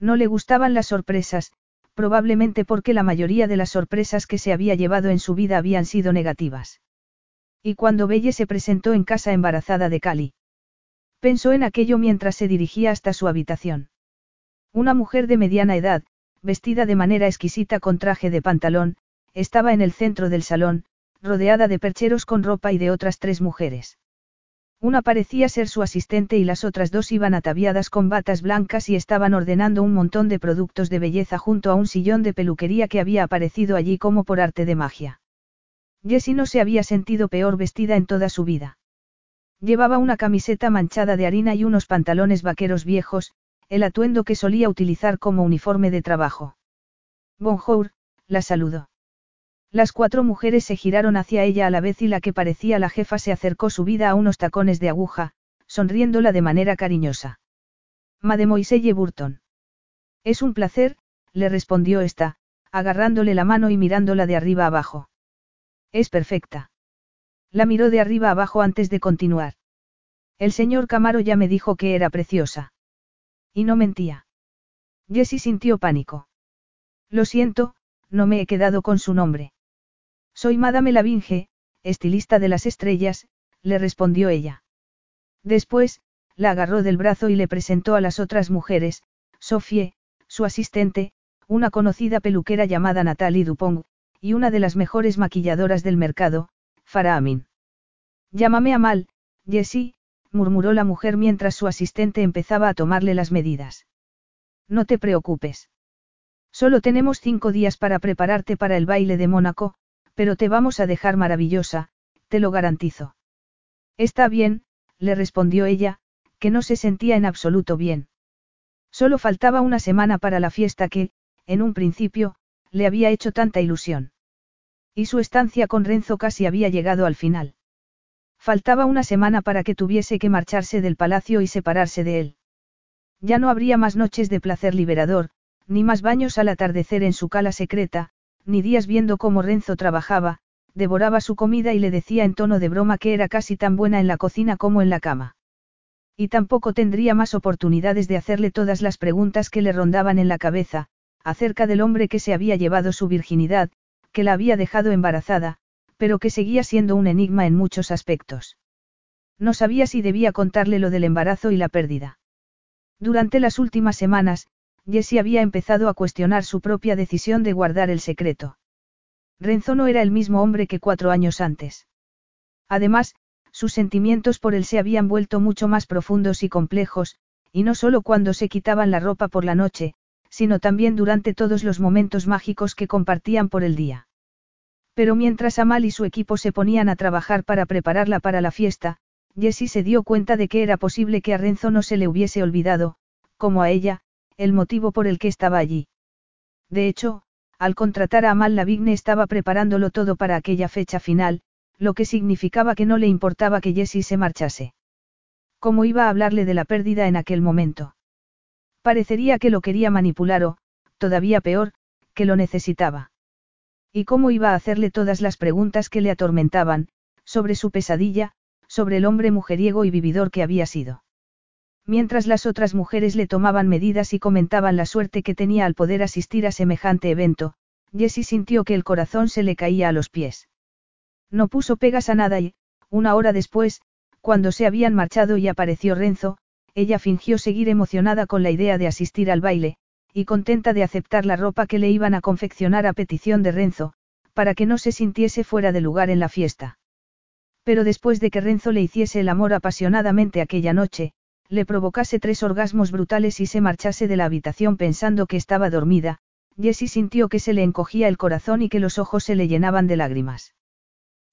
No le gustaban las sorpresas, probablemente porque la mayoría de las sorpresas que se había llevado en su vida habían sido negativas. Y cuando Belle se presentó en casa embarazada de Cali. Pensó en aquello mientras se dirigía hasta su habitación. Una mujer de mediana edad, vestida de manera exquisita con traje de pantalón, estaba en el centro del salón, rodeada de percheros con ropa y de otras tres mujeres. Una parecía ser su asistente y las otras dos iban ataviadas con batas blancas y estaban ordenando un montón de productos de belleza junto a un sillón de peluquería que había aparecido allí como por arte de magia. Jessie no se había sentido peor vestida en toda su vida. Llevaba una camiseta manchada de harina y unos pantalones vaqueros viejos, el atuendo que solía utilizar como uniforme de trabajo. Bonjour, la saludó. Las cuatro mujeres se giraron hacia ella a la vez y la que parecía la jefa se acercó subida a unos tacones de aguja, sonriéndola de manera cariñosa. Mademoiselle Burton. Es un placer, le respondió esta, agarrándole la mano y mirándola de arriba abajo. Es perfecta. La miró de arriba abajo antes de continuar. El señor Camaro ya me dijo que era preciosa. Y no mentía. Jessie sintió pánico. Lo siento, no me he quedado con su nombre. Soy Madame Lavinge, estilista de las estrellas, le respondió ella. Después, la agarró del brazo y le presentó a las otras mujeres, Sophie, su asistente, una conocida peluquera llamada Natalie Dupont, y una de las mejores maquilladoras del mercado, Farah Amin. Llámame a mal, Jessie, murmuró la mujer mientras su asistente empezaba a tomarle las medidas. No te preocupes. Solo tenemos cinco días para prepararte para el baile de Mónaco, pero te vamos a dejar maravillosa, te lo garantizo. Está bien, le respondió ella, que no se sentía en absoluto bien. Solo faltaba una semana para la fiesta que, en un principio, le había hecho tanta ilusión. Y su estancia con Renzo casi había llegado al final. Faltaba una semana para que tuviese que marcharse del palacio y separarse de él. Ya no habría más noches de placer liberador, ni más baños al atardecer en su cala secreta, ni días viendo cómo Renzo trabajaba, devoraba su comida y le decía en tono de broma que era casi tan buena en la cocina como en la cama. Y tampoco tendría más oportunidades de hacerle todas las preguntas que le rondaban en la cabeza, acerca del hombre que se había llevado su virginidad, que la había dejado embarazada, pero que seguía siendo un enigma en muchos aspectos. No sabía si debía contarle lo del embarazo y la pérdida. Durante las últimas semanas, Jessie había empezado a cuestionar su propia decisión de guardar el secreto. Renzo no era el mismo hombre que cuatro años antes. Además, sus sentimientos por él se habían vuelto mucho más profundos y complejos, y no solo cuando se quitaban la ropa por la noche, sino también durante todos los momentos mágicos que compartían por el día. Pero mientras Amal y su equipo se ponían a trabajar para prepararla para la fiesta, Jessie se dio cuenta de que era posible que a Renzo no se le hubiese olvidado, como a ella, el motivo por el que estaba allí. De hecho, al contratar a Amal Lavigne estaba preparándolo todo para aquella fecha final, lo que significaba que no le importaba que Jessie se marchase. ¿Cómo iba a hablarle de la pérdida en aquel momento? Parecería que lo quería manipular o, todavía peor, que lo necesitaba. ¿Y cómo iba a hacerle todas las preguntas que le atormentaban, sobre su pesadilla, sobre el hombre mujeriego y vividor que había sido? Mientras las otras mujeres le tomaban medidas y comentaban la suerte que tenía al poder asistir a semejante evento, Jessie sintió que el corazón se le caía a los pies. No puso pegas a nada y, una hora después, cuando se habían marchado y apareció Renzo, ella fingió seguir emocionada con la idea de asistir al baile, y contenta de aceptar la ropa que le iban a confeccionar a petición de Renzo, para que no se sintiese fuera de lugar en la fiesta. Pero después de que Renzo le hiciese el amor apasionadamente aquella noche, le provocase tres orgasmos brutales y se marchase de la habitación pensando que estaba dormida, Jessie sintió que se le encogía el corazón y que los ojos se le llenaban de lágrimas.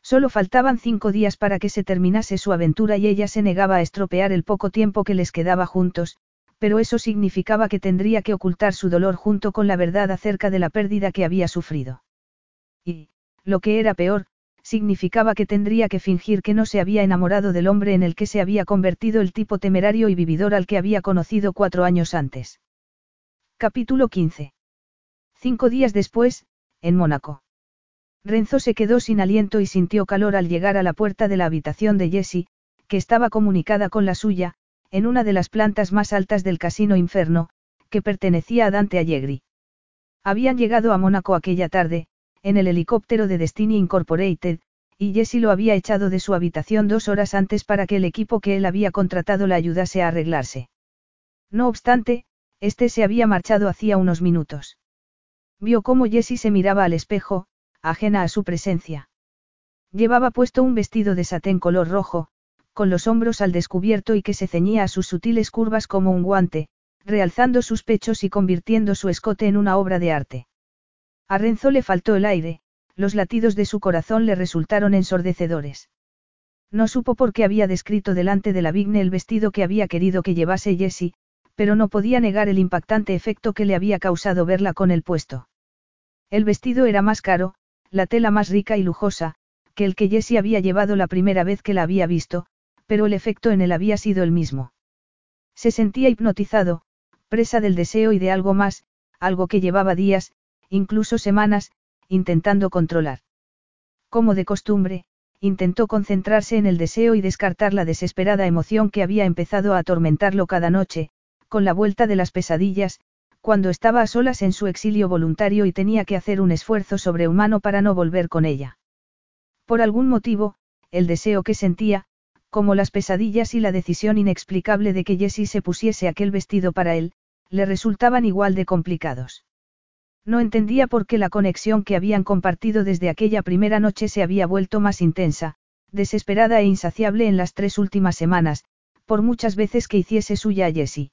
Solo faltaban cinco días para que se terminase su aventura y ella se negaba a estropear el poco tiempo que les quedaba juntos, pero eso significaba que tendría que ocultar su dolor junto con la verdad acerca de la pérdida que había sufrido. Y, lo que era peor, significaba que tendría que fingir que no se había enamorado del hombre en el que se había convertido el tipo temerario y vividor al que había conocido cuatro años antes. Capítulo 15. Cinco días después, en Mónaco. Renzo se quedó sin aliento y sintió calor al llegar a la puerta de la habitación de Jessie, que estaba comunicada con la suya, en una de las plantas más altas del Casino Inferno, que pertenecía a Dante Allegri. Habían llegado a Mónaco aquella tarde, en el helicóptero de Destiny Incorporated, y Jessie lo había echado de su habitación dos horas antes para que el equipo que él había contratado la ayudase a arreglarse. No obstante, este se había marchado hacía unos minutos. Vio cómo Jessie se miraba al espejo, ajena a su presencia. Llevaba puesto un vestido de satén color rojo, con los hombros al descubierto y que se ceñía a sus sutiles curvas como un guante, realzando sus pechos y convirtiendo su escote en una obra de arte. A Renzo le faltó el aire, los latidos de su corazón le resultaron ensordecedores. No supo por qué había descrito delante de la Vigne el vestido que había querido que llevase Jessie, pero no podía negar el impactante efecto que le había causado verla con el puesto. El vestido era más caro, la tela más rica y lujosa, que el que Jessie había llevado la primera vez que la había visto, pero el efecto en él había sido el mismo. Se sentía hipnotizado, presa del deseo y de algo más, algo que llevaba días, incluso semanas, intentando controlar. Como de costumbre, intentó concentrarse en el deseo y descartar la desesperada emoción que había empezado a atormentarlo cada noche, con la vuelta de las pesadillas, cuando estaba a solas en su exilio voluntario y tenía que hacer un esfuerzo sobrehumano para no volver con ella. Por algún motivo, el deseo que sentía, como las pesadillas y la decisión inexplicable de que Jessie se pusiese aquel vestido para él, le resultaban igual de complicados. No entendía por qué la conexión que habían compartido desde aquella primera noche se había vuelto más intensa, desesperada e insaciable en las tres últimas semanas, por muchas veces que hiciese suya a Jessie.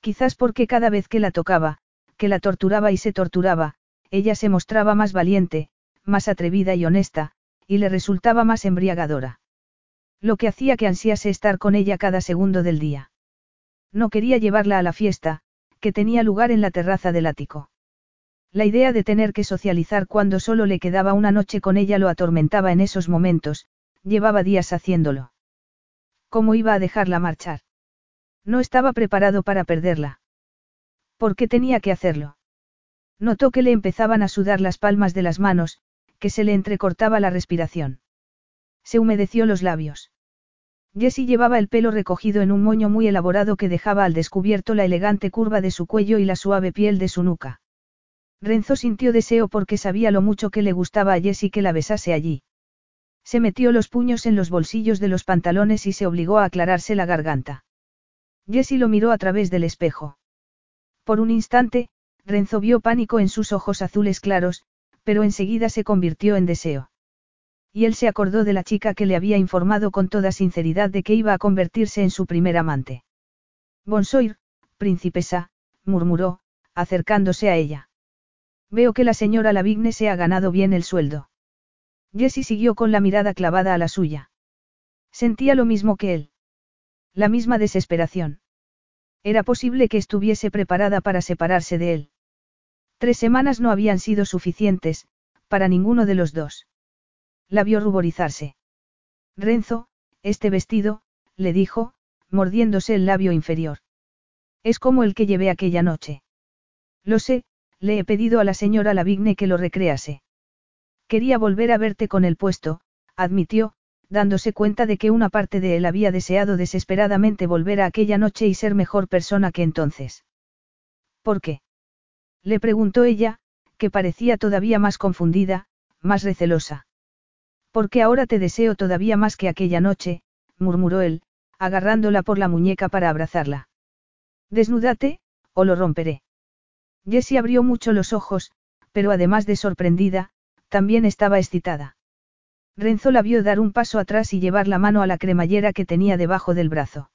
Quizás porque cada vez que la tocaba, que la torturaba y se torturaba, ella se mostraba más valiente, más atrevida y honesta, y le resultaba más embriagadora. Lo que hacía que ansiase estar con ella cada segundo del día. No quería llevarla a la fiesta, que tenía lugar en la terraza del ático. La idea de tener que socializar cuando solo le quedaba una noche con ella lo atormentaba en esos momentos, llevaba días haciéndolo. ¿Cómo iba a dejarla marchar? No estaba preparado para perderla. ¿Por qué tenía que hacerlo? Notó que le empezaban a sudar las palmas de las manos, que se le entrecortaba la respiración. Se humedeció los labios. Jessie llevaba el pelo recogido en un moño muy elaborado que dejaba al descubierto la elegante curva de su cuello y la suave piel de su nuca. Renzo sintió deseo porque sabía lo mucho que le gustaba a Jessie que la besase allí. Se metió los puños en los bolsillos de los pantalones y se obligó a aclararse la garganta. Jessie lo miró a través del espejo. Por un instante, Renzo vio pánico en sus ojos azules claros, pero enseguida se convirtió en deseo. Y él se acordó de la chica que le había informado con toda sinceridad de que iba a convertirse en su primer amante. Bonsoir, princesa, murmuró, acercándose a ella. Veo que la señora Lavigne se ha ganado bien el sueldo. Jessie siguió con la mirada clavada a la suya. Sentía lo mismo que él. La misma desesperación. Era posible que estuviese preparada para separarse de él. Tres semanas no habían sido suficientes, para ninguno de los dos. La vio ruborizarse. Renzo, este vestido, le dijo, mordiéndose el labio inferior. Es como el que llevé aquella noche. Lo sé, le he pedido a la señora Lavigne que lo recrease. Quería volver a verte con el puesto, admitió, dándose cuenta de que una parte de él había deseado desesperadamente volver a aquella noche y ser mejor persona que entonces. ¿Por qué? Le preguntó ella, que parecía todavía más confundida, más recelosa. Porque ahora te deseo todavía más que aquella noche, murmuró él, agarrándola por la muñeca para abrazarla. Desnúdate, o lo romperé. Jessie abrió mucho los ojos, pero además de sorprendida, también estaba excitada. Renzo la vio dar un paso atrás y llevar la mano a la cremallera que tenía debajo del brazo.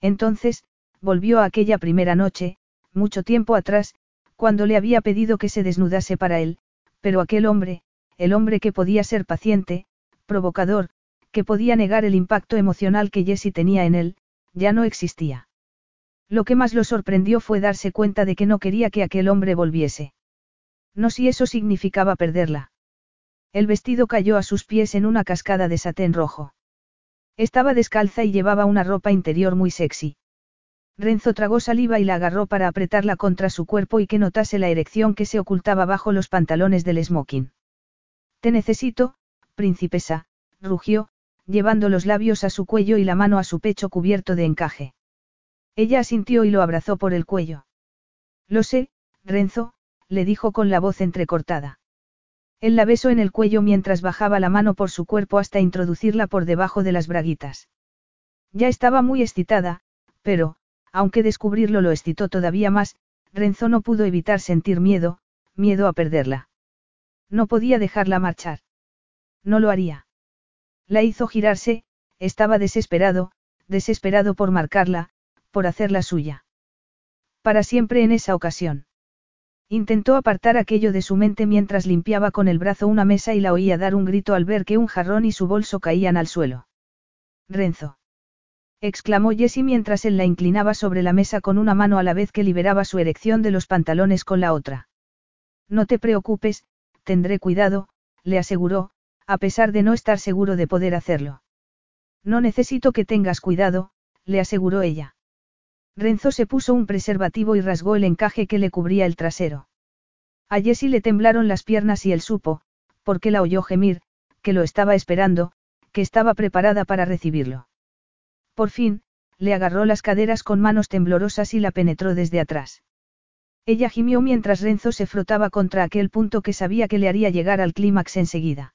Entonces, volvió a aquella primera noche, mucho tiempo atrás, cuando le había pedido que se desnudase para él, pero aquel hombre, el hombre que podía ser paciente, provocador, que podía negar el impacto emocional que Jessie tenía en él, ya no existía. Lo que más lo sorprendió fue darse cuenta de que no quería que aquel hombre volviese. No si eso significaba perderla. El vestido cayó a sus pies en una cascada de satén rojo. Estaba descalza y llevaba una ropa interior muy sexy. Renzo tragó saliva y la agarró para apretarla contra su cuerpo y que notase la erección que se ocultaba bajo los pantalones del smoking. Te necesito, princesa, rugió, llevando los labios a su cuello y la mano a su pecho cubierto de encaje. Ella asintió y lo abrazó por el cuello. Lo sé, Renzo, le dijo con la voz entrecortada. Él la besó en el cuello mientras bajaba la mano por su cuerpo hasta introducirla por debajo de las braguitas. Ya estaba muy excitada, pero, aunque descubrirlo lo excitó todavía más, Renzo no pudo evitar sentir miedo, miedo a perderla. No podía dejarla marchar. No lo haría. La hizo girarse, estaba desesperado, desesperado por marcarla, por hacerla suya. Para siempre en esa ocasión. Intentó apartar aquello de su mente mientras limpiaba con el brazo una mesa y la oía dar un grito al ver que un jarrón y su bolso caían al suelo. Renzo. exclamó Jessie mientras él la inclinaba sobre la mesa con una mano a la vez que liberaba su erección de los pantalones con la otra. No te preocupes, tendré cuidado, le aseguró, a pesar de no estar seguro de poder hacerlo. No necesito que tengas cuidado, le aseguró ella. Renzo se puso un preservativo y rasgó el encaje que le cubría el trasero. A Jessie le temblaron las piernas y él supo, porque la oyó gemir, que lo estaba esperando, que estaba preparada para recibirlo. Por fin, le agarró las caderas con manos temblorosas y la penetró desde atrás. Ella gimió mientras Renzo se frotaba contra aquel punto que sabía que le haría llegar al clímax enseguida.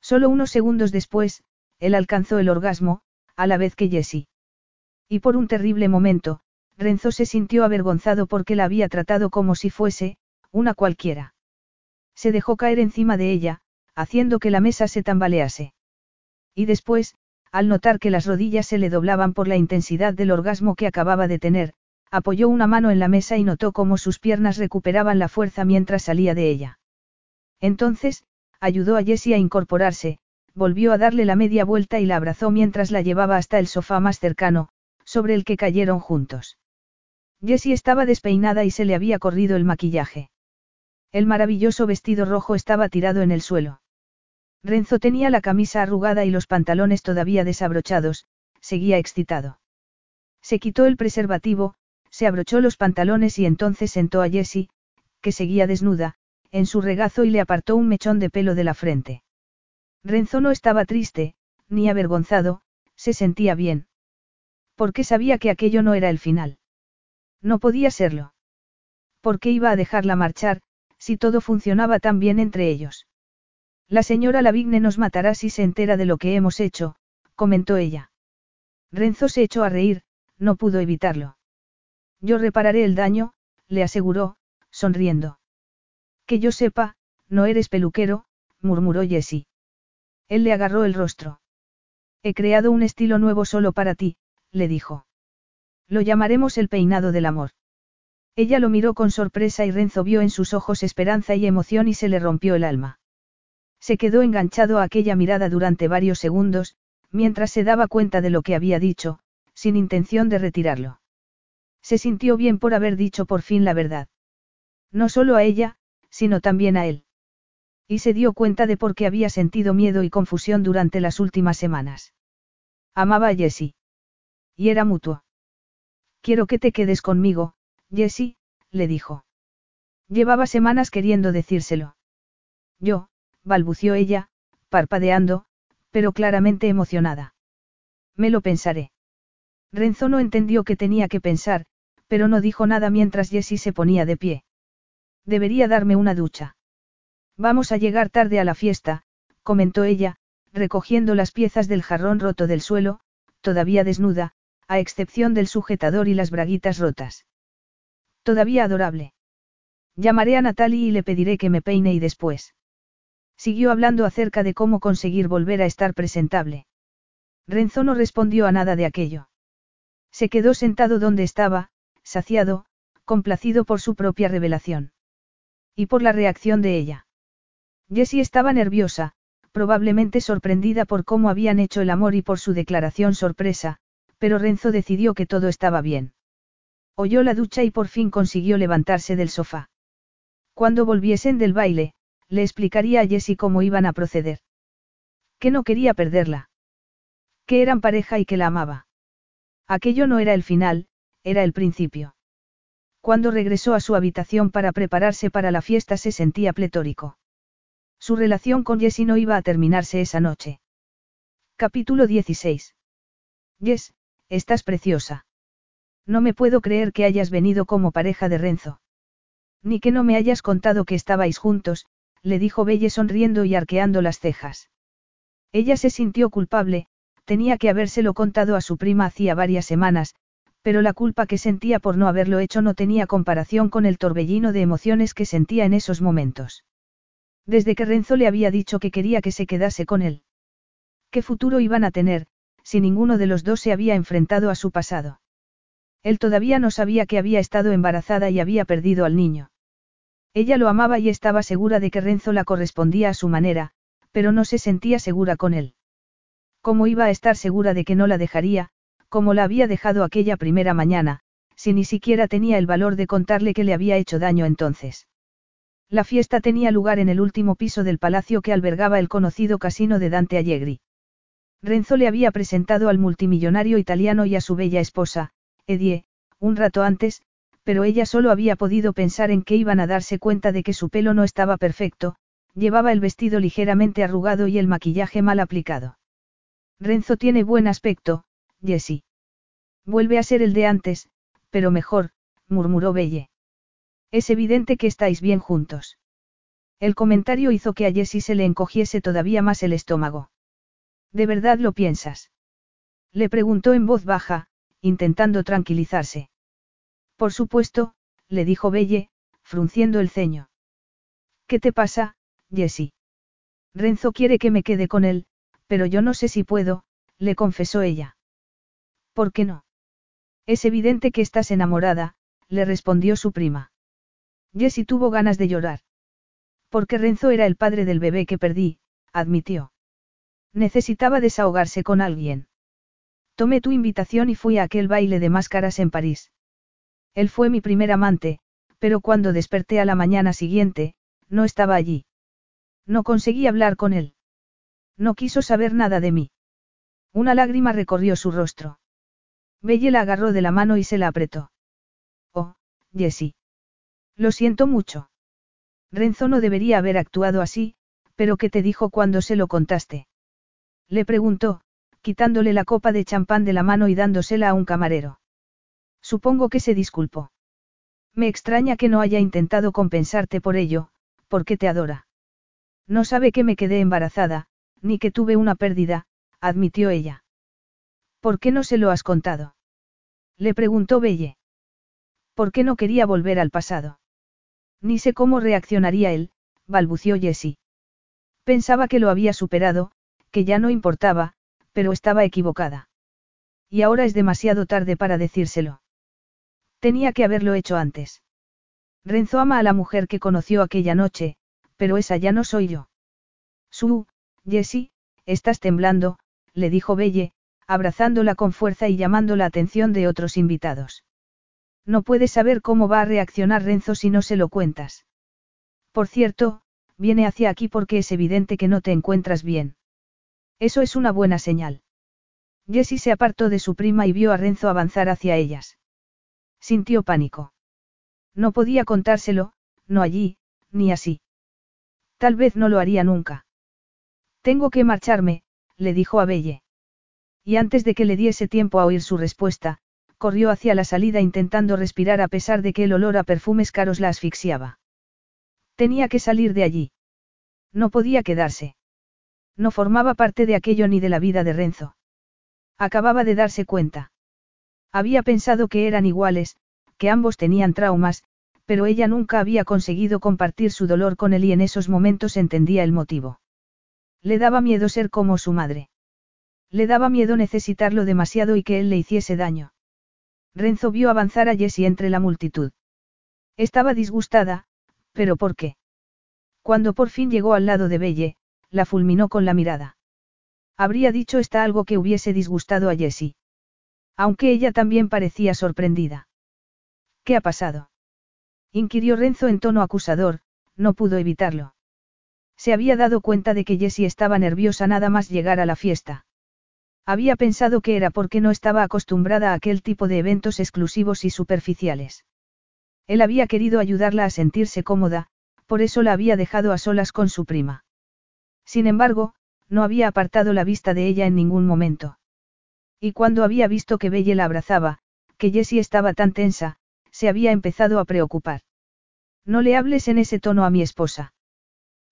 Solo unos segundos después, él alcanzó el orgasmo, a la vez que Jessie. Y por un terrible momento, Renzo se sintió avergonzado porque la había tratado como si fuese, una cualquiera. Se dejó caer encima de ella, haciendo que la mesa se tambalease. Y después, al notar que las rodillas se le doblaban por la intensidad del orgasmo que acababa de tener, apoyó una mano en la mesa y notó cómo sus piernas recuperaban la fuerza mientras salía de ella. Entonces, ayudó a Jessie a incorporarse, volvió a darle la media vuelta y la abrazó mientras la llevaba hasta el sofá más cercano, sobre el que cayeron juntos. Jessie estaba despeinada y se le había corrido el maquillaje. El maravilloso vestido rojo estaba tirado en el suelo. Renzo tenía la camisa arrugada y los pantalones todavía desabrochados, seguía excitado. Se quitó el preservativo, se abrochó los pantalones y entonces sentó a Jessie, que seguía desnuda, en su regazo y le apartó un mechón de pelo de la frente. Renzo no estaba triste, ni avergonzado, se sentía bien. Porque sabía que aquello no era el final. No podía serlo. Porque iba a dejarla marchar, Si todo funcionaba tan bien entre ellos. La señora Lavigne nos matará si se entera de lo que hemos hecho, comentó ella. Renzo se echó a reír, no pudo evitarlo. Yo repararé el daño, le aseguró, sonriendo. Que yo sepa, no eres peluquero, murmuró Jessie. Él le agarró el rostro. He creado un estilo nuevo solo para ti, le dijo. Lo llamaremos el peinado del amor. Ella lo miró con sorpresa y Renzo vio en sus ojos esperanza y emoción y se le rompió el alma. Se quedó enganchado a aquella mirada durante varios segundos, mientras se daba cuenta de lo que había dicho, sin intención de retirarlo. Se sintió bien por haber dicho por fin la verdad. No solo a ella, sino también a él. Y se dio cuenta de por qué había sentido miedo y confusión durante las últimas semanas. Amaba a Jessie. Y era mutuo. Quiero que te quedes conmigo, Jessie, le dijo. Llevaba semanas queriendo decírselo. Yo, balbució ella, parpadeando, pero claramente emocionada. Me lo pensaré. Renzo no entendió que tenía que pensar, pero no dijo nada mientras Jessie se ponía de pie. Debería darme una ducha. Vamos a llegar tarde a la fiesta, comentó ella, recogiendo las piezas del jarrón roto del suelo, todavía desnuda, a excepción del sujetador y las braguitas rotas. Todavía adorable. Llamaré a Natalie y le pediré que me peine y después. Siguió hablando acerca de cómo conseguir volver a estar presentable. Renzo no respondió a nada de aquello. Se quedó sentado donde estaba, saciado, complacido por su propia revelación. Y por la reacción de ella. Jessie estaba nerviosa, probablemente sorprendida por cómo habían hecho el amor y por su declaración sorpresa, pero Renzo decidió que todo estaba bien. Oyó la ducha y por fin consiguió levantarse del sofá. Cuando volviesen del baile, le explicaría a Jessie cómo iban a proceder. Que no quería perderla. Que eran pareja y que la amaba. Aquello no era el final, era el principio. Cuando regresó a su habitación para prepararse para la fiesta se sentía pletórico. Su relación con Jessie no iba a terminarse esa noche. Capítulo 16. Jess, estás preciosa. No me puedo creer que hayas venido como pareja de Renzo. Ni que no me hayas contado que estabais juntos, le dijo Belle sonriendo y arqueando las cejas. Ella se sintió culpable, tenía que habérselo contado a su prima hacía varias semanas, pero la culpa que sentía por no haberlo hecho no tenía comparación con el torbellino de emociones que sentía en esos momentos. Desde que Renzo le había dicho que quería que se quedase con él. ¿Qué futuro iban a tener, si ninguno de los dos se había enfrentado a su pasado? Él todavía no sabía que había estado embarazada y había perdido al niño. Ella lo amaba y estaba segura de que Renzo la correspondía a su manera, pero no se sentía segura con él. ¿Cómo iba a estar segura de que no la dejaría, como la había dejado aquella primera mañana, si ni siquiera tenía el valor de contarle que le había hecho daño entonces? La fiesta tenía lugar en el último piso del palacio que albergaba el conocido casino de Dante Allegri. Renzo le había presentado al multimillonario italiano y a su bella esposa, Edie, un rato antes, pero ella solo había podido pensar en que iban a darse cuenta de que su pelo no estaba perfecto, llevaba el vestido ligeramente arrugado y el maquillaje mal aplicado. Renzo tiene buen aspecto, Jessie. Vuelve a ser el de antes, pero mejor, murmuró Belle. Es evidente que estáis bien juntos. El comentario hizo que a Jessie se le encogiese todavía más el estómago. ¿De verdad lo piensas? Le preguntó en voz baja, intentando tranquilizarse. Por supuesto, le dijo Belle, frunciendo el ceño. ¿Qué te pasa, Jessie? Renzo quiere que me quede con él, pero yo no sé si puedo, le confesó ella. ¿Por qué no? Es evidente que estás enamorada, le respondió su prima. Jessie tuvo ganas de llorar. Porque Renzo era el padre del bebé que perdí, admitió. Necesitaba desahogarse con alguien. Tomé tu invitación y fui a aquel baile de máscaras en París. Él fue mi primer amante, pero cuando desperté a la mañana siguiente, no estaba allí. No conseguí hablar con él. No quiso saber nada de mí. Una lágrima recorrió su rostro. Belle la agarró de la mano y se la apretó. Oh, Jessie. Lo siento mucho. Renzo no debería haber actuado así, pero ¿qué te dijo cuando se lo contaste? Le preguntó, quitándole la copa de champán de la mano y dándosela a un camarero. Supongo que se disculpó. Me extraña que no haya intentado compensarte por ello, porque te adora. No sabe que me quedé embarazada, ni que tuve una pérdida, admitió ella. ¿Por qué no se lo has contado? Le preguntó Belle. ¿Por qué no quería volver al pasado? Ni sé cómo reaccionaría él, balbució Jessie. Pensaba que lo había superado, que ya no importaba, pero estaba equivocada. Y ahora es demasiado tarde para decírselo. Tenía que haberlo hecho antes. Renzo ama a la mujer que conoció aquella noche, pero esa ya no soy yo. Su, Jessie, estás temblando, le dijo Belle, abrazándola con fuerza y llamando la atención de otros invitados. No puedes saber cómo va a reaccionar Renzo si no se lo cuentas. Por cierto, viene hacia aquí porque es evidente que no te encuentras bien. Eso es una buena señal. Jessie se apartó de su prima y vio a Renzo avanzar hacia ellas. Sintió pánico. No podía contárselo, no allí, ni así. Tal vez no lo haría nunca. Tengo que marcharme, le dijo a Belle. Y antes de que le diese tiempo a oír su respuesta, corrió hacia la salida intentando respirar a pesar de que el olor a perfumes caros la asfixiaba. Tenía que salir de allí. No podía quedarse. No formaba parte de aquello ni de la vida de Renzo. Acababa de darse cuenta. Había pensado que eran iguales, que ambos tenían traumas, pero ella nunca había conseguido compartir su dolor con él y en esos momentos entendía el motivo. Le daba miedo ser como su madre. Le daba miedo necesitarlo demasiado y que él le hiciese daño. Renzo vio avanzar a Jessie entre la multitud. Estaba disgustada, pero ¿por qué? Cuando por fin llegó al lado de Belle, la fulminó con la mirada. Habría dicho esta algo que hubiese disgustado a Jessie. Aunque ella también parecía sorprendida. ¿Qué ha pasado? inquirió Renzo en tono acusador, no pudo evitarlo. Se había dado cuenta de que Jessie estaba nerviosa nada más llegar a la fiesta. Había pensado que era porque no estaba acostumbrada a aquel tipo de eventos exclusivos y superficiales. Él había querido ayudarla a sentirse cómoda, por eso la había dejado a solas con su prima. Sin embargo, no había apartado la vista de ella en ningún momento. Y cuando había visto que Belle la abrazaba, que Jessie estaba tan tensa, se había empezado a preocupar. No le hables en ese tono a mi esposa.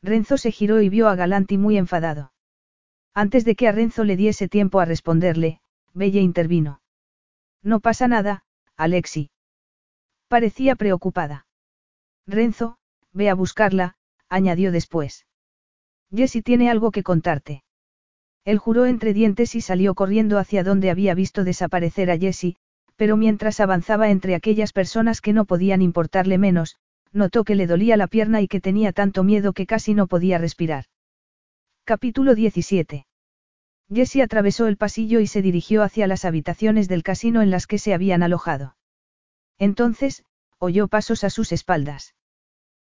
Renzo se giró y vio a Galanti muy enfadado. Antes de que a Renzo le diese tiempo a responderle, Belle intervino. No pasa nada, Alexi. Parecía preocupada. Renzo, ve a buscarla, añadió después. Jessie tiene algo que contarte. Él juró entre dientes y salió corriendo hacia donde había visto desaparecer a Jessie, pero mientras avanzaba entre aquellas personas que no podían importarle menos, notó que le dolía la pierna y que tenía tanto miedo que casi no podía respirar. Capítulo 17. Jessie atravesó el pasillo y se dirigió hacia las habitaciones del casino en las que se habían alojado. Entonces, oyó pasos a sus espaldas.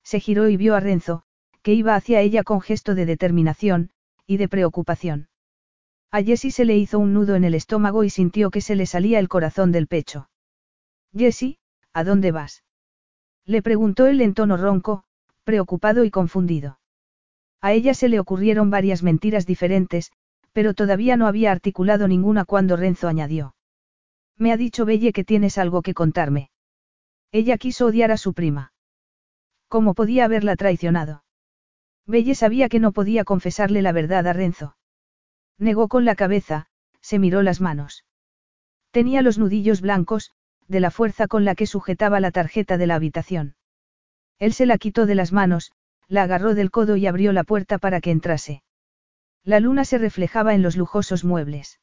Se giró y vio a Renzo, que iba hacia ella con gesto de determinación, y de preocupación. A Jessie se le hizo un nudo en el estómago y sintió que se le salía el corazón del pecho. Jessie, ¿a dónde vas? Le preguntó él en tono ronco, preocupado y confundido. A ella se le ocurrieron varias mentiras diferentes, pero todavía no había articulado ninguna cuando Renzo añadió. Me ha dicho Belle que tienes algo que contarme. Ella quiso odiar a su prima. ¿Cómo podía haberla traicionado? Belle sabía que no podía confesarle la verdad a Renzo. Negó con la cabeza, se miró las manos. Tenía los nudillos blancos, de la fuerza con la que sujetaba la tarjeta de la habitación. Él se la quitó de las manos, la agarró del codo y abrió la puerta para que entrase. La luna se reflejaba en los lujosos muebles.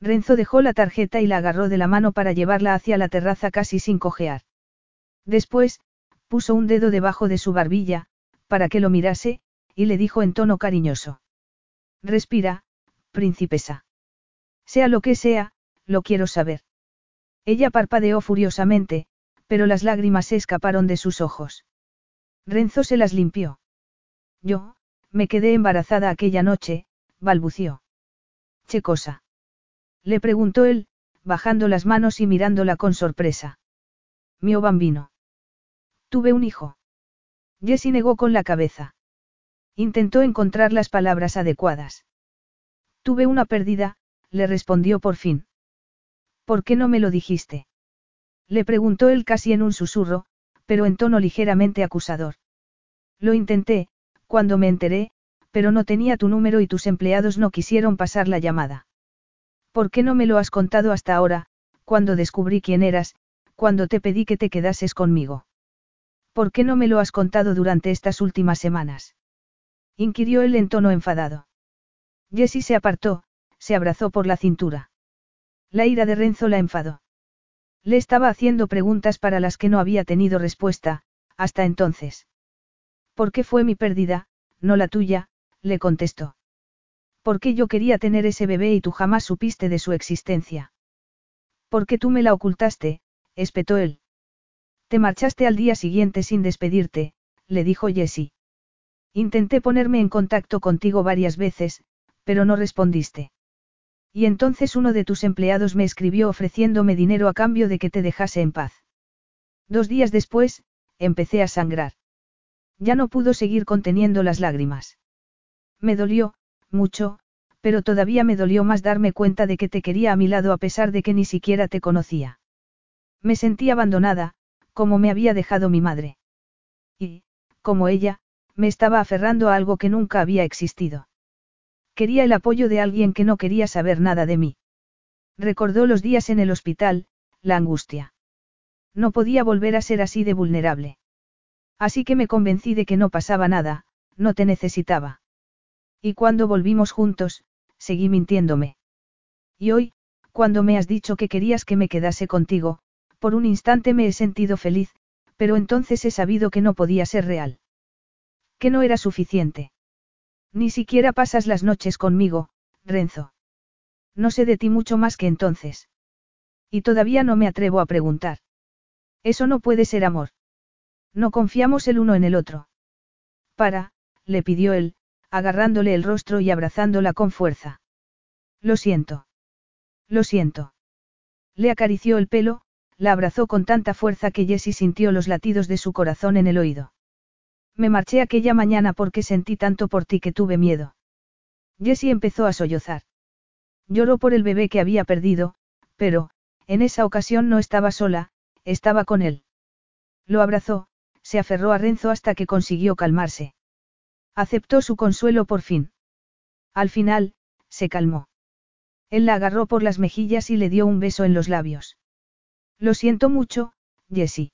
Renzo dejó la tarjeta y la agarró de la mano para llevarla hacia la terraza casi sin cojear. Después, puso un dedo debajo de su barbilla, para que lo mirase, y le dijo en tono cariñoso. Respira, princesa. Sea lo que sea, lo quiero saber. Ella parpadeó furiosamente, pero las lágrimas se escaparon de sus ojos. Renzo se las limpió. Yo, me quedé embarazada aquella noche, balbució. ¿Qué cosa? Le preguntó él, bajando las manos y mirándola con sorpresa. Mio bambino. Tuve un hijo. Jessie negó con la cabeza. Intentó encontrar las palabras adecuadas. Tuve una pérdida, le respondió por fin. ¿Por qué no me lo dijiste? Le preguntó él casi en un susurro, pero en tono ligeramente acusador. Lo intenté, cuando me enteré, pero no tenía tu número y tus empleados no quisieron pasar la llamada. ¿Por qué no me lo has contado hasta ahora, cuando descubrí quién eras, cuando te pedí que te quedases conmigo? ¿Por qué no me lo has contado durante estas últimas semanas? inquirió él en tono enfadado. Jessie se apartó, se abrazó por la cintura. La ira de Renzo la enfadó. Le estaba haciendo preguntas para las que no había tenido respuesta, hasta entonces. ¿Por qué fue mi pérdida, no la tuya? le contestó. ¿Por qué yo quería tener ese bebé y tú jamás supiste de su existencia? ¿Por qué tú me la ocultaste? espetó él. Te marchaste al día siguiente sin despedirte, le dijo Jessie. Intenté ponerme en contacto contigo varias veces, pero no respondiste. Y entonces uno de tus empleados me escribió ofreciéndome dinero a cambio de que te dejase en paz. Dos días después, empecé a sangrar. Ya no pudo seguir conteniendo las lágrimas. Me dolió, mucho, pero todavía me dolió más darme cuenta de que te quería a mi lado a pesar de que ni siquiera te conocía. Me sentí abandonada, como me había dejado mi madre. Y, como ella, me estaba aferrando a algo que nunca había existido. Quería el apoyo de alguien que no quería saber nada de mí. Recordó los días en el hospital, la angustia. No podía volver a ser así de vulnerable. Así que me convencí de que no pasaba nada, no te necesitaba. Y cuando volvimos juntos, seguí mintiéndome. Y hoy, cuando me has dicho que querías que me quedase contigo, por un instante me he sentido feliz, pero entonces he sabido que no podía ser real. Que no era suficiente. Ni siquiera pasas las noches conmigo, Renzo. No sé de ti mucho más que entonces. Y todavía no me atrevo a preguntar. Eso no puede ser amor. No confiamos el uno en el otro. Para, le pidió él, agarrándole el rostro y abrazándola con fuerza. Lo siento. Lo siento. Le acarició el pelo, la abrazó con tanta fuerza que Jessie sintió los latidos de su corazón en el oído. Me marché aquella mañana porque sentí tanto por ti que tuve miedo. Jessie empezó a sollozar. Lloró por el bebé que había perdido, pero, en esa ocasión no estaba sola, estaba con él. Lo abrazó, se aferró a Renzo hasta que consiguió calmarse. Aceptó su consuelo por fin. Al final, se calmó. Él la agarró por las mejillas y le dio un beso en los labios. Lo siento mucho, Jessie.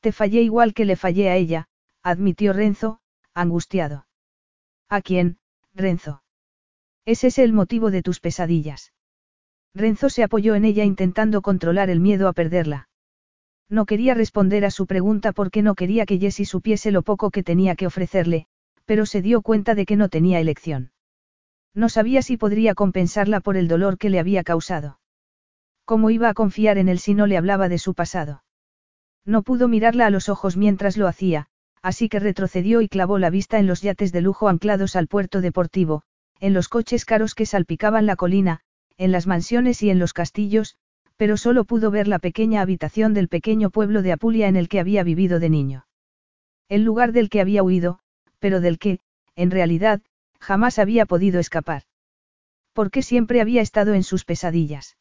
Te fallé igual que le fallé a ella, admitió Renzo, angustiado. ¿A quién, Renzo? Ese es el motivo de tus pesadillas. Renzo se apoyó en ella intentando controlar el miedo a perderla. No quería responder a su pregunta porque no quería que Jessie supiese lo poco que tenía que ofrecerle, pero se dio cuenta de que no tenía elección. No sabía si podría compensarla por el dolor que le había causado. ¿Cómo iba a confiar en él si no le hablaba de su pasado? No pudo mirarla a los ojos mientras lo hacía, así que retrocedió y clavó la vista en los yates de lujo anclados al puerto deportivo, en los coches caros que salpicaban la colina, en las mansiones y en los castillos, pero solo pudo ver la pequeña habitación del pequeño pueblo de Apulia en el que había vivido de niño. El lugar del que había huido, pero del que, en realidad, jamás había podido escapar. Porque siempre había estado en sus pesadillas.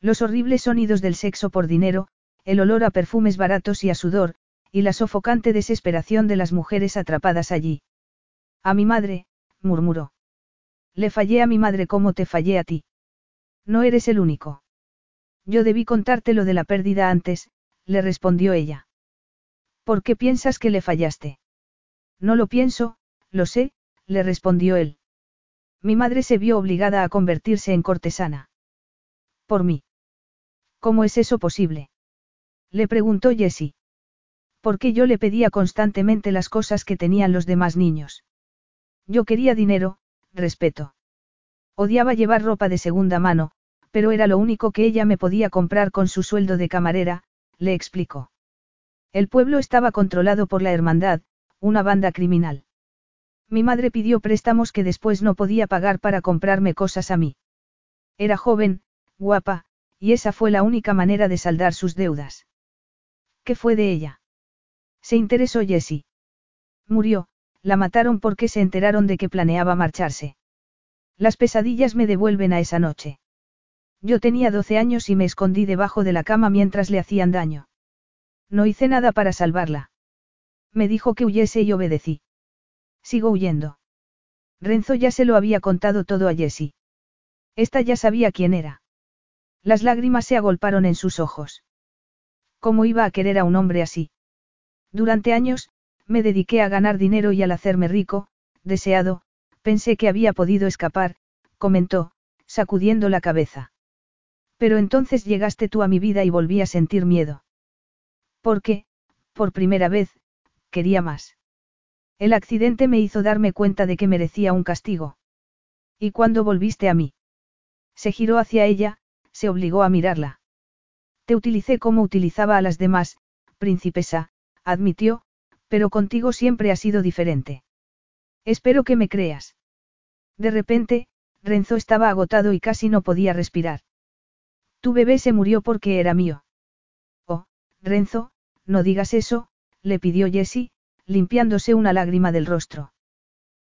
Los horribles sonidos del sexo por dinero, el olor a perfumes baratos y a sudor, y la sofocante desesperación de las mujeres atrapadas allí. A mi madre, murmuró. Le fallé a mi madre como te fallé a ti. No eres el único. Yo debí contarte lo de la pérdida antes, le respondió ella. ¿Por qué piensas que le fallaste? No lo pienso, lo sé, le respondió él. Mi madre se vio obligada a convertirse en cortesana. Por mí. ¿Cómo es eso posible? Le preguntó Jessie. Porque yo le pedía constantemente las cosas que tenían los demás niños. Yo quería dinero, respeto. Odiaba llevar ropa de segunda mano, pero era lo único que ella me podía comprar con su sueldo de camarera, le explicó. El pueblo estaba controlado por la hermandad, una banda criminal. Mi madre pidió préstamos que después no podía pagar para comprarme cosas a mí. Era joven, guapa, y esa fue la única manera de saldar sus deudas. ¿Qué fue de ella? Se interesó Jessie. Murió, la mataron porque se enteraron de que planeaba marcharse. Las pesadillas me devuelven a esa noche. Yo tenía 12 años y me escondí debajo de la cama mientras le hacían daño. No hice nada para salvarla. Me dijo que huyese y obedecí. Sigo huyendo. Renzo ya se lo había contado todo a Jessie. Esta ya sabía quién era. Las lágrimas se agolparon en sus ojos. ¿Cómo iba a querer a un hombre así? Durante años, me dediqué a ganar dinero y al hacerme rico, deseado, pensé que había podido escapar, comentó, sacudiendo la cabeza. Pero entonces llegaste tú a mi vida y volví a sentir miedo. Porque, por primera vez, quería más. El accidente me hizo darme cuenta de que merecía un castigo. ¿Y cuando volviste a mí? Se giró hacia ella, se obligó a mirarla. Te utilicé como utilizaba a las demás, princesa, admitió, pero contigo siempre ha sido diferente. Espero que me creas. De repente, Renzo estaba agotado y casi no podía respirar. Tu bebé se murió porque era mío. Oh, Renzo, no digas eso, le pidió Jessie, limpiándose una lágrima del rostro.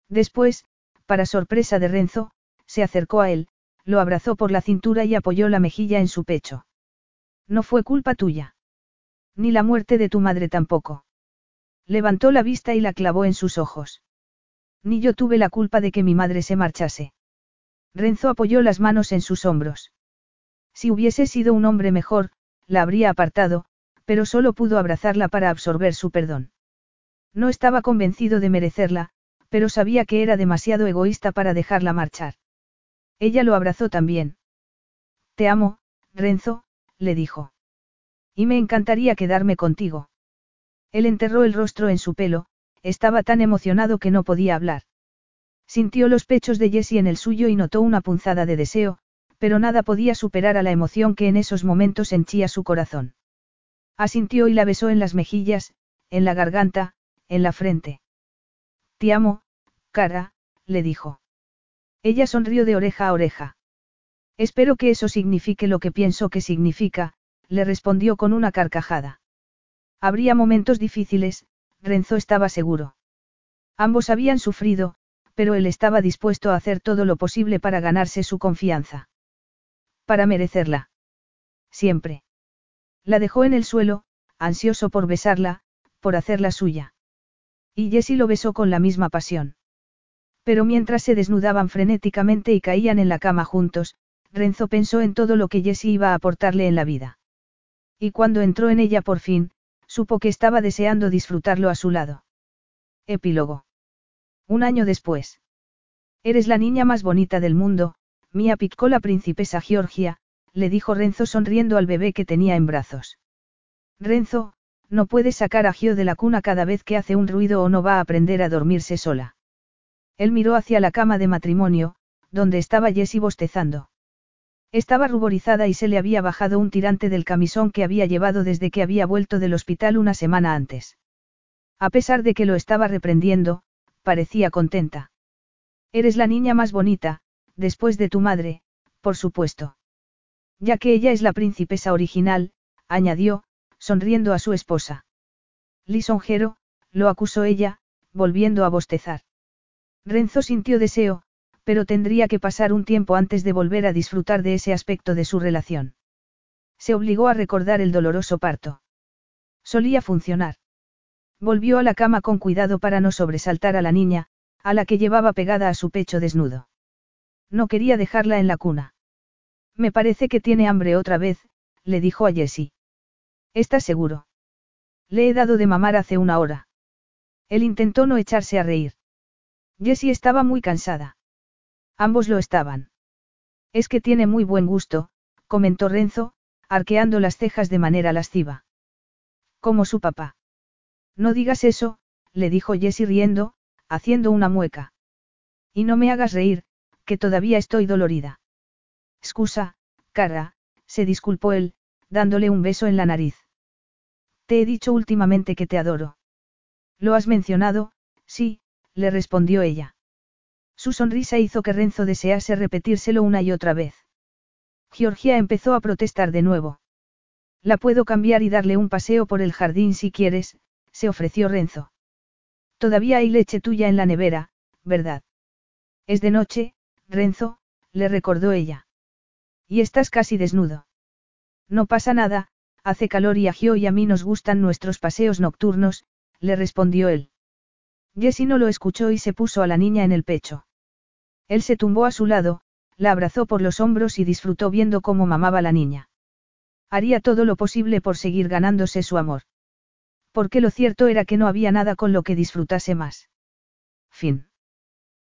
Después, para sorpresa de Renzo, se acercó a él, lo abrazó por la cintura y apoyó la mejilla en su pecho. No fue culpa tuya. Ni la muerte de tu madre tampoco. Levantó la vista y la clavó en sus ojos. Ni yo tuve la culpa de que mi madre se marchase. Renzo apoyó las manos en sus hombros. Si hubiese sido un hombre mejor, la habría apartado, pero solo pudo abrazarla para absorber su perdón. No estaba convencido de merecerla, pero sabía que era demasiado egoísta para dejarla marchar. Ella lo abrazó también. Te amo, Renzo, le dijo. Y me encantaría quedarme contigo. Él enterró el rostro en su pelo, estaba tan emocionado que no podía hablar. Sintió los pechos de Jessie en el suyo y notó una punzada de deseo, pero nada podía superar a la emoción que en esos momentos henchía su corazón. Asintió y la besó en las mejillas, en la garganta, en la frente. Te amo, cara, le dijo. Ella sonrió de oreja a oreja. Espero que eso signifique lo que pienso que significa, le respondió con una carcajada. Habría momentos difíciles, Renzo estaba seguro. Ambos habían sufrido, pero él estaba dispuesto a hacer todo lo posible para ganarse su confianza. Para merecerla. Siempre. La dejó en el suelo, ansioso por besarla, por hacerla suya. Y Jessie lo besó con la misma pasión. Pero mientras se desnudaban frenéticamente y caían en la cama juntos, Renzo pensó en todo lo que Jessie iba a aportarle en la vida. Y cuando entró en ella por fin, supo que estaba deseando disfrutarlo a su lado. Epílogo. Un año después. Eres la niña más bonita del mundo, Mía picó la princesa Georgia, le dijo Renzo sonriendo al bebé que tenía en brazos. Renzo, no puedes sacar a Gio de la cuna cada vez que hace un ruido o no va a aprender a dormirse sola. Él miró hacia la cama de matrimonio, donde estaba Jessie bostezando. Estaba ruborizada y se le había bajado un tirante del camisón que había llevado desde que había vuelto del hospital una semana antes. A pesar de que lo estaba reprendiendo, parecía contenta. Eres la niña más bonita, después de tu madre, por supuesto. Ya que ella es la princesa original, añadió, sonriendo a su esposa. Lisonjero, lo acusó ella, volviendo a bostezar. Renzo sintió deseo, pero tendría que pasar un tiempo antes de volver a disfrutar de ese aspecto de su relación. Se obligó a recordar el doloroso parto. Solía funcionar. Volvió a la cama con cuidado para no sobresaltar a la niña, a la que llevaba pegada a su pecho desnudo. No quería dejarla en la cuna. Me parece que tiene hambre otra vez, le dijo a Jessie. ¿Estás seguro? Le he dado de mamar hace una hora. Él intentó no echarse a reír. Jessie estaba muy cansada. Ambos lo estaban. Es que tiene muy buen gusto, comentó Renzo, arqueando las cejas de manera lasciva. Como su papá. No digas eso, le dijo Jessie riendo, haciendo una mueca. Y no me hagas reír, que todavía estoy dolorida. Excusa, cara, se disculpó él, dándole un beso en la nariz. Te he dicho últimamente que te adoro. Lo has mencionado, sí, le respondió ella. Su sonrisa hizo que Renzo desease repetírselo una y otra vez. Georgia empezó a protestar de nuevo. La puedo cambiar y darle un paseo por el jardín si quieres, se ofreció Renzo. Todavía hay leche tuya en la nevera, ¿verdad? Es de noche, Renzo, le recordó ella. Y estás casi desnudo. No pasa nada, hace calor y a y a mí nos gustan nuestros paseos nocturnos, le respondió él. Jessie no lo escuchó y se puso a la niña en el pecho. Él se tumbó a su lado, la abrazó por los hombros y disfrutó viendo cómo mamaba la niña. Haría todo lo posible por seguir ganándose su amor. Porque lo cierto era que no había nada con lo que disfrutase más. Fin.